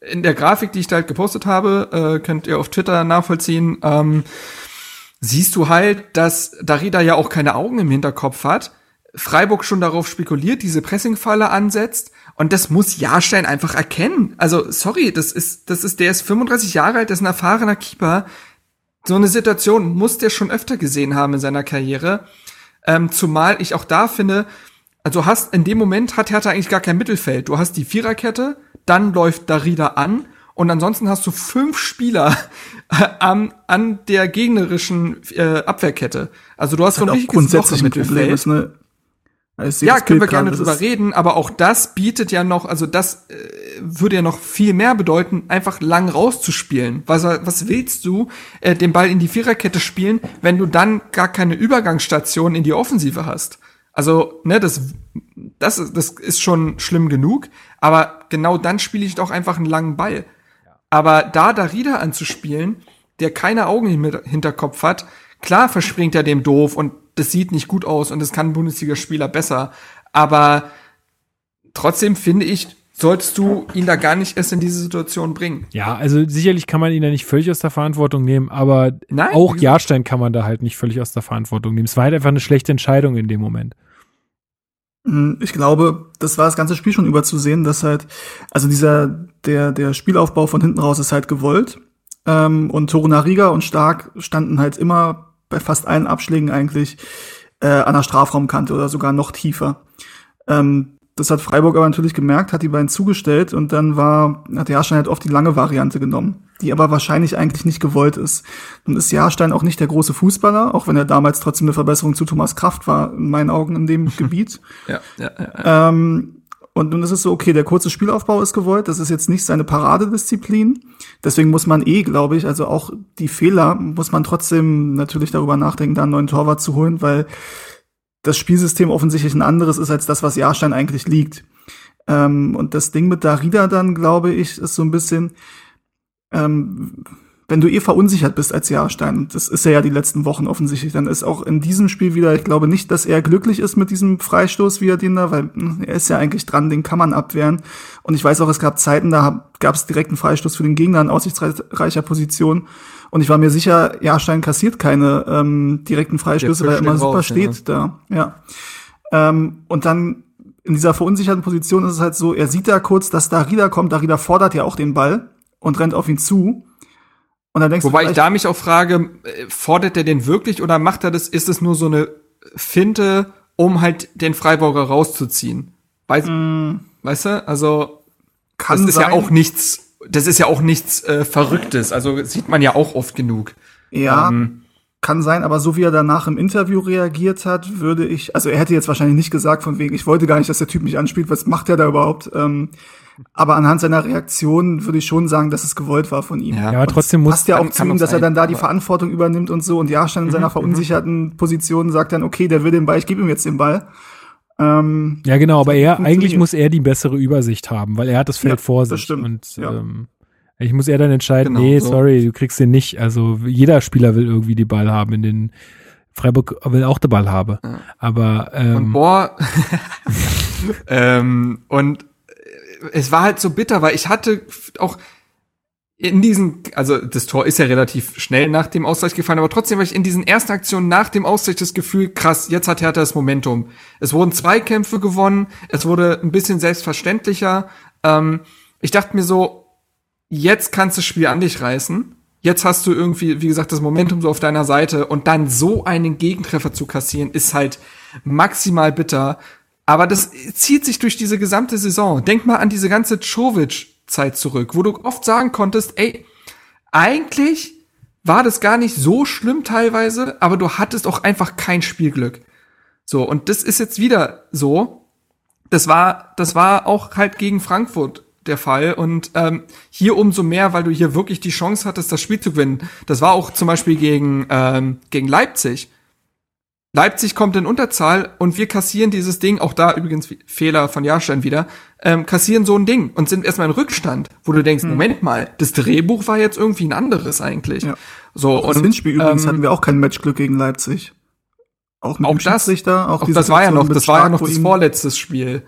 in der Grafik, die ich da halt gepostet habe, äh, könnt ihr auf Twitter nachvollziehen, ähm, siehst du halt, dass Darida ja auch keine Augen im Hinterkopf hat. Freiburg schon darauf spekuliert, diese Pressingfalle ansetzt und das muss Jahrstein einfach erkennen. Also sorry, das ist das ist der ist 35 Jahre alt, das ist ein erfahrener Keeper. So eine Situation muss der schon öfter gesehen haben in seiner Karriere. Ähm, zumal ich auch da finde, also hast in dem Moment hat Hertha eigentlich gar kein Mittelfeld. Du hast die Viererkette, dann läuft Darida an und ansonsten hast du fünf Spieler an, an der gegnerischen äh, Abwehrkette. Also du hast so ein richtiges ein Problem Mittelfeld. ist, ne? Ja, können wir gerne drüber reden, aber auch das bietet ja noch, also das äh, würde ja noch viel mehr bedeuten, einfach lang rauszuspielen. Was, was willst du, äh, den Ball in die Viererkette spielen, wenn du dann gar keine Übergangsstation in die Offensive hast? Also, ne, das, das, ist- das ist schon schlimm genug, aber genau dann spiele ich doch einfach einen langen Ball. Aber da Darida anzuspielen, der keine Augen im Hinterkopf hat, klar verspringt er dem doof und das sieht nicht gut aus und das kann ein Bundesligaspieler besser. Aber trotzdem finde ich, solltest du ihn da gar nicht erst in diese Situation bringen. Ja, also sicherlich kann man ihn da nicht völlig aus der Verantwortung nehmen, aber Nein, auch Jahrstein kann man da halt nicht völlig aus der Verantwortung nehmen. Es war halt einfach eine schlechte Entscheidung in dem Moment. Mm, Ich glaube, das war das ganze Spiel schon überzusehen, dass halt, also dieser, der, der Spielaufbau von hinten raus ist halt gewollt. Ähm, und Torunariga und Stark standen halt immer bei fast allen Abschlägen eigentlich äh, an der Strafraumkante oder sogar noch tiefer. Ähm, das hat Freiburg aber natürlich gemerkt, hat die beiden zugestellt und dann war, hat Jahrstein halt oft die lange Variante genommen, die aber wahrscheinlich eigentlich nicht gewollt ist. Nun ist Jahrstein auch nicht der große Fußballer, auch wenn er damals trotzdem eine Verbesserung zu Thomas Kraft war, in meinen Augen in dem Gebiet. Ja, ja, ja. Ähm, und nun ist es so, okay, der kurze Spielaufbau ist gewollt, das ist jetzt nicht seine Paradedisziplin. Deswegen muss man eh, glaube ich, also auch die Fehler muss man trotzdem natürlich darüber nachdenken, da einen neuen Torwart zu holen, weil das Spielsystem offensichtlich ein anderes ist als das, was Jahrstein eigentlich liegt. Ähm, und das Ding mit Darida dann, glaube ich, ist so ein bisschen, ähm, wenn du eh verunsichert bist als Jahrstein, und das ist er ja die letzten Wochen offensichtlich, dann ist auch in diesem Spiel wieder, ich glaube nicht, dass er glücklich ist mit diesem Freistoß, wie er den da, weil mh, er ist ja eigentlich dran, den kann man abwehren. Und ich weiß auch, es gab Zeiten, da gab es direkt einen Freistoß für den Gegner in aussichtsreicher Position. Und ich war mir sicher, Jahrstein kassiert keine ähm, direkten Freistöße, weil er immer super raus, steht da. Ja. Ähm, und dann in dieser verunsicherten Position ist es halt so, er sieht da kurz, dass Darida kommt, Darida fordert ja auch den Ball und rennt auf ihn zu. Und dann denkst Wobei du ich da mich auch frage, äh, fordert er den wirklich oder macht er das, ist es nur so eine Finte, um halt den Freiburger rauszuziehen? Weiß, Weißt du? Also, kann das ist sein, ja auch nichts, das ist ja auch nichts äh, Verrücktes. Also sieht man ja auch oft genug. Ja, Ähm, kann sein, aber so wie er danach im Interview reagiert hat, würde ich, also er hätte jetzt wahrscheinlich nicht gesagt von wegen, ich wollte gar nicht, dass der Typ mich anspielt, was macht er da überhaupt? Ähm, aber anhand seiner Reaktion würde ich schon sagen, dass es gewollt war von ihm. Ja. Ja, aber trotzdem muss passt ja auch zu ihm, dass er dann da die Verantwortung übernimmt und so und Jahrstein in seiner verunsicherten Position sagt dann, okay, der will den Ball, ich gebe ihm jetzt den Ball. Ähm, Ja, genau, aber er, eigentlich muss er die bessere Übersicht haben, weil er hat das Feld Ja, vor das sich. stimmt, Und ja. ähm, eigentlich muss er dann entscheiden, Genau, nee, so. sorry, du kriegst den nicht. Also jeder Spieler will irgendwie die Ball haben. In den Freiburg will auch den Ball haben. Ja. Aber Und ähm, boah, ähm, und äh, es war halt so bitter, weil ich hatte auch in diesen, also das Tor ist ja relativ schnell nach dem Ausgleich gefallen, aber trotzdem war ich in diesen ersten Aktionen nach dem Ausgleich das Gefühl, krass, jetzt hat Hertha das Momentum. Es wurden zwei Kämpfe gewonnen, es wurde ein bisschen selbstverständlicher. Ähm, ich dachte mir so, jetzt kannst du das Spiel an dich reißen. Jetzt hast du irgendwie, wie gesagt, das Momentum so auf deiner Seite und dann so einen Gegentreffer zu kassieren, ist halt maximal bitter. Aber das zieht sich durch diese gesamte Saison. Denk mal an diese ganze Czovic-Zeit zurück, wo du oft sagen konntest, ey, eigentlich war das gar nicht so schlimm teilweise, aber du hattest auch einfach kein Spielglück. So, und das ist jetzt wieder so. Das war, das war auch halt gegen Frankfurt der Fall. Und ähm, hier umso mehr, weil du hier wirklich die Chance hattest, das Spiel zu gewinnen. Das war auch zum Beispiel gegen, ähm, gegen Leipzig. Leipzig kommt in Unterzahl und wir kassieren dieses Ding, auch da übrigens Fehler von Jahrstein wieder, ähm, kassieren so ein Ding und sind erstmal in Rückstand, wo du denkst, hm. Moment mal, das Drehbuch war jetzt irgendwie ein anderes eigentlich. Ja. So, und, das Hinspiel übrigens ähm, hatten wir auch kein Matchglück gegen Leipzig. Auch mit auch das, auch, auch das war ja noch, das war ja noch das vorletzte Spiel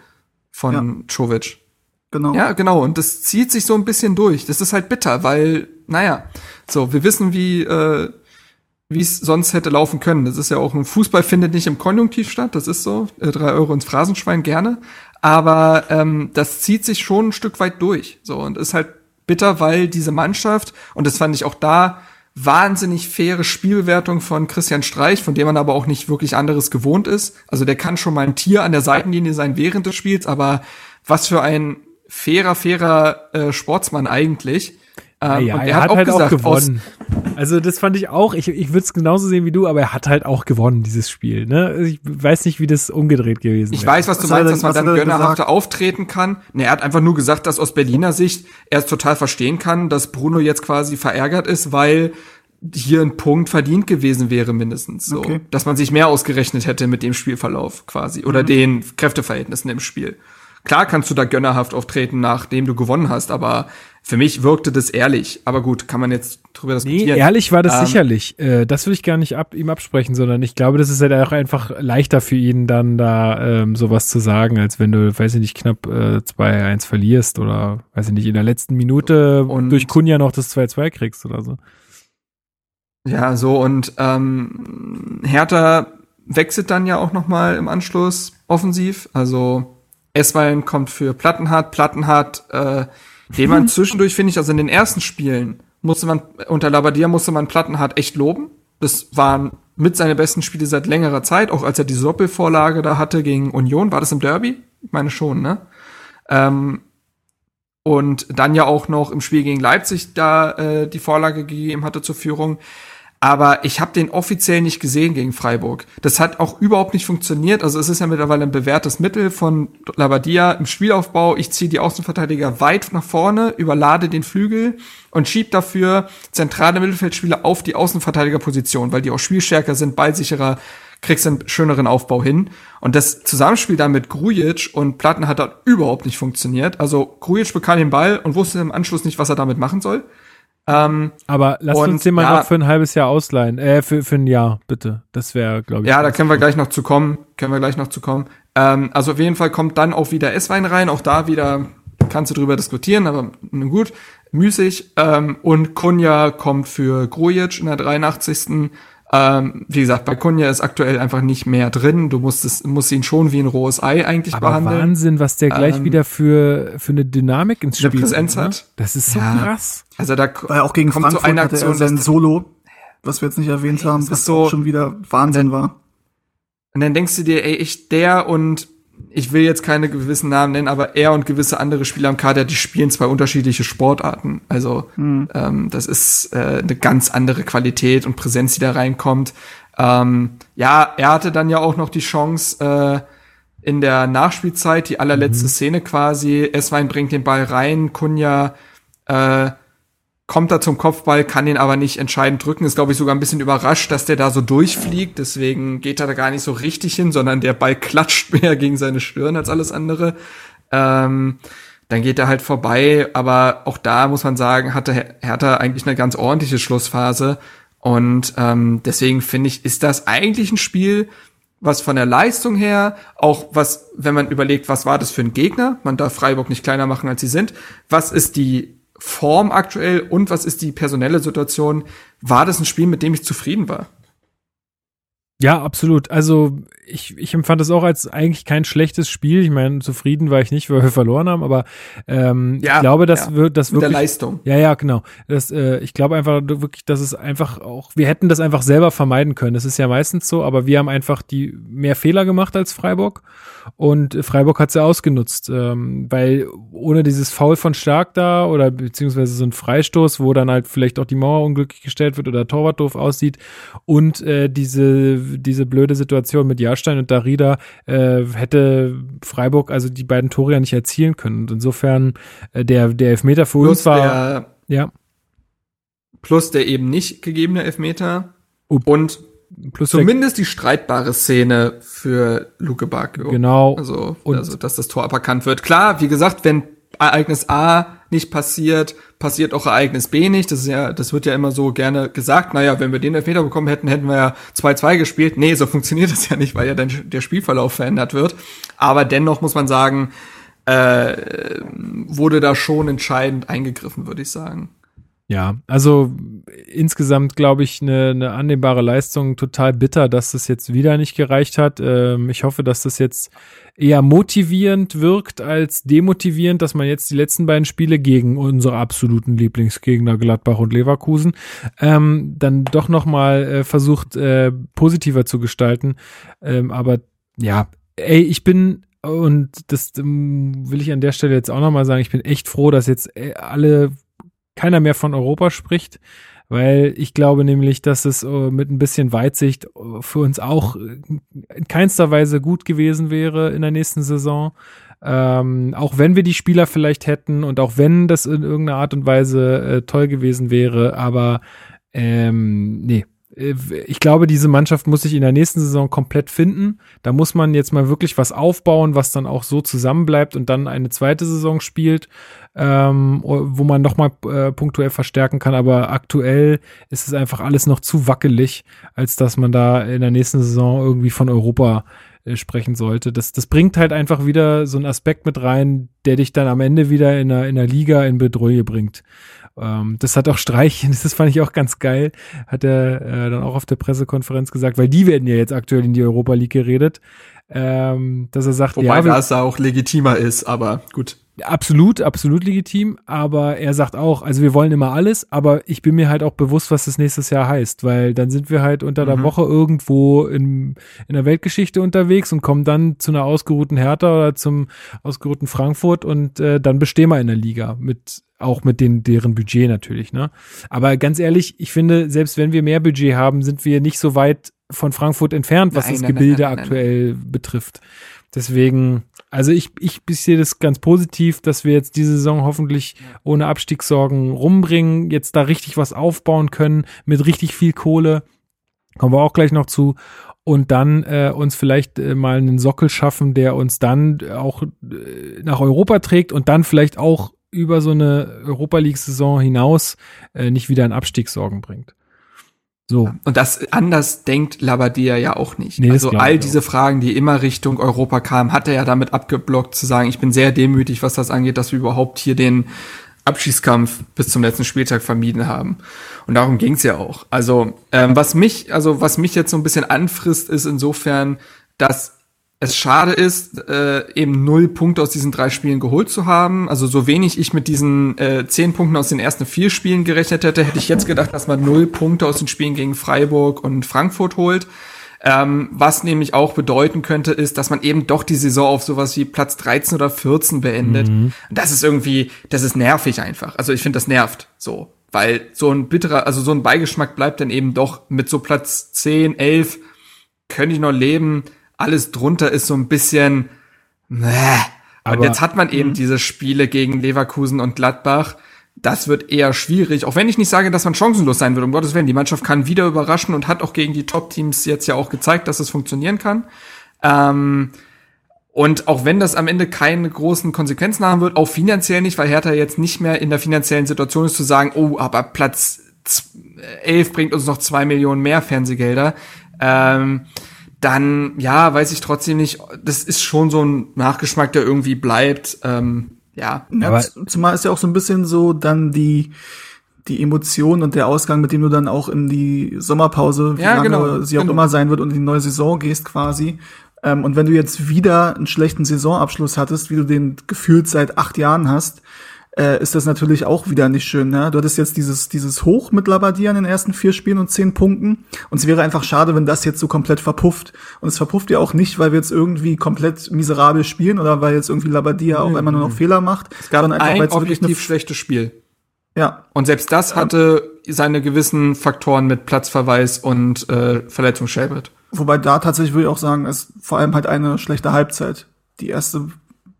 von ja. Czovic. Genau. Ja, genau. Und das zieht sich so ein bisschen durch. Das ist halt bitter, weil, naja, so, wir wissen, wie, äh, wie es sonst hätte laufen können. Das ist ja auch ein Fußball findet nicht im Konjunktiv statt, das ist so. Äh, drei Euro ins Phrasenschwein gerne. Aber ähm, das zieht sich schon ein Stück weit durch. So, und ist halt bitter, weil diese Mannschaft, und das fand ich auch da, wahnsinnig faire Spielbewertung von Christian Streich, von dem man aber auch nicht wirklich anderes gewohnt ist. Also der kann schon mal ein Tier an der Seitenlinie sein während des Spiels, aber was für ein fairer, fairer äh, Sportsmann eigentlich. Ähm, ja, er, hat, hat auch halt gesagt, auch gewonnen. Also das fand ich auch, ich, ich würde es genauso sehen wie du, aber er hat halt auch gewonnen, dieses Spiel. Ne? Also ich weiß nicht, wie das umgedreht gewesen ist. Ich weiß, was du was meinst, dass man dann gönnerhafter auftreten kann. Ne, er hat einfach nur gesagt, dass aus Berliner Sicht er es total verstehen kann, dass Bruno jetzt quasi verärgert ist, weil hier ein Punkt verdient gewesen wäre mindestens so, okay. dass man sich mehr ausgerechnet hätte mit dem Spielverlauf quasi oder mhm. den Kräfteverhältnissen im Spiel. Klar kannst du da gönnerhaft auftreten, nachdem du gewonnen hast, aber für mich wirkte das ehrlich. Aber gut, kann man jetzt drüber diskutieren. Nee, ehrlich war das ähm, sicherlich. Äh, das will ich gar nicht ab, ihm absprechen, sondern ich glaube, das ist halt auch einfach leichter für ihn, dann da ähm, sowas zu sagen, als wenn du, weiß ich nicht, knapp äh, 2-1 verlierst oder, weiß ich nicht, in der letzten Minute und durch Kunja noch das 2-2 kriegst oder so. Ja, so und ähm, Hertha wechselt dann ja auch noch mal im Anschluss offensiv. Also Eswein kommt für Plattenhardt, Plattenhardt, äh, den man zwischendurch, finde ich, also in den ersten Spielen musste man, unter Labadia musste man Plattenhardt echt loben. Das waren mit seine besten Spiele seit längerer Zeit, auch als er die Doppelvorlage da hatte gegen Union. War das im Derby? Ich meine schon, ne? Ähm, und dann ja auch noch im Spiel gegen Leipzig da äh, die Vorlage gegeben hatte zur Führung aber ich habe den offiziell nicht gesehen gegen Freiburg. Das hat auch überhaupt nicht funktioniert. Also es ist ja mittlerweile ein bewährtes Mittel von Labadia im Spielaufbau. Ich ziehe die Außenverteidiger weit nach vorne, überlade den Flügel und schieb dafür zentrale Mittelfeldspieler auf die Außenverteidigerposition, weil die auch spielstärker sind, ballsicherer, kriegst einen schöneren Aufbau hin. Und das Zusammenspiel dann mit Grujic und Platten hat dort überhaupt nicht funktioniert. Also Grujic bekam den Ball und wusste im Anschluss nicht, was er damit machen soll. Ähm, Aber lass uns den mal ja, noch für ein halbes Jahr ausleihen. Äh, für, für ein Jahr, bitte. Das wäre, glaube ich. Ja, da können wir gleich noch zu kommen. Können wir gleich noch zu kommen. Ähm, also auf jeden Fall kommt dann auch wieder Esswein rein. Auch da wieder kannst du drüber diskutieren, aber nun gut, müßig. Ähm, und Kunja kommt für Grujic in der 83. Ähm, wie gesagt, bei Kunja ist aktuell einfach nicht mehr drin. Du musst es, musst ihn schon wie ein rohes Ei eigentlich Aber behandeln. Wahnsinn, was der gleich ähm, wieder für, für eine Dynamik ins Spiel eine Präsenz hat. Ne? Das ist so ja. krass. Also da Weil auch gegen kommt Frankfurt so eine Aktion, hatte er sein Solo, was wir jetzt nicht erwähnt haben, was so, schon wieder Wahnsinn war. Und dann denkst du dir, ey, ich, der und ich will jetzt keine gewissen Namen nennen, aber er und gewisse andere Spieler am Kader, die spielen zwei unterschiedliche Sportarten. Also mhm. ähm, das ist äh, eine ganz andere Qualität und Präsenz, die da reinkommt. Ähm, ja, er hatte dann ja auch noch die Chance äh, in der Nachspielzeit, die allerletzte mhm. Szene quasi. Eswein bringt den Ball rein, Kunja äh, kommt da zum Kopfball, kann ihn aber nicht entscheidend drücken. Ist, glaube ich, sogar ein bisschen überrascht, dass der da so durchfliegt. Deswegen geht er da gar nicht so richtig hin, sondern der Ball klatscht mehr gegen seine Stirn als alles andere. Ähm, dann geht er halt vorbei, aber auch da muss man sagen, hatte Hertha eigentlich eine ganz ordentliche Schlussphase. Und ähm, deswegen finde ich, ist das eigentlich ein Spiel, was von der Leistung her, auch was, wenn man überlegt, was war das für ein Gegner, man darf Freiburg nicht kleiner machen, als sie sind, was ist die Form aktuell und was ist die personelle Situation? War das ein Spiel, mit dem ich zufrieden war? Ja, absolut. Also ich, ich empfand das auch als eigentlich kein schlechtes Spiel. Ich meine, zufrieden war ich nicht, weil wir verloren haben, aber ähm, ja, ich glaube, das ja, wird das mit wirklich. Der Leistung. Ja, ja, genau. Das, äh, ich glaube einfach wirklich, dass es einfach auch, wir hätten das einfach selber vermeiden können. Das ist ja meistens so, aber wir haben einfach die mehr Fehler gemacht als Freiburg und Freiburg hat sie ausgenutzt, ähm, weil ohne dieses Foul von Stark da oder beziehungsweise so ein Freistoß, wo dann halt vielleicht auch die Mauer unglücklich gestellt wird oder Torwart doof aussieht und äh, diese diese blöde Situation mit Jahrstein und Darida äh, hätte Freiburg also die beiden Tore ja nicht erzielen können. Und insofern äh, der der Elfmeter für Plus uns war der, ja plus der eben nicht gegebene Elfmeter Up. und plus zumindest die streitbare Szene für Luke Bacchio. genau Also, Und- also, dass das Tor aberkannt wird. Klar, wie gesagt, wenn Ereignis A nicht passiert, passiert auch Ereignis B nicht. Das ist ja, das wird ja immer so gerne gesagt. Naja, wenn wir den Elfmeter bekommen hätten, hätten wir ja 2-2 gespielt. Nee, so funktioniert das ja nicht, weil ja dann der Spielverlauf verändert wird. Aber dennoch muss man sagen, äh, wurde da schon entscheidend eingegriffen, würde ich sagen. Ja, also insgesamt glaube ich eine, eine annehmbare Leistung. Total bitter, dass das jetzt wieder nicht gereicht hat. Ähm, ich hoffe, dass das jetzt eher motivierend wirkt als demotivierend, dass man jetzt die letzten beiden Spiele gegen unsere absoluten Lieblingsgegner Gladbach und Leverkusen ähm, dann doch noch mal äh, versucht äh, positiver zu gestalten. Ähm, aber ja, ey, ich bin und das ähm, will ich an der Stelle jetzt auch noch mal sagen. Ich bin echt froh, dass jetzt äh, alle keiner mehr von Europa spricht, weil ich glaube nämlich, dass es äh, mit ein bisschen Weitsicht äh, für uns auch äh, in keinster Weise gut gewesen wäre in der nächsten Saison. Ähm, auch wenn wir die Spieler vielleicht hätten und auch wenn das in irgendeiner Art und Weise äh, toll gewesen wäre, aber ähm, nee. Äh, Ich glaube, diese Mannschaft muss sich in der nächsten Saison komplett finden. Da muss man jetzt mal wirklich was aufbauen, was dann auch so zusammenbleibt und dann eine zweite Saison spielt, ähm, wo man nochmal äh, punktuell verstärken kann. Aber aktuell ist es einfach alles noch zu wackelig, als dass man da in der nächsten Saison irgendwie von Europa äh, sprechen sollte. Das, das bringt halt einfach wieder so einen Aspekt mit rein, der dich dann am Ende wieder in der, in der Liga in Bedrohung bringt. Ähm, das hat auch Streich, das fand ich auch ganz geil, hat er äh, dann auch auf der Pressekonferenz gesagt, weil die werden ja jetzt aktuell in die Europa League geredet, ähm, dass er sagt, Wobei ja, das auch legitimer ist, aber gut. Absolut, absolut legitim, aber er sagt auch, also wir wollen immer alles, aber ich bin mir halt auch bewusst, was das nächstes Jahr heißt, weil dann sind wir halt unter der Mhm. Woche irgendwo in, in der Weltgeschichte unterwegs und kommen dann zu einer ausgeruhten Hertha oder zum ausgeruhten Frankfurt und äh, dann bestehen wir in der Liga mit auch mit den deren Budget natürlich, ne? Aber ganz ehrlich, ich finde, selbst wenn wir mehr Budget haben, sind wir nicht so weit von Frankfurt entfernt, was Nein, das nein, Gebilde nein. aktuell betrifft. Deswegen, also ich, ich sehe das ganz positiv, dass wir jetzt diese Saison hoffentlich ohne Abstiegssorgen rumbringen, jetzt da richtig was aufbauen können mit richtig viel Kohle. Kommen wir auch gleich noch zu. Und dann äh, uns vielleicht äh, mal einen Sockel schaffen, der uns dann auch äh, nach Europa trägt und dann vielleicht auch über so eine Europa League-Saison hinaus äh, nicht wieder in Abstiegssorgen bringt. So. Und das anders denkt Labadia ja auch nicht. Nee, also all diese Fragen, die immer Richtung Europa kamen, hat er ja damit abgeblockt zu sagen, ich bin sehr demütig, was das angeht, dass wir überhaupt hier den Abschießkampf bis zum letzten Spieltag vermieden haben. Und darum ging's ja auch. Also ähm, was mich, also was mich jetzt so ein bisschen anfrisst, ist insofern, dass es schade ist, äh, eben null Punkte aus diesen drei Spielen geholt zu haben. Also so wenig ich mit diesen äh, zehn Punkten aus den ersten vier Spielen gerechnet hätte, hätte ich jetzt gedacht, dass man null Punkte aus den Spielen gegen Freiburg und Frankfurt holt. Ähm, was nämlich auch bedeuten könnte, ist, dass man eben doch die Saison auf sowas wie Platz 13 oder 14 beendet. Und das ist irgendwie, das ist nervig einfach. Also ich finde, das nervt so. Weil so ein bitterer, also so ein Beigeschmack bleibt dann eben doch mit so Platz 10, 11, könnte ich noch leben. Alles drunter ist so ein bisschen, Mäh. Und Aber- jetzt hat man eben diese Spiele gegen Leverkusen und Gladbach. Das wird eher schwierig, auch wenn ich nicht sage, dass man chancenlos sein wird, um Gottes Willen. Die Mannschaft kann wieder überraschen und hat auch gegen die Top-Teams jetzt ja auch gezeigt, dass es funktionieren kann. Ähm, und auch wenn das am Ende keine großen Konsequenzen haben wird, auch finanziell nicht, weil Hertha jetzt nicht mehr in der finanziellen Situation ist zu sagen, oh, aber Platz z- 11 bringt uns noch zwei Millionen mehr Fernsehgelder. Ähm, dann, ja, weiß ich trotzdem nicht, das ist schon so ein Nachgeschmack, der irgendwie bleibt. Ähm, ja, Ja, Aber- zumal ist ja auch so ein bisschen so dann die die Emotion und der Ausgang, mit dem du dann auch in die Sommerpause, wie Ja, lange genau, sie auch genau. immer sein wird, und in die neue Saison gehst quasi. Ähm, und wenn du jetzt wieder einen schlechten Saisonabschluss hattest, wie du den gefühlt seit acht Jahren hast, äh, ist das natürlich auch wieder nicht schön. Ne? Du hattest jetzt dieses, dieses Hoch mit Labadia in den ersten vier Spielen und zehn Punkten. Und es wäre einfach schade, wenn das jetzt so komplett verpufft. Und es verpufft ja auch nicht, weil wir jetzt irgendwie komplett miserabel spielen oder weil jetzt irgendwie Labadia auf einmal nur noch Fehler macht. Es gab sondern ein es objektiv schlechtes Spiel. ja, Und selbst das hatte seine gewissen Faktoren mit Platzverweis und äh, Verletzung Shelbert. Wobei da tatsächlich würde ich auch sagen, ist vor allem halt eine schlechte Halbzeit. Die erste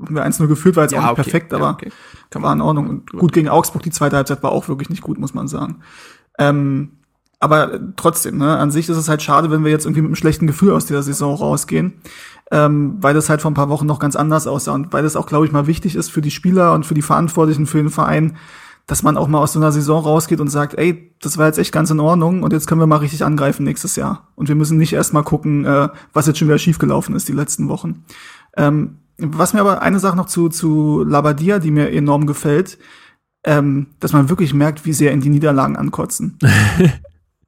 haben wir 1-0 geführt, war jetzt auch nicht perfekt, ja, aber okay. Kann war in Ordnung. Und gut gegen Augsburg, die zweite Halbzeit war auch wirklich nicht gut, muss man sagen. Ähm, aber trotzdem, ne, an sich ist es halt schade, wenn wir jetzt irgendwie mit einem schlechten Gefühl aus dieser Saison rausgehen, ähm, weil das halt vor ein paar Wochen noch ganz anders aussah und weil das auch, glaube ich, mal wichtig ist für die Spieler und für die Verantwortlichen für den Verein, dass man auch mal aus so einer Saison rausgeht und sagt, ey, das war jetzt echt ganz in Ordnung und jetzt können wir mal richtig angreifen nächstes Jahr. Und wir müssen nicht erst mal gucken, äh, was jetzt schon wieder schiefgelaufen ist die letzten Wochen. Ähm, was mir aber eine Sache noch zu, zu Labadia, die mir enorm gefällt, ähm, dass man wirklich merkt, wie sehr in die Niederlagen ankotzen.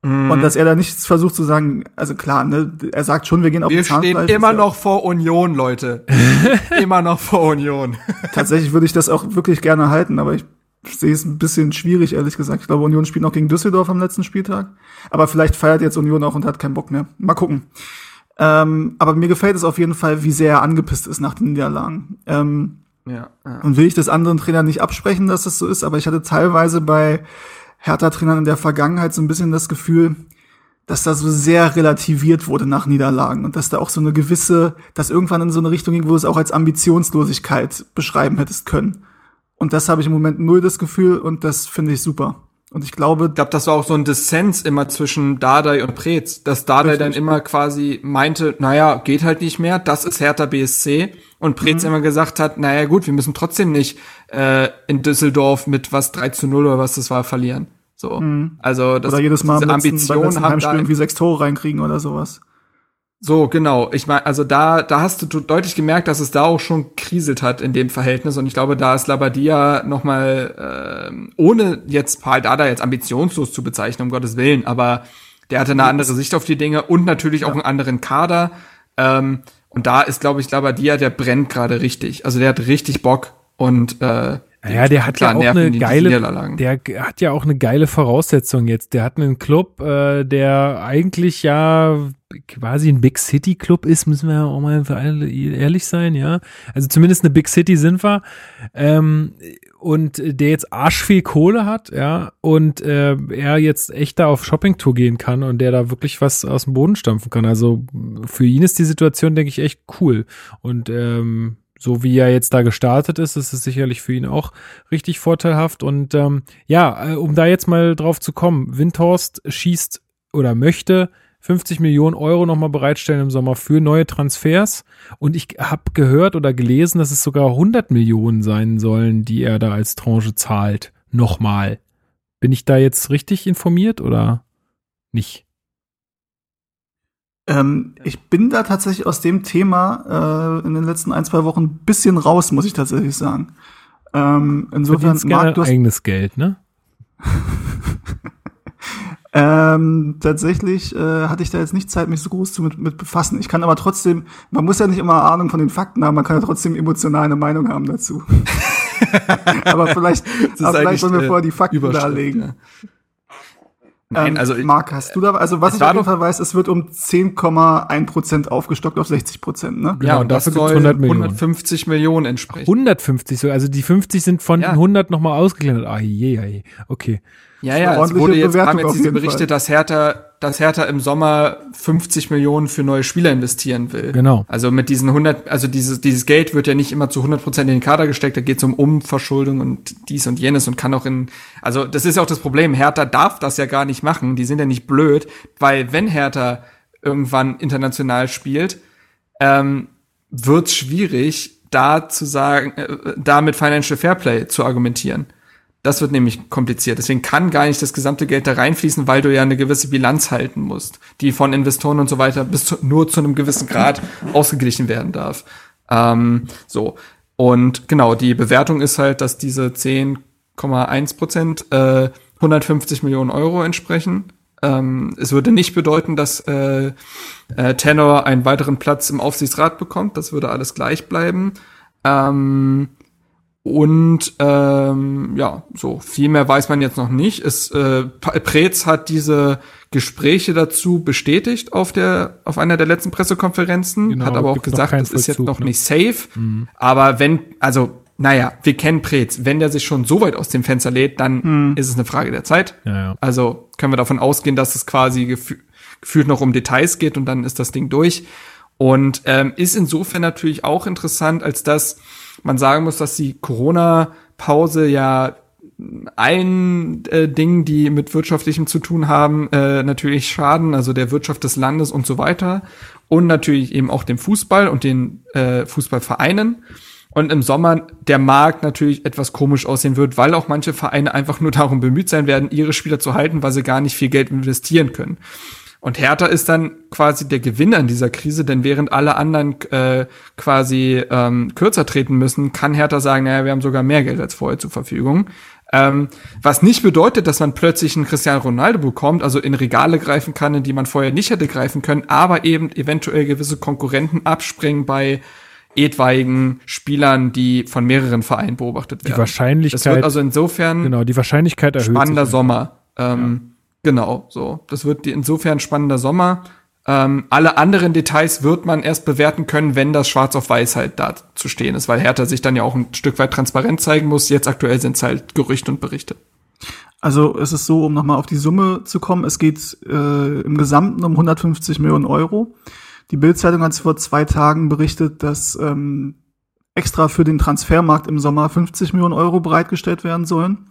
Mhm. Und dass er da nichts versucht zu sagen, also klar, ne, er sagt schon, wir gehen auf Wir die stehen Zahnfleisch. immer Ist ja- noch vor Union, Leute. immer noch vor Union. Tatsächlich würde ich das auch wirklich gerne halten, aber ich sehe es ein bisschen schwierig, ehrlich gesagt. Ich glaube, Union spielt noch gegen Düsseldorf am letzten Spieltag. Aber vielleicht feiert jetzt Union auch und hat keinen Bock mehr. Mal gucken. Ähm, aber mir gefällt es auf jeden Fall, wie sehr er angepisst ist nach den Niederlagen. Ähm, Ja, ja. Und will ich das anderen Trainern nicht absprechen, dass das so ist, aber ich hatte teilweise bei Hertha-Trainern in der Vergangenheit so ein bisschen das Gefühl, dass da so sehr relativiert wurde nach Niederlagen und dass da auch so eine gewisse, dass irgendwann in so eine Richtung ging, wo du es auch als Ambitionslosigkeit beschreiben hättest können. Und das habe ich im Moment null das Gefühl und das finde ich super. Und ich glaube, Ich glaube, das war auch so ein Dissens immer zwischen Dardai und Preetz, dass Dardai Richtig. dann immer quasi meinte, naja, geht halt nicht mehr, das ist Hertha BSC und Preetz Mhm. immer gesagt hat, naja gut, wir müssen trotzdem nicht äh, in Düsseldorf mit was 3 zu 0 oder was das war verlieren. So. Also das Mhm. oder jedes Mal diese letzten, beim Ambition letzten haben Heimspiel da irgendwie sechs Tore reinkriegen oder sowas. So, genau. Ich meine, also da, da hast du deutlich gemerkt, dass es da auch schon kriselt hat in dem Verhältnis. Und ich glaube, da ist Labadia noch mal, ähm, ohne jetzt Paul Dada jetzt ambitionslos zu bezeichnen, um Gottes Willen, aber der hatte eine andere Sicht auf die Dinge und natürlich auch einen anderen Kader. Ähm, und da ist, glaube ich, Labadia, der brennt gerade richtig. Also der hat richtig Bock und äh, Ja, der hat ja auch nerven eine geile, der hat ja auch eine geile Voraussetzung jetzt. Der hat einen Club, äh, der eigentlich ja quasi ein Big City Club ist, müssen wir ja auch mal für alle ehrlich sein, ja. Also zumindest eine Big City sind wir. Ähm, und der jetzt arschviel Kohle hat, ja, und äh, er jetzt echt da auf Shoppingtour gehen kann und der da wirklich was aus dem Boden stampfen kann. Also für ihn ist die Situation, denke ich, echt cool. Und ähm, so wie er jetzt da gestartet ist, ist es sicherlich für ihn auch richtig vorteilhaft. Und ähm, ja, äh, um da jetzt mal drauf zu kommen, Windhorst schießt oder möchte 50 Millionen Euro nochmal bereitstellen im Sommer für neue Transfers. Und ich habe gehört oder gelesen, dass es sogar 100 Millionen sein sollen, die er da als Tranche zahlt. Nochmal. Bin ich da jetzt richtig informiert oder nicht? Ähm, ich bin da tatsächlich aus dem Thema äh, in den letzten ein, zwei Wochen ein bisschen raus, muss ich tatsächlich sagen. Ähm, insofern, Marc, du hast, eigenes Geld, ne? ähm, tatsächlich äh, hatte ich da jetzt nicht Zeit, mich so groß zu mit, mit befassen. Ich kann aber trotzdem, man muss ja nicht immer Ahnung von den Fakten haben, man kann ja trotzdem emotional eine Meinung haben dazu. aber vielleicht, aber vielleicht wollen wir äh, vorher die Fakten darlegen. ja. Nein, Ähm, also ich- Marc, hast du da, also was ich auf jeden Fall weiß, es wird um 10,1 Prozent aufgestockt auf 60 Prozent, ne? Genau, ja, und das dafür soll 100 Millionen. 150 Millionen entsprechen. 150 so, also die 50 sind von Ja. den 100 nochmal ausgeklammert. Ah, je, je, okay. Ja, ja, es wurde jetzt, Bewertung haben jetzt diese Berichte, Fall. dass Hertha, dass Hertha im Sommer 50 Millionen für neue Spieler investieren will. Genau. Also mit diesen 100, also dieses, dieses Geld wird ja nicht immer zu 100 Prozent in den Kader gesteckt, da geht es um Umverschuldung und dies und jenes und kann auch in, also das ist ja auch das Problem, Hertha darf das ja gar nicht machen, die sind ja nicht blöd, weil wenn Hertha irgendwann international spielt, ähm, wird's schwierig, da zu sagen, äh, da mit Financial Fairplay zu argumentieren. Das wird nämlich kompliziert. Deswegen kann gar nicht das gesamte Geld da reinfließen, weil du ja eine gewisse Bilanz halten musst, die von Investoren und so weiter bis zu, nur zu einem gewissen Grad ausgeglichen werden darf. Ähm, so. Und genau, die Bewertung ist halt, dass diese 10,1 Prozent äh, 150 Millionen Euro entsprechen. Ähm, es würde nicht bedeuten, dass äh, äh, Tenor einen weiteren Platz im Aufsichtsrat bekommt. Das würde alles gleich bleiben. Ähm, und ähm, ja, so viel mehr weiß man jetzt noch nicht. Es, äh, Preetz hat diese Gespräche dazu bestätigt auf der auf einer der letzten Pressekonferenzen, genau, hat aber auch gesagt, es ist jetzt noch ne? nicht safe. Mhm. Aber wenn, also naja, wir kennen Preetz. Wenn der sich schon so weit aus dem Fenster lädt, dann hm. ist es eine Frage der Zeit. Ja, ja. Also können wir davon ausgehen, dass es quasi gefü gefühlt noch um Details geht und dann ist das Ding durch. Und ähm, ist insofern natürlich auch interessant, als dass man sagen muss, dass die Corona-Pause ja allen äh, Dingen, die mit wirtschaftlichem zu tun haben, äh, natürlich schaden, also der Wirtschaft des Landes und so weiter. Und natürlich eben auch dem Fußball und den äh, Fußballvereinen und im Sommer der Markt natürlich etwas komisch aussehen wird, weil auch manche Vereine einfach nur darum bemüht sein werden, ihre Spieler zu halten, weil sie gar nicht viel Geld investieren können. Und Hertha ist dann quasi der Gewinner in dieser Krise, denn während alle anderen äh, quasi ähm, kürzer treten müssen, kann Hertha sagen, naja, wir haben sogar mehr Geld als vorher zur Verfügung. Ähm, was nicht bedeutet, dass man plötzlich einen Cristiano Ronaldo bekommt, also in Regale greifen kann, in die man vorher nicht hätte greifen können, aber eben eventuell gewisse Konkurrenten abspringen bei etwaigen Spielern, die von mehreren Vereinen beobachtet werden. Die Wahrscheinlichkeit. Das wird also insofern genau die Wahrscheinlichkeit erhöht spannender. Sommer. Ähm, ja. Genau, so. Das wird die insofern spannender Sommer. Ähm, alle anderen Details wird man erst bewerten können, wenn das Schwarz auf Weiß halt da zu stehen ist, weil Hertha sich dann ja auch ein Stück weit transparent zeigen muss. Jetzt aktuell sind es halt Gerüchte und Berichte. Also es ist so, um nochmal auf die Summe zu kommen, es geht äh, im Gesamten um 150 Millionen Euro. Die Bildzeitung hat vor zwei Tagen berichtet, dass ähm, extra für den Transfermarkt im Sommer 50 Millionen Euro bereitgestellt werden sollen.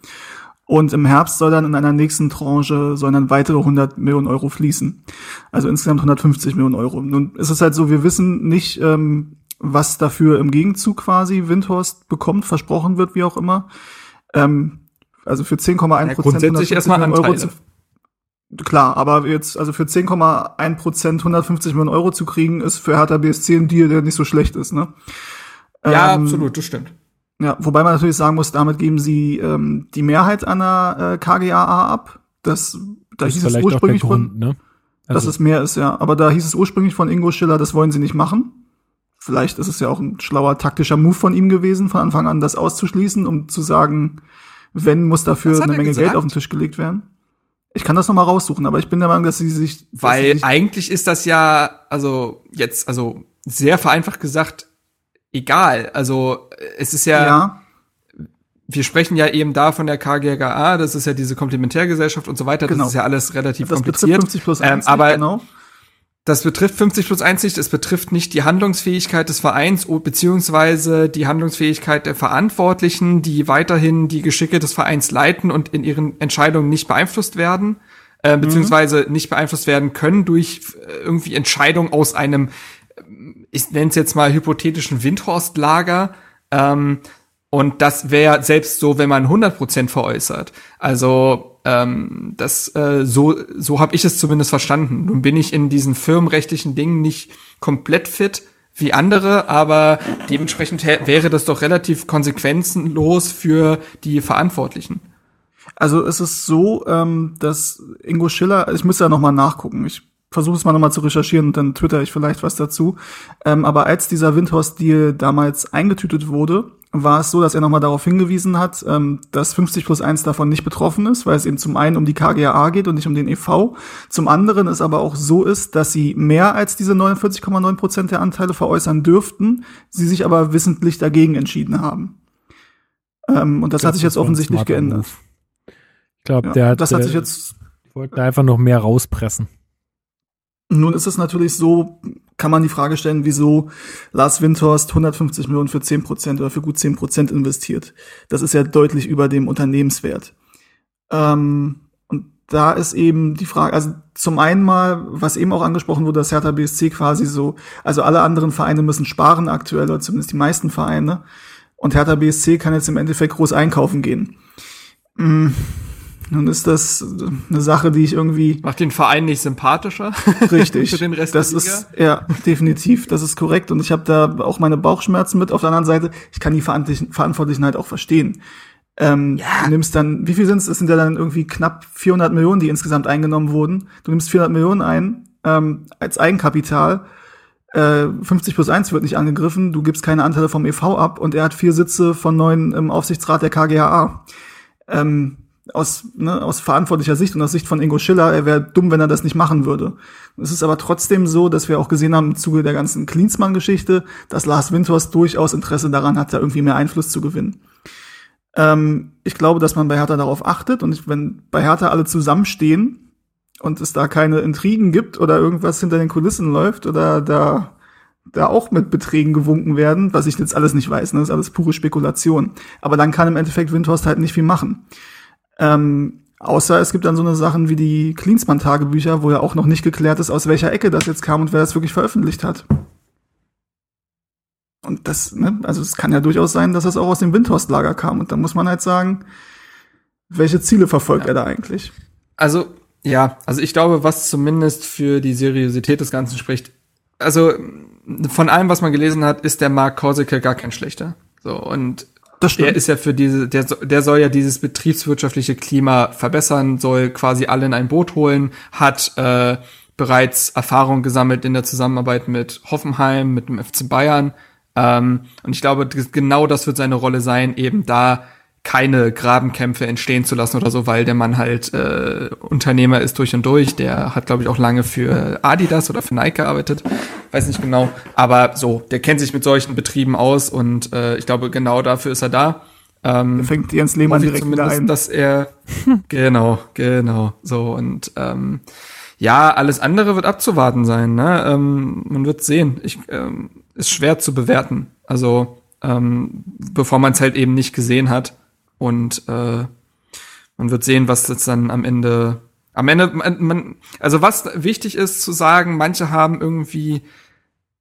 Und im Herbst soll dann in einer nächsten Tranche sollen dann weitere 100 Millionen Euro fließen. Also insgesamt 150 Millionen Euro. Nun ist es halt so, wir wissen nicht, ähm, was dafür im Gegenzug quasi Windhorst bekommt, versprochen wird, wie auch immer. Ähm, also für 10,1 Prozent. Ja, grundsätzlich erstmal Euro zu, Klar, aber jetzt, also für 10,1 Prozent 150 Millionen Euro zu kriegen, ist für Hertha BSC ein Deal, der nicht so schlecht ist, ne? Ja, ähm, absolut, das stimmt. Ja, wobei man natürlich sagen muss, damit geben sie ähm, die Mehrheit an der äh, KGAA ab. Das, da das hieß es ursprünglich Grund, von, ne? also. dass es mehr ist, ja. Aber da hieß es ursprünglich von Ingo Schiller, das wollen sie nicht machen. Vielleicht ist es ja auch ein schlauer taktischer Move von ihm gewesen, von Anfang an das auszuschließen, um zu sagen, wenn muss dafür eine Menge gesagt? Geld auf den Tisch gelegt werden. Ich kann das noch mal raussuchen, aber ich bin der Meinung, dass sie sich. Weil sie sich eigentlich ist das ja, also jetzt, also sehr vereinfacht gesagt, egal. Also es ist ja, ja. wir sprechen ja eben da von der KGGA, das ist ja diese Komplementärgesellschaft und so weiter. Genau. Das ist ja alles relativ das kompliziert. 50 plus 1 ähm, aber genau. Das betrifft 50 plus 1 nicht, es betrifft nicht die Handlungsfähigkeit des Vereins beziehungsweise die Handlungsfähigkeit der Verantwortlichen, die weiterhin die Geschicke des Vereins leiten und in ihren Entscheidungen nicht beeinflusst werden, äh, beziehungsweise mhm. nicht beeinflusst werden können durch äh, irgendwie Entscheidungen aus einem, ich nenne es jetzt mal hypothetischen Windhorstlager. Ähm, und das wäre selbst so, wenn man 100% veräußert. Also ähm, das äh, so so habe ich es zumindest verstanden. Nun bin ich in diesen firmenrechtlichen Dingen nicht komplett fit wie andere, aber dementsprechend wäre das doch relativ konsequenzenlos für die Verantwortlichen. Also es ist so, ähm, dass Ingo Schiller, ich muss ja noch mal nachgucken. Ich versuche es mal nochmal zu recherchieren und dann twitter ich vielleicht was dazu. Ähm, aber als dieser Windhorst-Deal damals eingetütet wurde, war es so, dass er nochmal darauf hingewiesen hat, ähm, dass 50 plus 1 davon nicht betroffen ist, weil es eben zum einen um die KGAA geht und nicht um den EV. Zum anderen es aber auch so ist, dass sie mehr als diese 49,9 Prozent der Anteile veräußern dürften, sie sich aber wissentlich dagegen entschieden haben. Ähm, und das, das hat sich jetzt offensichtlich geändert. Ich glaube, ja, der hat, das hat sich jetzt wollte einfach noch mehr rauspressen. Nun ist es natürlich so, kann man die Frage stellen, wieso Lars Windhorst 150 Millionen für 10 Prozent oder für gut 10 Prozent investiert. Das ist ja deutlich über dem Unternehmenswert. Ähm, und da ist eben die Frage, also zum einen mal, was eben auch angesprochen wurde, dass Hertha BSC quasi so, also alle anderen Vereine müssen sparen aktuell, oder zumindest die meisten Vereine. Und Hertha BSC kann jetzt im Endeffekt groß einkaufen gehen. Mm nun ist das eine Sache, die ich irgendwie. Macht den Verein nicht sympathischer? Richtig. Für den Rest das der Liga? ist, ja, definitiv. Das ist korrekt. Und ich habe da auch meine Bauchschmerzen mit. Auf der anderen Seite, ich kann die Verantwortlichen halt auch verstehen. Ähm, ja. Du nimmst dann, wie viel sind es? Es sind ja dann irgendwie knapp 400 Millionen, die insgesamt eingenommen wurden. Du nimmst 400 Millionen ein ähm, als Eigenkapital. Äh, 50 plus 1 wird nicht angegriffen. Du gibst keine Anteile vom EV ab und er hat vier Sitze von neun im Aufsichtsrat der KGHA. Ähm, aus, ne, aus verantwortlicher Sicht und aus Sicht von Ingo Schiller, er wäre dumm, wenn er das nicht machen würde. Es ist aber trotzdem so, dass wir auch gesehen haben im Zuge der ganzen Klinsmann-Geschichte, dass Lars Winters durchaus Interesse daran hat, da irgendwie mehr Einfluss zu gewinnen. Ähm, ich glaube, dass man bei Hertha darauf achtet und wenn bei Hertha alle zusammenstehen und es da keine Intrigen gibt oder irgendwas hinter den Kulissen läuft oder da da auch mit Beträgen gewunken werden, was ich jetzt alles nicht weiß, ne? das ist alles pure Spekulation. Aber dann kann im Endeffekt Windhorst halt nicht viel machen. Ähm, außer es gibt dann so eine Sachen wie die Klinsmann-Tagebücher, wo ja auch noch nicht geklärt ist, aus welcher Ecke das jetzt kam und wer das wirklich veröffentlicht hat. Und das, ne, also es kann ja durchaus sein, dass das auch aus dem Windhorst-Lager kam. Und da muss man halt sagen, welche Ziele verfolgt ja. er da eigentlich? Also, ja, also ich glaube, was zumindest für die Seriosität des Ganzen spricht, also von allem, was man gelesen hat, ist der Mark Korseke gar kein schlechter. So, und das stimmt. Der ist ja für diese, der, der soll ja dieses betriebswirtschaftliche Klima verbessern, soll quasi alle in ein Boot holen, hat äh, bereits Erfahrung gesammelt in der Zusammenarbeit mit Hoffenheim, mit dem FC Bayern. Ähm, und ich glaube, genau das wird seine Rolle sein, eben da keine Grabenkämpfe entstehen zu lassen oder so, weil der Mann halt äh, Unternehmer ist durch und durch. Der hat, glaube ich, auch lange für Adidas oder für Nike gearbeitet. Weiß nicht genau. Aber so, der kennt sich mit solchen Betrieben aus und äh, ich glaube, genau dafür ist er da. Ähm, der fängt Jens Lehmann direkt wieder ein. Dass er, genau, genau, so und ähm, ja, alles andere wird abzuwarten sein. Ne? Ähm, man wird sehen. Ich, ähm, ist schwer zu bewerten. Also ähm, bevor man es halt eben nicht gesehen hat. Und äh, man wird sehen, was das dann am Ende. Am Ende, man, man, also was wichtig ist zu sagen, manche haben irgendwie,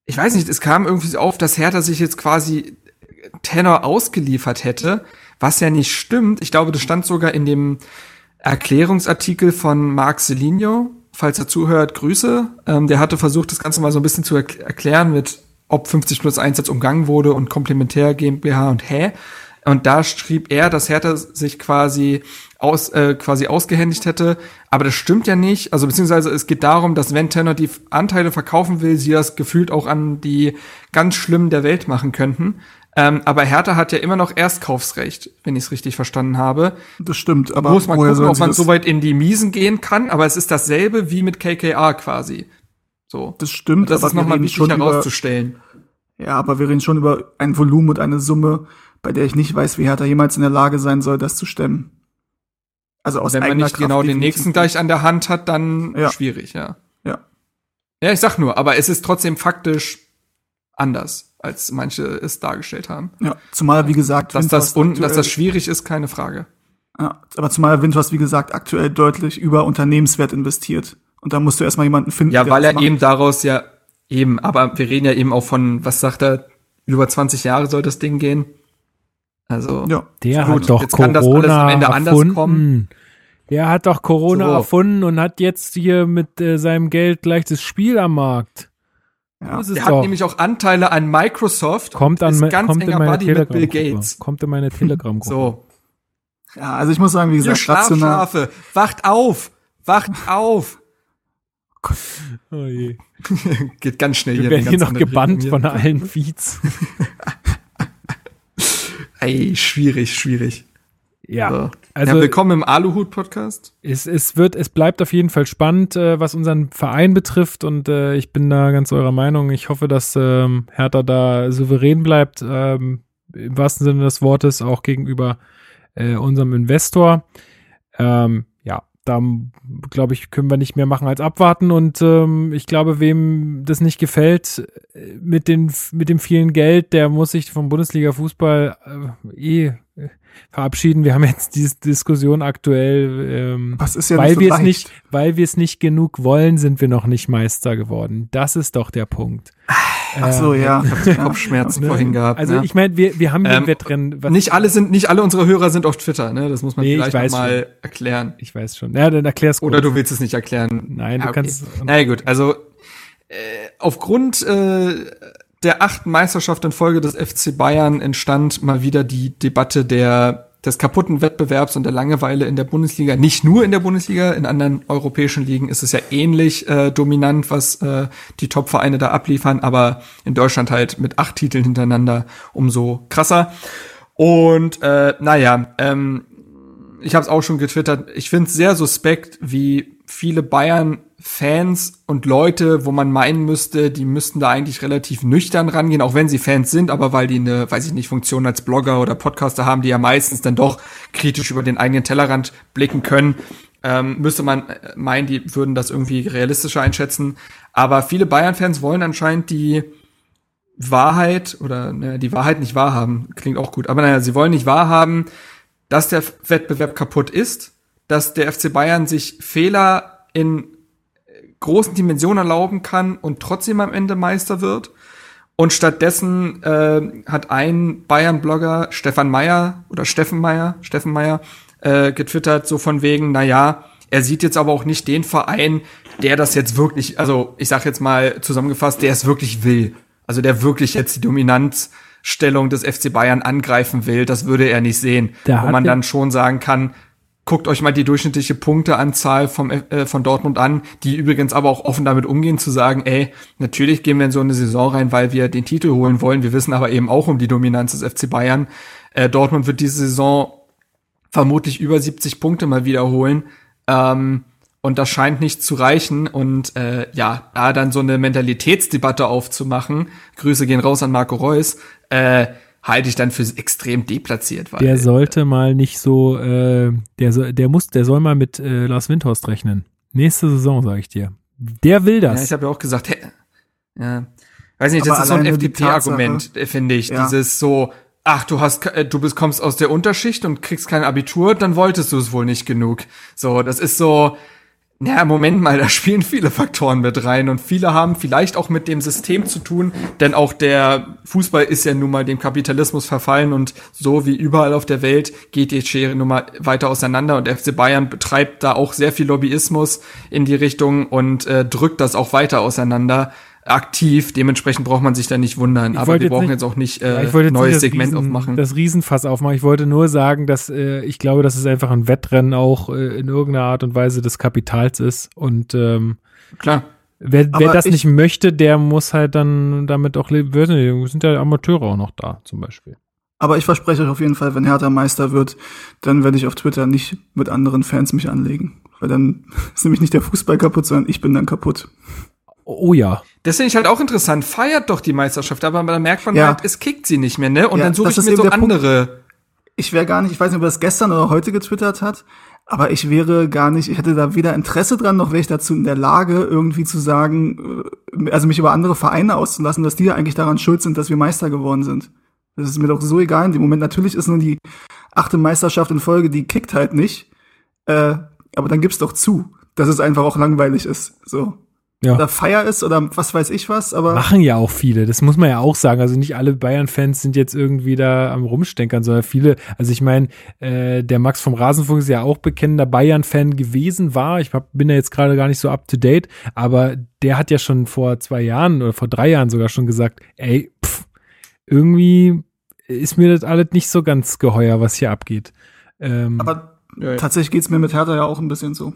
ich weiß nicht, es kam irgendwie auf, dass Hertha sich jetzt quasi Tenor ausgeliefert hätte, was ja nicht stimmt. Ich glaube, das stand sogar in dem Erklärungsartikel von Marc Seligno, falls er zuhört, Grüße. Ähm, der hatte versucht, das Ganze mal so ein bisschen zu erklären mit, ob 50 plus 1 jetzt umgangen wurde und Komplementär GmbH und hä. Und da schrieb er, dass Hertha sich quasi aus, äh, quasi ausgehändigt hätte. Aber das stimmt ja nicht. Also beziehungsweise es geht darum, dass wenn Tenor die Anteile verkaufen will, sie das gefühlt auch an die ganz Schlimmen der Welt machen könnten. Ähm, aber Hertha hat ja immer noch Erstkaufsrecht, wenn ich es richtig verstanden habe. Das stimmt, aber muss man gucken, ob man so weit in die Miesen gehen kann. Aber es ist dasselbe wie mit KKA quasi. So. Das stimmt. Das ist nochmal wichtig herauszustellen. Über, ja, aber wir reden schon über ein Volumen und eine Summe, bei der ich nicht weiß, wie Hertha jemals in der Lage sein soll, das zu stemmen. Also aus Wenn man nicht Kraft genau den nächsten gleich an der Hand hat, dann ja. schwierig, ja. Ja. Ja, ich sag nur, aber es ist trotzdem faktisch anders, als manche es dargestellt haben. Ja, zumal, wie gesagt, dass das, un dass das schwierig ist, keine Frage. Ja, aber zumal Windhorst, wie gesagt, aktuell deutlich über Unternehmenswert investiert. Und da musst du erstmal jemanden finden. Ja, weil er eben daraus ja eben, aber wir reden ja eben auch von, was sagt er, über 20 Jahre soll das Ding gehen. Also, ja. der gut, hat doch Corona erfunden. Der hat doch Corona so. erfunden und hat jetzt hier mit äh, seinem Geld gleich das Spiel am Markt. Ja. Der doch. hat nämlich auch Anteile an Microsoft. Kommt an, ist ganz kommt enger in meine Telegram mit Bill Gates. Kommt in meine Telegram-Gruppe. so. Ja, also ich muss sagen, wie gesagt, Ihr Schlafschafe, wacht auf, wacht auf. Oh je. Geht ganz schnell Wir hier. werden hier noch gebannt von allen Feeds. Ey, schwierig, schwierig. Ja, so. also ja, willkommen im Aluhut-Podcast. Es, es wird, es bleibt auf jeden Fall spannend, äh, was unseren Verein betrifft und äh, ich bin da ganz eurer Meinung. Ich hoffe, dass ähm, Hertha da souverän bleibt, ähm, im wahrsten Sinne des Wortes, auch gegenüber äh, unserem Investor. Ähm, da glaube ich, können wir nicht mehr machen als abwarten. Und ähm, ich glaube, wem das nicht gefällt äh, mit, den, mit dem vielen Geld, der muss sich vom Bundesliga-Fußball äh, eh verabschieden. Wir haben jetzt diese Diskussion aktuell, ähm, Was ist ja weil so wir es nicht, weil wir es nicht genug wollen, sind wir noch nicht Meister geworden. Das ist doch der Punkt. Ach so, ja. Ich hab Kopfschmerzen ne? vorhin gehabt. Also ne? ich meine, wir, wir haben ähm, Wettrennen. Was nicht alle sind, nicht alle unsere Hörer sind auf Twitter, ne? Das muss man nee, vielleicht mal erklären. Ich weiß schon. Ja, dann erklär's kurz. Oder du willst es nicht erklären. Nein, du okay. kannst. Na ja, gut, also äh, aufgrund äh, der achten Meisterschaft in Folge des FC Bayern entstand mal wieder die Debatte der des kaputten Wettbewerbs und der Langeweile in der Bundesliga. Nicht nur in der Bundesliga, in anderen europäischen Ligen ist es ja ähnlich äh, dominant, was äh, die Top-Vereine da abliefern, aber in Deutschland halt mit acht Titeln hintereinander umso krasser. Und äh, naja, ähm, ich habe es auch schon getwittert, ich finde es sehr suspekt, wie viele Bayern-Fans und Leute, wo man meinen müsste, die müssten da eigentlich relativ nüchtern rangehen, auch wenn sie Fans sind, aber weil die eine, weiß ich nicht, Funktion als Blogger oder Podcaster haben, die ja meistens dann doch kritisch über den eigenen Tellerrand blicken können, ähm, müsste man meinen, die würden das irgendwie realistischer einschätzen. Aber viele Bayern-Fans wollen anscheinend die Wahrheit oder naja, die Wahrheit nicht wahrhaben, klingt auch gut, aber naja, sie wollen nicht wahrhaben, dass der Wettbewerb kaputt ist, dass der FC Bayern sich Fehler in großen Dimensionen erlauben kann und trotzdem am Ende Meister wird. Und stattdessen äh, hat ein Bayern-Blogger, Stefan Meyer oder Steffen Meyer, Steffen Meyer, äh, getwittert, so von wegen, na ja, er sieht jetzt aber auch nicht den Verein, der das jetzt wirklich, also ich sag jetzt mal zusammengefasst, der es wirklich will. Also der wirklich jetzt die Dominanzstellung des FC Bayern angreifen will, das würde er nicht sehen. Da Wo man dann schon sagen kann, guckt euch mal die durchschnittliche Punkteanzahl vom, äh, von Dortmund an, die übrigens aber auch offen damit umgehen, zu sagen, ey, natürlich gehen wir in so eine Saison rein, weil wir den Titel holen wollen. Wir wissen aber eben auch um die Dominanz des FC Bayern. Äh, Dortmund wird diese Saison vermutlich über 70 Punkte mal wiederholen. Ähm, und das scheint nicht zu reichen. Und äh, ja, da dann so eine Mentalitätsdebatte aufzumachen, Grüße gehen raus an Marco Reus, äh, halte ich dann für extrem deplatziert. Weil, Der sollte mal nicht so, äh, der, soll- der muss, der soll mal mit äh, Lars Windhorst rechnen. Nächste Saison, sage ich dir. Der will ja, das. ich habe ja auch gesagt, hä, ja, weiß nicht, Aber das ist so ein FDP-Argument, äh, finde ich. Ja. Dieses so, ach, du hast, äh, du bist, kommst aus der Unterschicht und kriegst kein Abitur, dann wolltest du es wohl nicht genug. So, das ist so, Ja, Moment mal, da spielen viele Faktoren mit rein und viele haben vielleicht auch mit dem System zu tun, denn auch der Fußball ist ja nun mal dem Kapitalismus verfallen und so wie überall auf der Welt geht die Schere nun mal weiter auseinander und FC Bayern betreibt da auch sehr viel Lobbyismus in die Richtung und äh, drückt das auch weiter auseinander aktiv. Dementsprechend braucht man sich da nicht wundern. Aber wollte wir jetzt brauchen nicht- jetzt auch nicht Ja, äh, ich jetzt neues Segment Riesen, aufmachen. Das Riesenfass aufmachen. Ich wollte nur sagen, dass äh, ich glaube, dass es einfach ein Wettrennen auch äh, in irgendeiner Art und Weise des Kapitals ist. Und ähm, Klar. wer, wer Aber das ich- nicht möchte, der muss halt dann damit auch leben. Wir sind ja- wir sind ja Amateure auch noch da, zum Beispiel. Aber ich verspreche euch auf jeden Fall, wenn Hertha Meister wird, dann werde ich auf Twitter nicht mit anderen Fans mich anlegen. Weil dann ist nämlich nicht der Fußball kaputt, sondern ich bin dann kaputt. Oh ja. Das finde ich halt auch interessant. Feiert doch die Meisterschaft, aber da merkt man Ja. halt, es kickt sie nicht mehr, ne? Und Ja, dann suche ich mir so der Punkt. andere. Ich wäre gar nicht, ich weiß nicht, ob er das gestern oder heute getwittert hat, aber ich wäre gar nicht, ich hätte da weder Interesse dran, noch wäre ich dazu in der Lage, irgendwie zu sagen, äh, also mich über andere Vereine auszulassen, dass die ja eigentlich daran schuld sind, dass wir Meister geworden sind. Das ist mir doch so egal in dem Moment. Natürlich ist nur die achte Meisterschaft in Folge, die kickt halt nicht. Äh, aber dann gib's doch zu, dass es einfach auch langweilig ist. So. Ja. Oder Feier ist oder was weiß ich was, aber. Machen ja auch viele, das muss man ja auch sagen. Also nicht alle Bayern-Fans sind jetzt irgendwie da am Rumstenkern, sondern viele, also ich meine, äh, der Max vom Rasenfunk ist ja auch bekennender Bayern-Fan gewesen, war. Ich hab, bin da jetzt gerade gar nicht so up to date, aber der hat ja schon vor zwei Jahren oder vor drei Jahren sogar schon gesagt, ey, pff, irgendwie ist mir das alles nicht so ganz geheuer, was hier abgeht. Ähm, aber Ja, tatsächlich geht's mir mit Hertha ja auch ein bisschen so.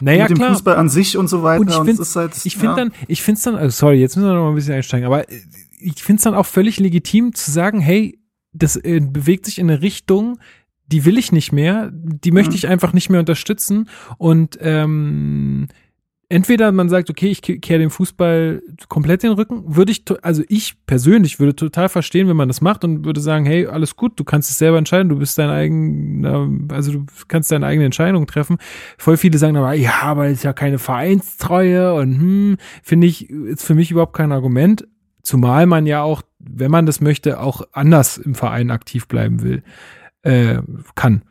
naja, mit dem klar. Fußball an sich und so weiter. Und ich finde, halt, ich finde ja. dann, ich finde es dann, also sorry, jetzt müssen wir noch mal ein bisschen einsteigen, aber äh, ich finde es dann auch völlig legitim zu sagen, hey, das äh, bewegt sich in eine Richtung, die will ich nicht mehr, die möchte Mhm. ich einfach nicht mehr unterstützen und ähm, entweder man sagt, okay, ich ke- kehre dem Fußball komplett den Rücken, würde ich, also ich persönlich würde total verstehen, wenn man das macht und würde sagen, hey, alles gut, du kannst es selber entscheiden, du bist dein eigener, also du kannst deine eigene Entscheidung treffen. Voll viele sagen aber, ja, aber ist ja keine Vereinstreue und hm, finde ich, ist für mich überhaupt kein Argument. Zumal man ja auch, wenn man das möchte, auch anders im Verein aktiv bleiben will, äh, kann.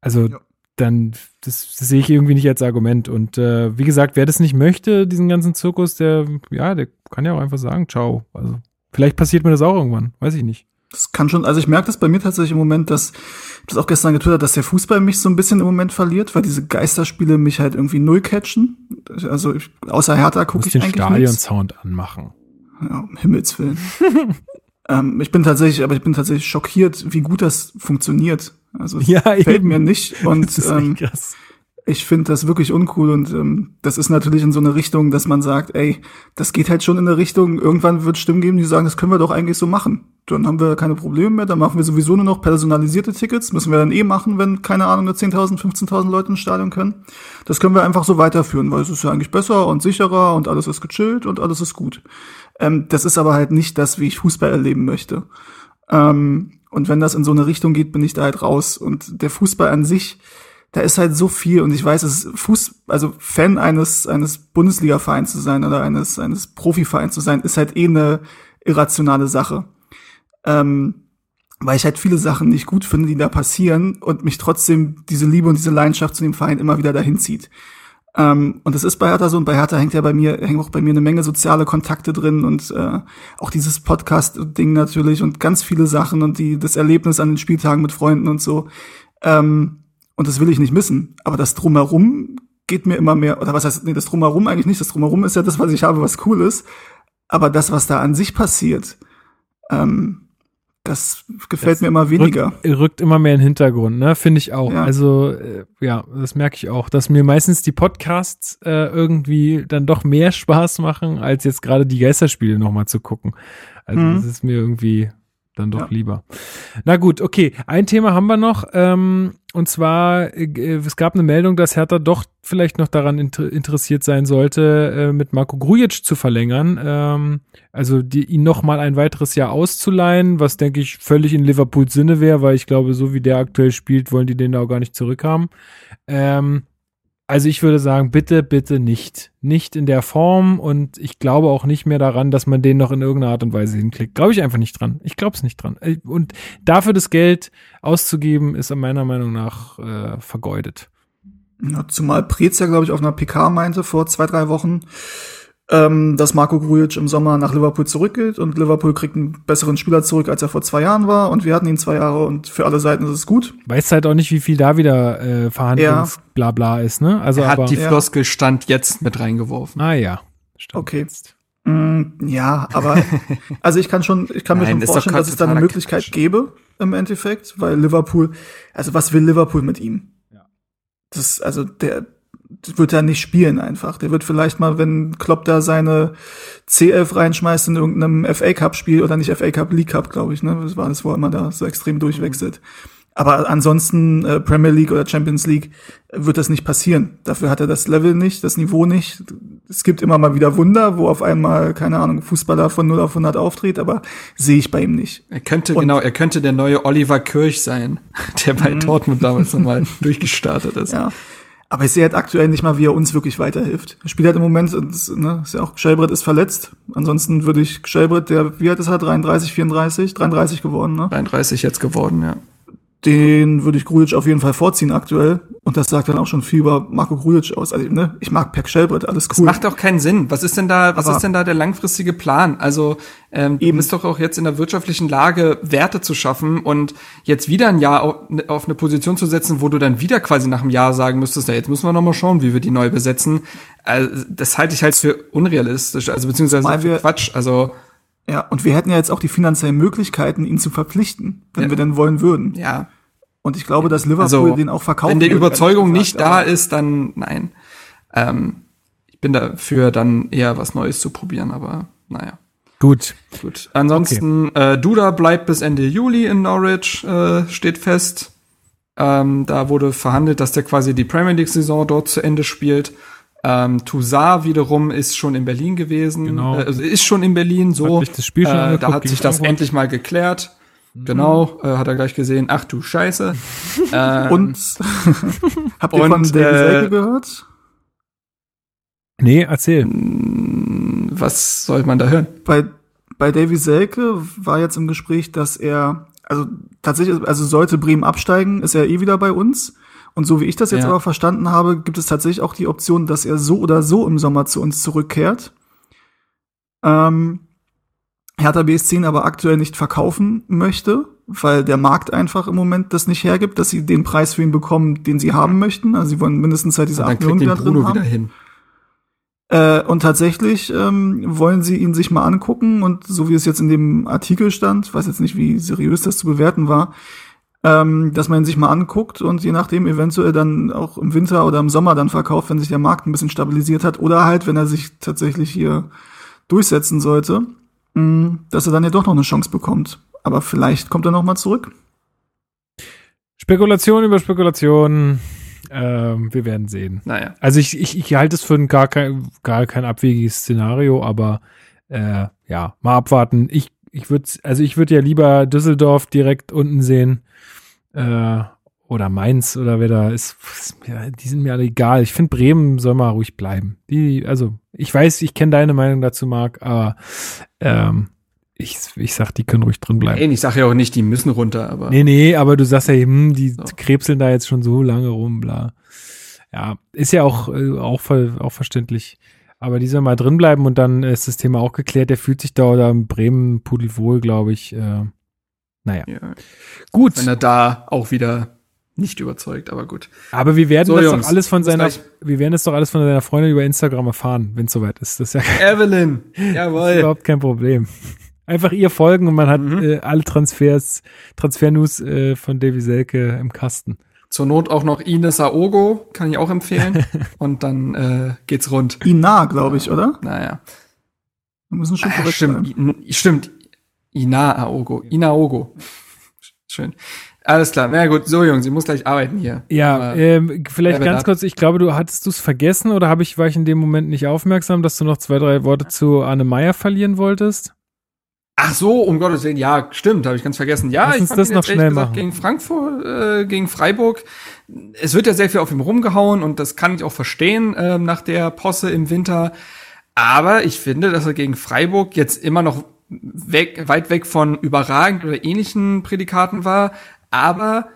Also Ja. Dann, das, das sehe ich irgendwie nicht als Argument. Und äh, wie gesagt, wer das nicht möchte, diesen ganzen Zirkus, der, ja, der kann ja auch einfach sagen, ciao. Also vielleicht passiert mir das auch irgendwann, weiß ich nicht. Das kann schon, also ich merke das bei mir tatsächlich im Moment, dass, ich das auch gestern getwittert, dass der Fußball mich so ein bisschen im Moment verliert, weil diese Geisterspiele mich halt irgendwie null catchen. Also ich, außer Hertha gucke ich den eigentlich. Stadionsound anmachen. Ja, um Himmels Willen. ähm, ich bin tatsächlich, aber ich bin tatsächlich schockiert, wie gut das funktioniert. Also ja, fällt eben. mir nicht. Und ähm, ich finde das wirklich uncool und ähm, das ist natürlich in so eine Richtung, dass man sagt, ey, das geht halt schon in eine Richtung, irgendwann wird Stimmen geben, die sagen, das können wir doch eigentlich so machen. Dann haben wir keine Probleme mehr, dann machen wir sowieso nur noch personalisierte Tickets, müssen wir dann eh machen, wenn, keine Ahnung, nur 10.000, 15.000 Leute im Stadion können. Das können wir einfach so weiterführen, weil es ist ja eigentlich besser und sicherer und alles ist gechillt und alles ist gut. Ähm, das ist aber halt nicht das, wie ich Fußball erleben möchte. Ähm, und wenn das in so eine Richtung geht, bin ich da halt raus. Und der Fußball an sich, da ist halt so viel und ich weiß, es Fuß, also Fan eines eines Bundesliga-Vereins zu sein oder eines eines Profivereins zu sein, ist halt eh eine irrationale Sache, ähm, weil ich halt viele Sachen nicht gut finde, die da passieren und mich trotzdem diese Liebe und diese Leidenschaft zu dem Verein immer wieder dahin zieht. Ähm, und das ist bei Hertha so und bei Hertha hängt ja bei mir hängen auch bei mir eine Menge soziale Kontakte drin und äh, auch dieses Podcast-Ding natürlich und ganz viele Sachen und die das Erlebnis an den Spieltagen mit Freunden und so. Ähm, und das will ich nicht missen. Aber das Drumherum geht mir immer mehr, oder was heißt, nee, das Drumherum eigentlich nicht. Das Drumherum ist ja das, was ich habe, was cool ist. Aber das, was da an sich passiert, ähm, das gefällt das mir immer weniger. Rückt, rückt, immer mehr in den Hintergrund, ne? Finde ich auch. Ja. Also, äh, ja, das merke ich auch, dass mir meistens die Podcasts äh, irgendwie dann doch mehr Spaß machen, als jetzt gerade die Geisterspiele nochmal zu gucken. Also, mhm. das ist mir irgendwie dann doch ja. lieber. Na gut, okay. Ein Thema haben wir noch. Ähm, und zwar, äh, es gab eine Meldung, dass Hertha doch vielleicht noch daran inter interessiert sein sollte, äh, mit Marco Grujic zu verlängern. Ähm, also die, ihn noch mal ein weiteres Jahr auszuleihen, was denke ich völlig in Liverpools Sinne wäre, weil ich glaube, so wie der aktuell spielt, wollen die den da auch gar nicht zurückhaben. Ähm, also ich würde sagen, bitte, bitte nicht. Nicht in der Form und ich glaube auch nicht mehr daran, dass man den noch in irgendeiner Art und Weise hinklickt. Glaube ich einfach nicht dran. Ich glaube es nicht dran. Äh, und dafür das Geld auszugeben, ist meiner Meinung nach äh, vergeudet. Ja, zumal Prez ja, glaube ich, auf einer PK meinte vor zwei, drei Wochen, ähm, dass Marco Grujic im Sommer nach Liverpool zurückgeht und Liverpool kriegt einen besseren Spieler zurück, als er vor zwei Jahren war und wir hatten ihn zwei Jahre und für alle Seiten ist es gut. Weiß halt auch nicht, wie viel da wieder äh, Verhandlungsblabla ja. ist, ne? Also er hat aber, die Floskel Stand jetzt mit reingeworfen. Ah ja. Stand okay. Jetzt. Mm, ja, aber also ich kann schon, ich kann mir Nein, schon vorstellen, dass es da eine Möglichkeit Quatsch. gäbe im Endeffekt, weil Liverpool, also was will Liverpool mit ihm? Ja. Das, also der, wird er nicht spielen einfach. Der wird vielleicht mal, wenn Klopp da seine C11 reinschmeißt in irgendeinem FA Cup Spiel oder nicht FA Cup, League Cup, glaube ich, ne? Das war das, wo er immer da so extrem durchwechselt. Aber ansonsten äh, Premier League oder Champions League wird das nicht passieren. Dafür hat er das Level nicht, das Niveau nicht. Es gibt immer mal wieder Wunder, wo auf einmal, keine Ahnung, Fußballer von 0 auf 100 auftritt, aber sehe ich bei ihm nicht. Er könnte, Und, genau, er könnte der neue Oliver Kirch sein, der bei mhm. Dortmund damals nochmal durchgestartet ist. Ja. Aber ich sehe halt aktuell nicht mal, wie er uns wirklich weiterhilft. Er spielt halt im Moment, ne, ist ja auch, Schellbrett ist verletzt. Ansonsten würde ich Schellbrett, der, wie alt ist er, 33, 34, 33 geworden, ne? 33 jetzt geworden, ja den würde ich Grujic auf jeden Fall vorziehen aktuell. Und das sagt dann auch schon viel über Marco Grujic aus. Also, ne, ich mag Pek Schellbrett, alles cool. Das macht auch keinen Sinn. Was ist denn da, was Aber ist denn da der langfristige Plan? Also, ähm, eben. du bist doch auch jetzt in der wirtschaftlichen Lage, Werte zu schaffen und jetzt wieder ein Jahr auf, auf eine Position zu setzen, wo du dann wieder quasi nach einem Jahr sagen müsstest, ja, jetzt müssen wir noch mal schauen, wie wir die neu besetzen. Also, das halte ich halt für unrealistisch, also beziehungsweise für Quatsch. Also, ja, und wir hätten ja jetzt auch die finanziellen Möglichkeiten, ihn zu verpflichten, wenn ja. wir denn wollen würden. Ja. Und ich glaube, dass Liverpool also, den auch verkauft. Wenn die Überzeugung gesagt, nicht da ist, dann nein. Ähm, ich bin dafür, dann eher was Neues zu probieren, aber naja. Gut. Gut. Ansonsten, okay. äh, Duda bleibt bis Ende Juli in Norwich, äh, steht fest. Ähm, da wurde verhandelt, dass der quasi die Premier League-Saison dort zu Ende spielt. Ähm, Toussaint wiederum ist schon in Berlin gewesen. Genau. Äh, also ist schon in Berlin so. Hat das Spiel schon äh, da hat sich das endlich mal geklärt. Genau, äh, hat er gleich gesehen. Ach du Scheiße. ähm, und habt ihr und, von Davy äh, Selke gehört? Nee, erzähl. Was soll man da hören? Bei, bei Davy Selke war jetzt im Gespräch, dass er, also tatsächlich, also sollte Bremen absteigen, ist er eh wieder bei uns. Und so wie ich das jetzt ja. aber verstanden habe, gibt es tatsächlich auch die Option, dass er so oder so im Sommer zu uns zurückkehrt. Ähm, Hertha BSC aber aktuell nicht verkaufen möchte, weil der Markt einfach im Moment das nicht hergibt, dass sie den Preis für ihn bekommen, den sie haben möchten. Also sie wollen mindestens halt diese acht Millionen wieder drin haben. Wieder hin. Äh, und tatsächlich ähm, wollen sie ihn sich mal angucken und so wie es jetzt in dem Artikel stand, weiß jetzt nicht, wie seriös das zu bewerten war, ähm, dass man ihn sich mal anguckt und je nachdem eventuell dann auch im Winter oder im Sommer dann verkauft, wenn sich der Markt ein bisschen stabilisiert hat oder halt, wenn er sich tatsächlich hier durchsetzen sollte, mh, dass er dann ja doch noch eine Chance bekommt. Aber vielleicht kommt er noch mal zurück. Spekulation über Spekulation. Ähm, wir werden sehen. Naja. Also ich, ich, ich halte es für ein gar kein, gar kein abwegiges Szenario, aber äh, ja, mal abwarten. Ich, ich würde, also ich würde ja lieber Düsseldorf direkt unten sehen. Äh, oder Mainz oder wer da ist, ist mir, die sind mir alle egal. Ich finde Bremen soll mal ruhig bleiben. Die, also ich weiß, ich kenne deine Meinung dazu, Marc, aber ähm, ich, ich sag, die können ruhig drin bleiben. Ey, ich sage ja auch nicht, die müssen runter, aber. Nee, nee, aber du sagst ja, hm, die So. krebseln da jetzt schon so lange rum, bla. Ja, ist ja auch, äh, auch, ver auch verständlich. Aber die soll mal drin bleiben und dann ist das Thema auch geklärt. Der fühlt sich da oder in Bremen pudelwohl, glaube ich. Äh, naja, Ja, gut. wenn er da auch wieder nicht überzeugt, aber gut. Aber wir werden So, das Jungs, doch alles von seiner, wir werden das doch alles von seiner Freundin über Instagram erfahren, wenn es soweit ist. Das ist ja Evelyn, jawohl. überhaupt kein Problem. Einfach ihr folgen und man hat Mhm. äh, alle Transfers, Transfer-News äh, von Davy Selke im Kasten. Zur Not auch noch Ines Aogo, kann ich auch empfehlen. Und dann äh, geht's rund. Ina, glaube ich, oder? Naja. Wir müssen schon Ah, korrekt stimmt, sein. Stimmt. Ina Aogo. Ina Aogo. Schön. Alles klar. Na gut, so Jungs, ich muss gleich arbeiten hier. Ja, ähm, vielleicht ganz kurz, ich glaube, du hattest du es vergessen oder habe ich, war ich in dem Moment nicht aufmerksam, dass du noch zwei, drei Worte zu Anne Meyer verlieren wolltest? Ach so, um Gottes Willen, ja, stimmt, habe ich ganz vergessen. Ja, Lass ich fand das noch schnell gesagt machen. gegen Frankfurt, äh, gegen Freiburg. Es wird ja sehr viel auf ihm rumgehauen und das kann ich auch verstehen ähm, nach der Posse im Winter. Aber ich finde, dass er gegen Freiburg jetzt immer noch weg, weit weg von überragend oder ähnlichen Prädikaten war. Aber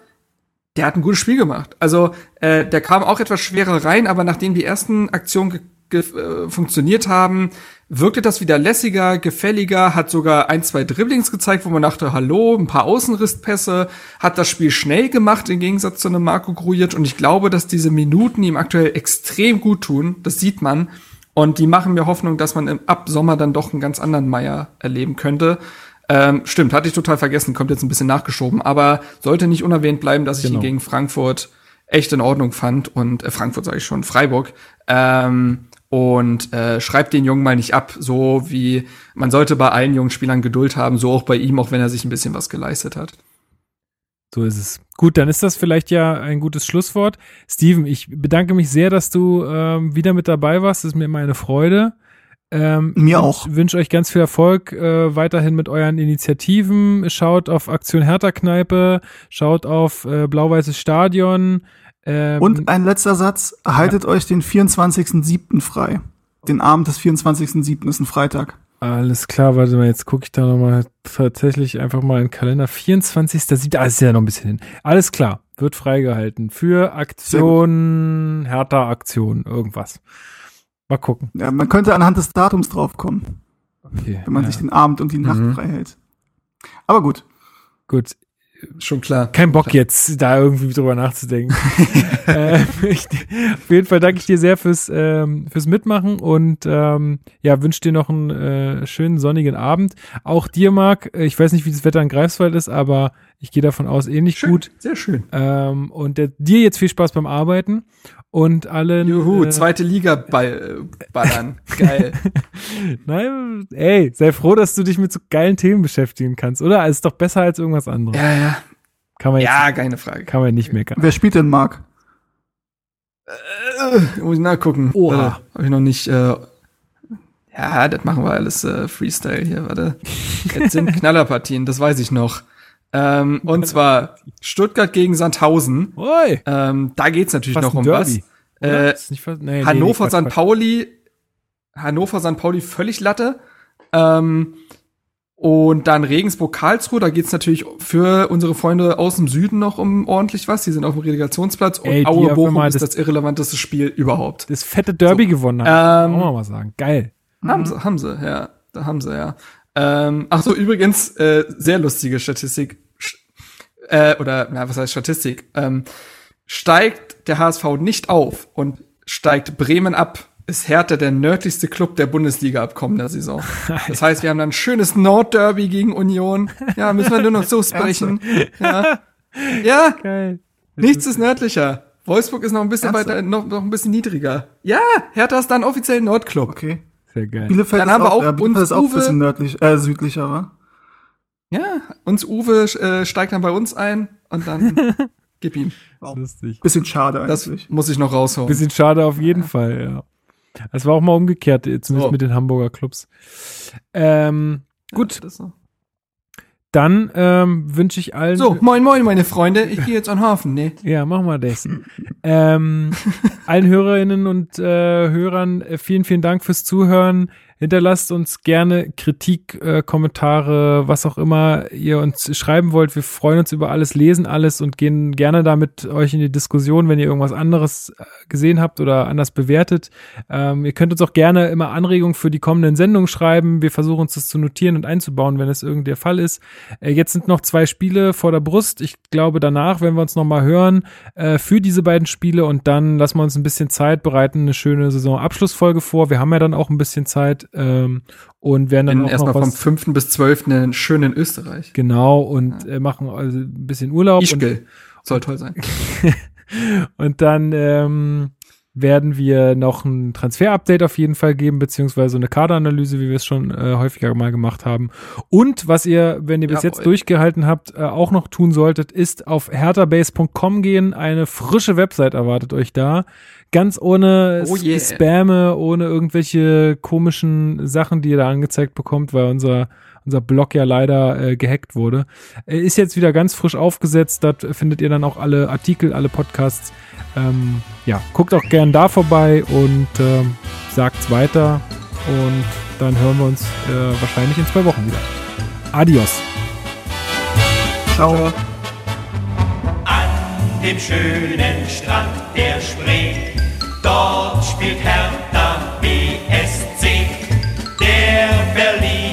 der hat ein gutes Spiel gemacht. Also äh, der kam auch etwas schwerer rein, aber nachdem die ersten Aktionen äh, funktioniert haben, wirkte das wieder lässiger, gefälliger, hat sogar ein, zwei Dribblings gezeigt, wo man dachte, hallo, ein paar Außenrisspässe, hat das Spiel schnell gemacht im Gegensatz zu einem Marco Grujic und ich glaube, dass diese Minuten ihm aktuell extrem gut tun, das sieht man und die machen mir Hoffnung, dass man im ab Sommer dann doch einen ganz anderen Meier erleben könnte. Ähm, stimmt, hatte ich total vergessen, kommt jetzt ein bisschen nachgeschoben, aber sollte nicht unerwähnt bleiben, dass ich Genau. ihn gegen Frankfurt echt in Ordnung fand und äh, Frankfurt sage ich schon, Freiburg. Ähm, und äh, schreibt den Jungen mal nicht ab, so wie man sollte bei allen jungen Spielern Geduld haben, so auch bei ihm, auch wenn er sich ein bisschen was geleistet hat. So ist es. Gut, dann ist das vielleicht ja ein gutes Schlusswort. Steven, ich bedanke mich sehr, dass du ähm, wieder mit dabei warst. Das ist mir immer eine Freude. Ähm, Mir ich auch. wünsche euch ganz viel Erfolg äh, weiterhin mit euren Initiativen. Schaut auf Aktion Hertha Kneipe, schaut auf äh, Blau-Weißes Stadion. Ähm, Und ein letzter Satz. Haltet euch den 24.07. frei. Den Abend des 24.07. ist ein Freitag. Alles klar, warte mal, jetzt gucke ich da nochmal tatsächlich einfach mal in den Kalender. 24. sieht, ah, ist ja noch ein bisschen hin. Alles klar, wird freigehalten für Aktion, Hertha Aktion, irgendwas. Mal gucken. Ja, man könnte anhand des Datums draufkommen, Okay. wenn man ja, sich den Abend und die Nacht Mhm. frei hält. Aber gut. gut. Schon klar. Kein Bock jetzt, da irgendwie drüber nachzudenken. äh, ich, auf jeden Fall danke ich dir sehr fürs, ähm, fürs Mitmachen und ähm, ja, wünsche dir noch einen äh, schönen sonnigen Abend. Auch dir, Marc, äh, ich weiß nicht, wie das Wetter in Greifswald ist, aber ich gehe davon aus, ähnlich Schön, gut. sehr schön. Ähm, und der, dir jetzt viel Spaß beim Arbeiten und allen. Juhu, äh, zweite Liga ball, äh, ballern. Geil. Nein, ey, sei froh, dass du dich mit so geilen Themen beschäftigen kannst, oder? Ist doch besser als irgendwas anderes. ja, ja. Kann man jetzt, Ja, keine Frage. kann man nicht meckern. Wer spielt denn Marc? Äh, muss ich nachgucken. Oha. Warte, hab ich noch nicht. Äh, ja, das machen wir alles äh, Freestyle hier, warte. Jetzt sind Knallerpartien, das weiß ich noch. Ähm, und zwar Stuttgart gegen Sandhausen. Oi! Ähm, da geht's natürlich Fast noch um Derby, was. Äh, Ist nicht nee, Hannover, nee, St. Pauli, Hannover, St. Pauli völlig Latte. Ähm, und dann Regensburg, Karlsruhe, da geht's natürlich für unsere Freunde aus dem Süden noch um ordentlich was. Die sind auf dem Relegationsplatz. Und Ey, Aue Bochum ist das- das irrelevanteste Spiel überhaupt. Das fette Derby gewonnen haben. Ähm, Kann man mal sagen. Geil. Haben sie, haben sie, ja. Da haben sie, ja. Ähm, ach so, übrigens, äh, sehr lustige Statistik. Äh, oder, na, was heißt Statistik? Ähm, steigt der HSV nicht auf und steigt Bremen ab, ist Hertha der nördlichste Club der Bundesliga ab kommender Saison. Das heißt, wir haben dann ein schönes Nordderby gegen Union. Ja, müssen wir nur noch so sprechen. Ja, Ja, Geil. nichts ist nördlicher. Wolfsburg ist noch ein bisschen Ernsthaft? weiter, noch, noch ein bisschen niedriger. Ja, Hertha ist dann offiziell Nordclub. Okay. Sehr geil. Bielefeld Dann ist haben wir auch, auch ja, Bielefeld uns ist auch ein Uwe- bisschen nördlich, äh, südlicher, wa? Ja, uns Uwe äh, steigt dann bei uns ein und dann gib ihm. Lustig. Bisschen schade Das eigentlich. muss ich noch raushauen. Bisschen schade auf jeden Fall, ja. Das war auch mal umgekehrt, zumindest So. mit den Hamburger Clubs. Ähm, gut, Ja, das so. Dann ähm, wünsche ich allen. So, moin moin meine Freunde, ich gehe jetzt an den Hafen, ne? Ja, machen wir das. ähm, allen Hörerinnen und äh, Hörern äh, vielen, vielen Dank fürs Zuhören. Hinterlasst uns gerne Kritik, äh, Kommentare, was auch immer ihr uns schreiben wollt. Wir freuen uns über alles, lesen alles und gehen gerne da mit euch in die Diskussion, wenn ihr irgendwas anderes äh, gesehen habt oder anders bewertet. Ähm, ihr könnt uns auch gerne immer Anregungen für die kommenden Sendungen schreiben. Wir versuchen uns das zu notieren und einzubauen, wenn es irgend der Fall ist. Äh, jetzt sind noch zwei Spiele vor der Brust. Ich glaube, danach werden wir uns nochmal hören äh, für diese beiden Spiele und dann lassen wir uns ein bisschen Zeit bereiten, eine schöne Saisonabschlussfolge vor. Wir haben ja dann auch ein bisschen Zeit ähm, und werden dann erstmal vom was 5. bis 12. schön in Österreich. genau und äh, machen also ein bisschen Urlaub und, Ischgl. Soll toll sein. und dann ähm, werden wir noch ein Transfer-Update auf jeden Fall geben, beziehungsweise eine Kaderanalyse, wie wir es schon äh, häufiger mal gemacht haben. Und was ihr, wenn ihr bis jetzt Jawohl. durchgehalten habt, äh, auch noch tun solltet, ist auf herterbase.com gehen. Eine frische Website erwartet euch da. Ganz ohne Oh yeah. Spamme, ohne irgendwelche komischen Sachen, die ihr da angezeigt bekommt, weil unser unser Blog ja leider äh, gehackt wurde. Äh, ist jetzt wieder ganz frisch aufgesetzt. Dort findet ihr dann auch alle Artikel, alle Podcasts. Ähm, ja, guckt auch gern da vorbei und ähm, sagt's weiter. Und dann hören wir uns äh, wahrscheinlich in zwei Wochen wieder. Adios. Ciao. An dem schönen Strand der Spree, dort spielt Hertha BSC. Der Berlin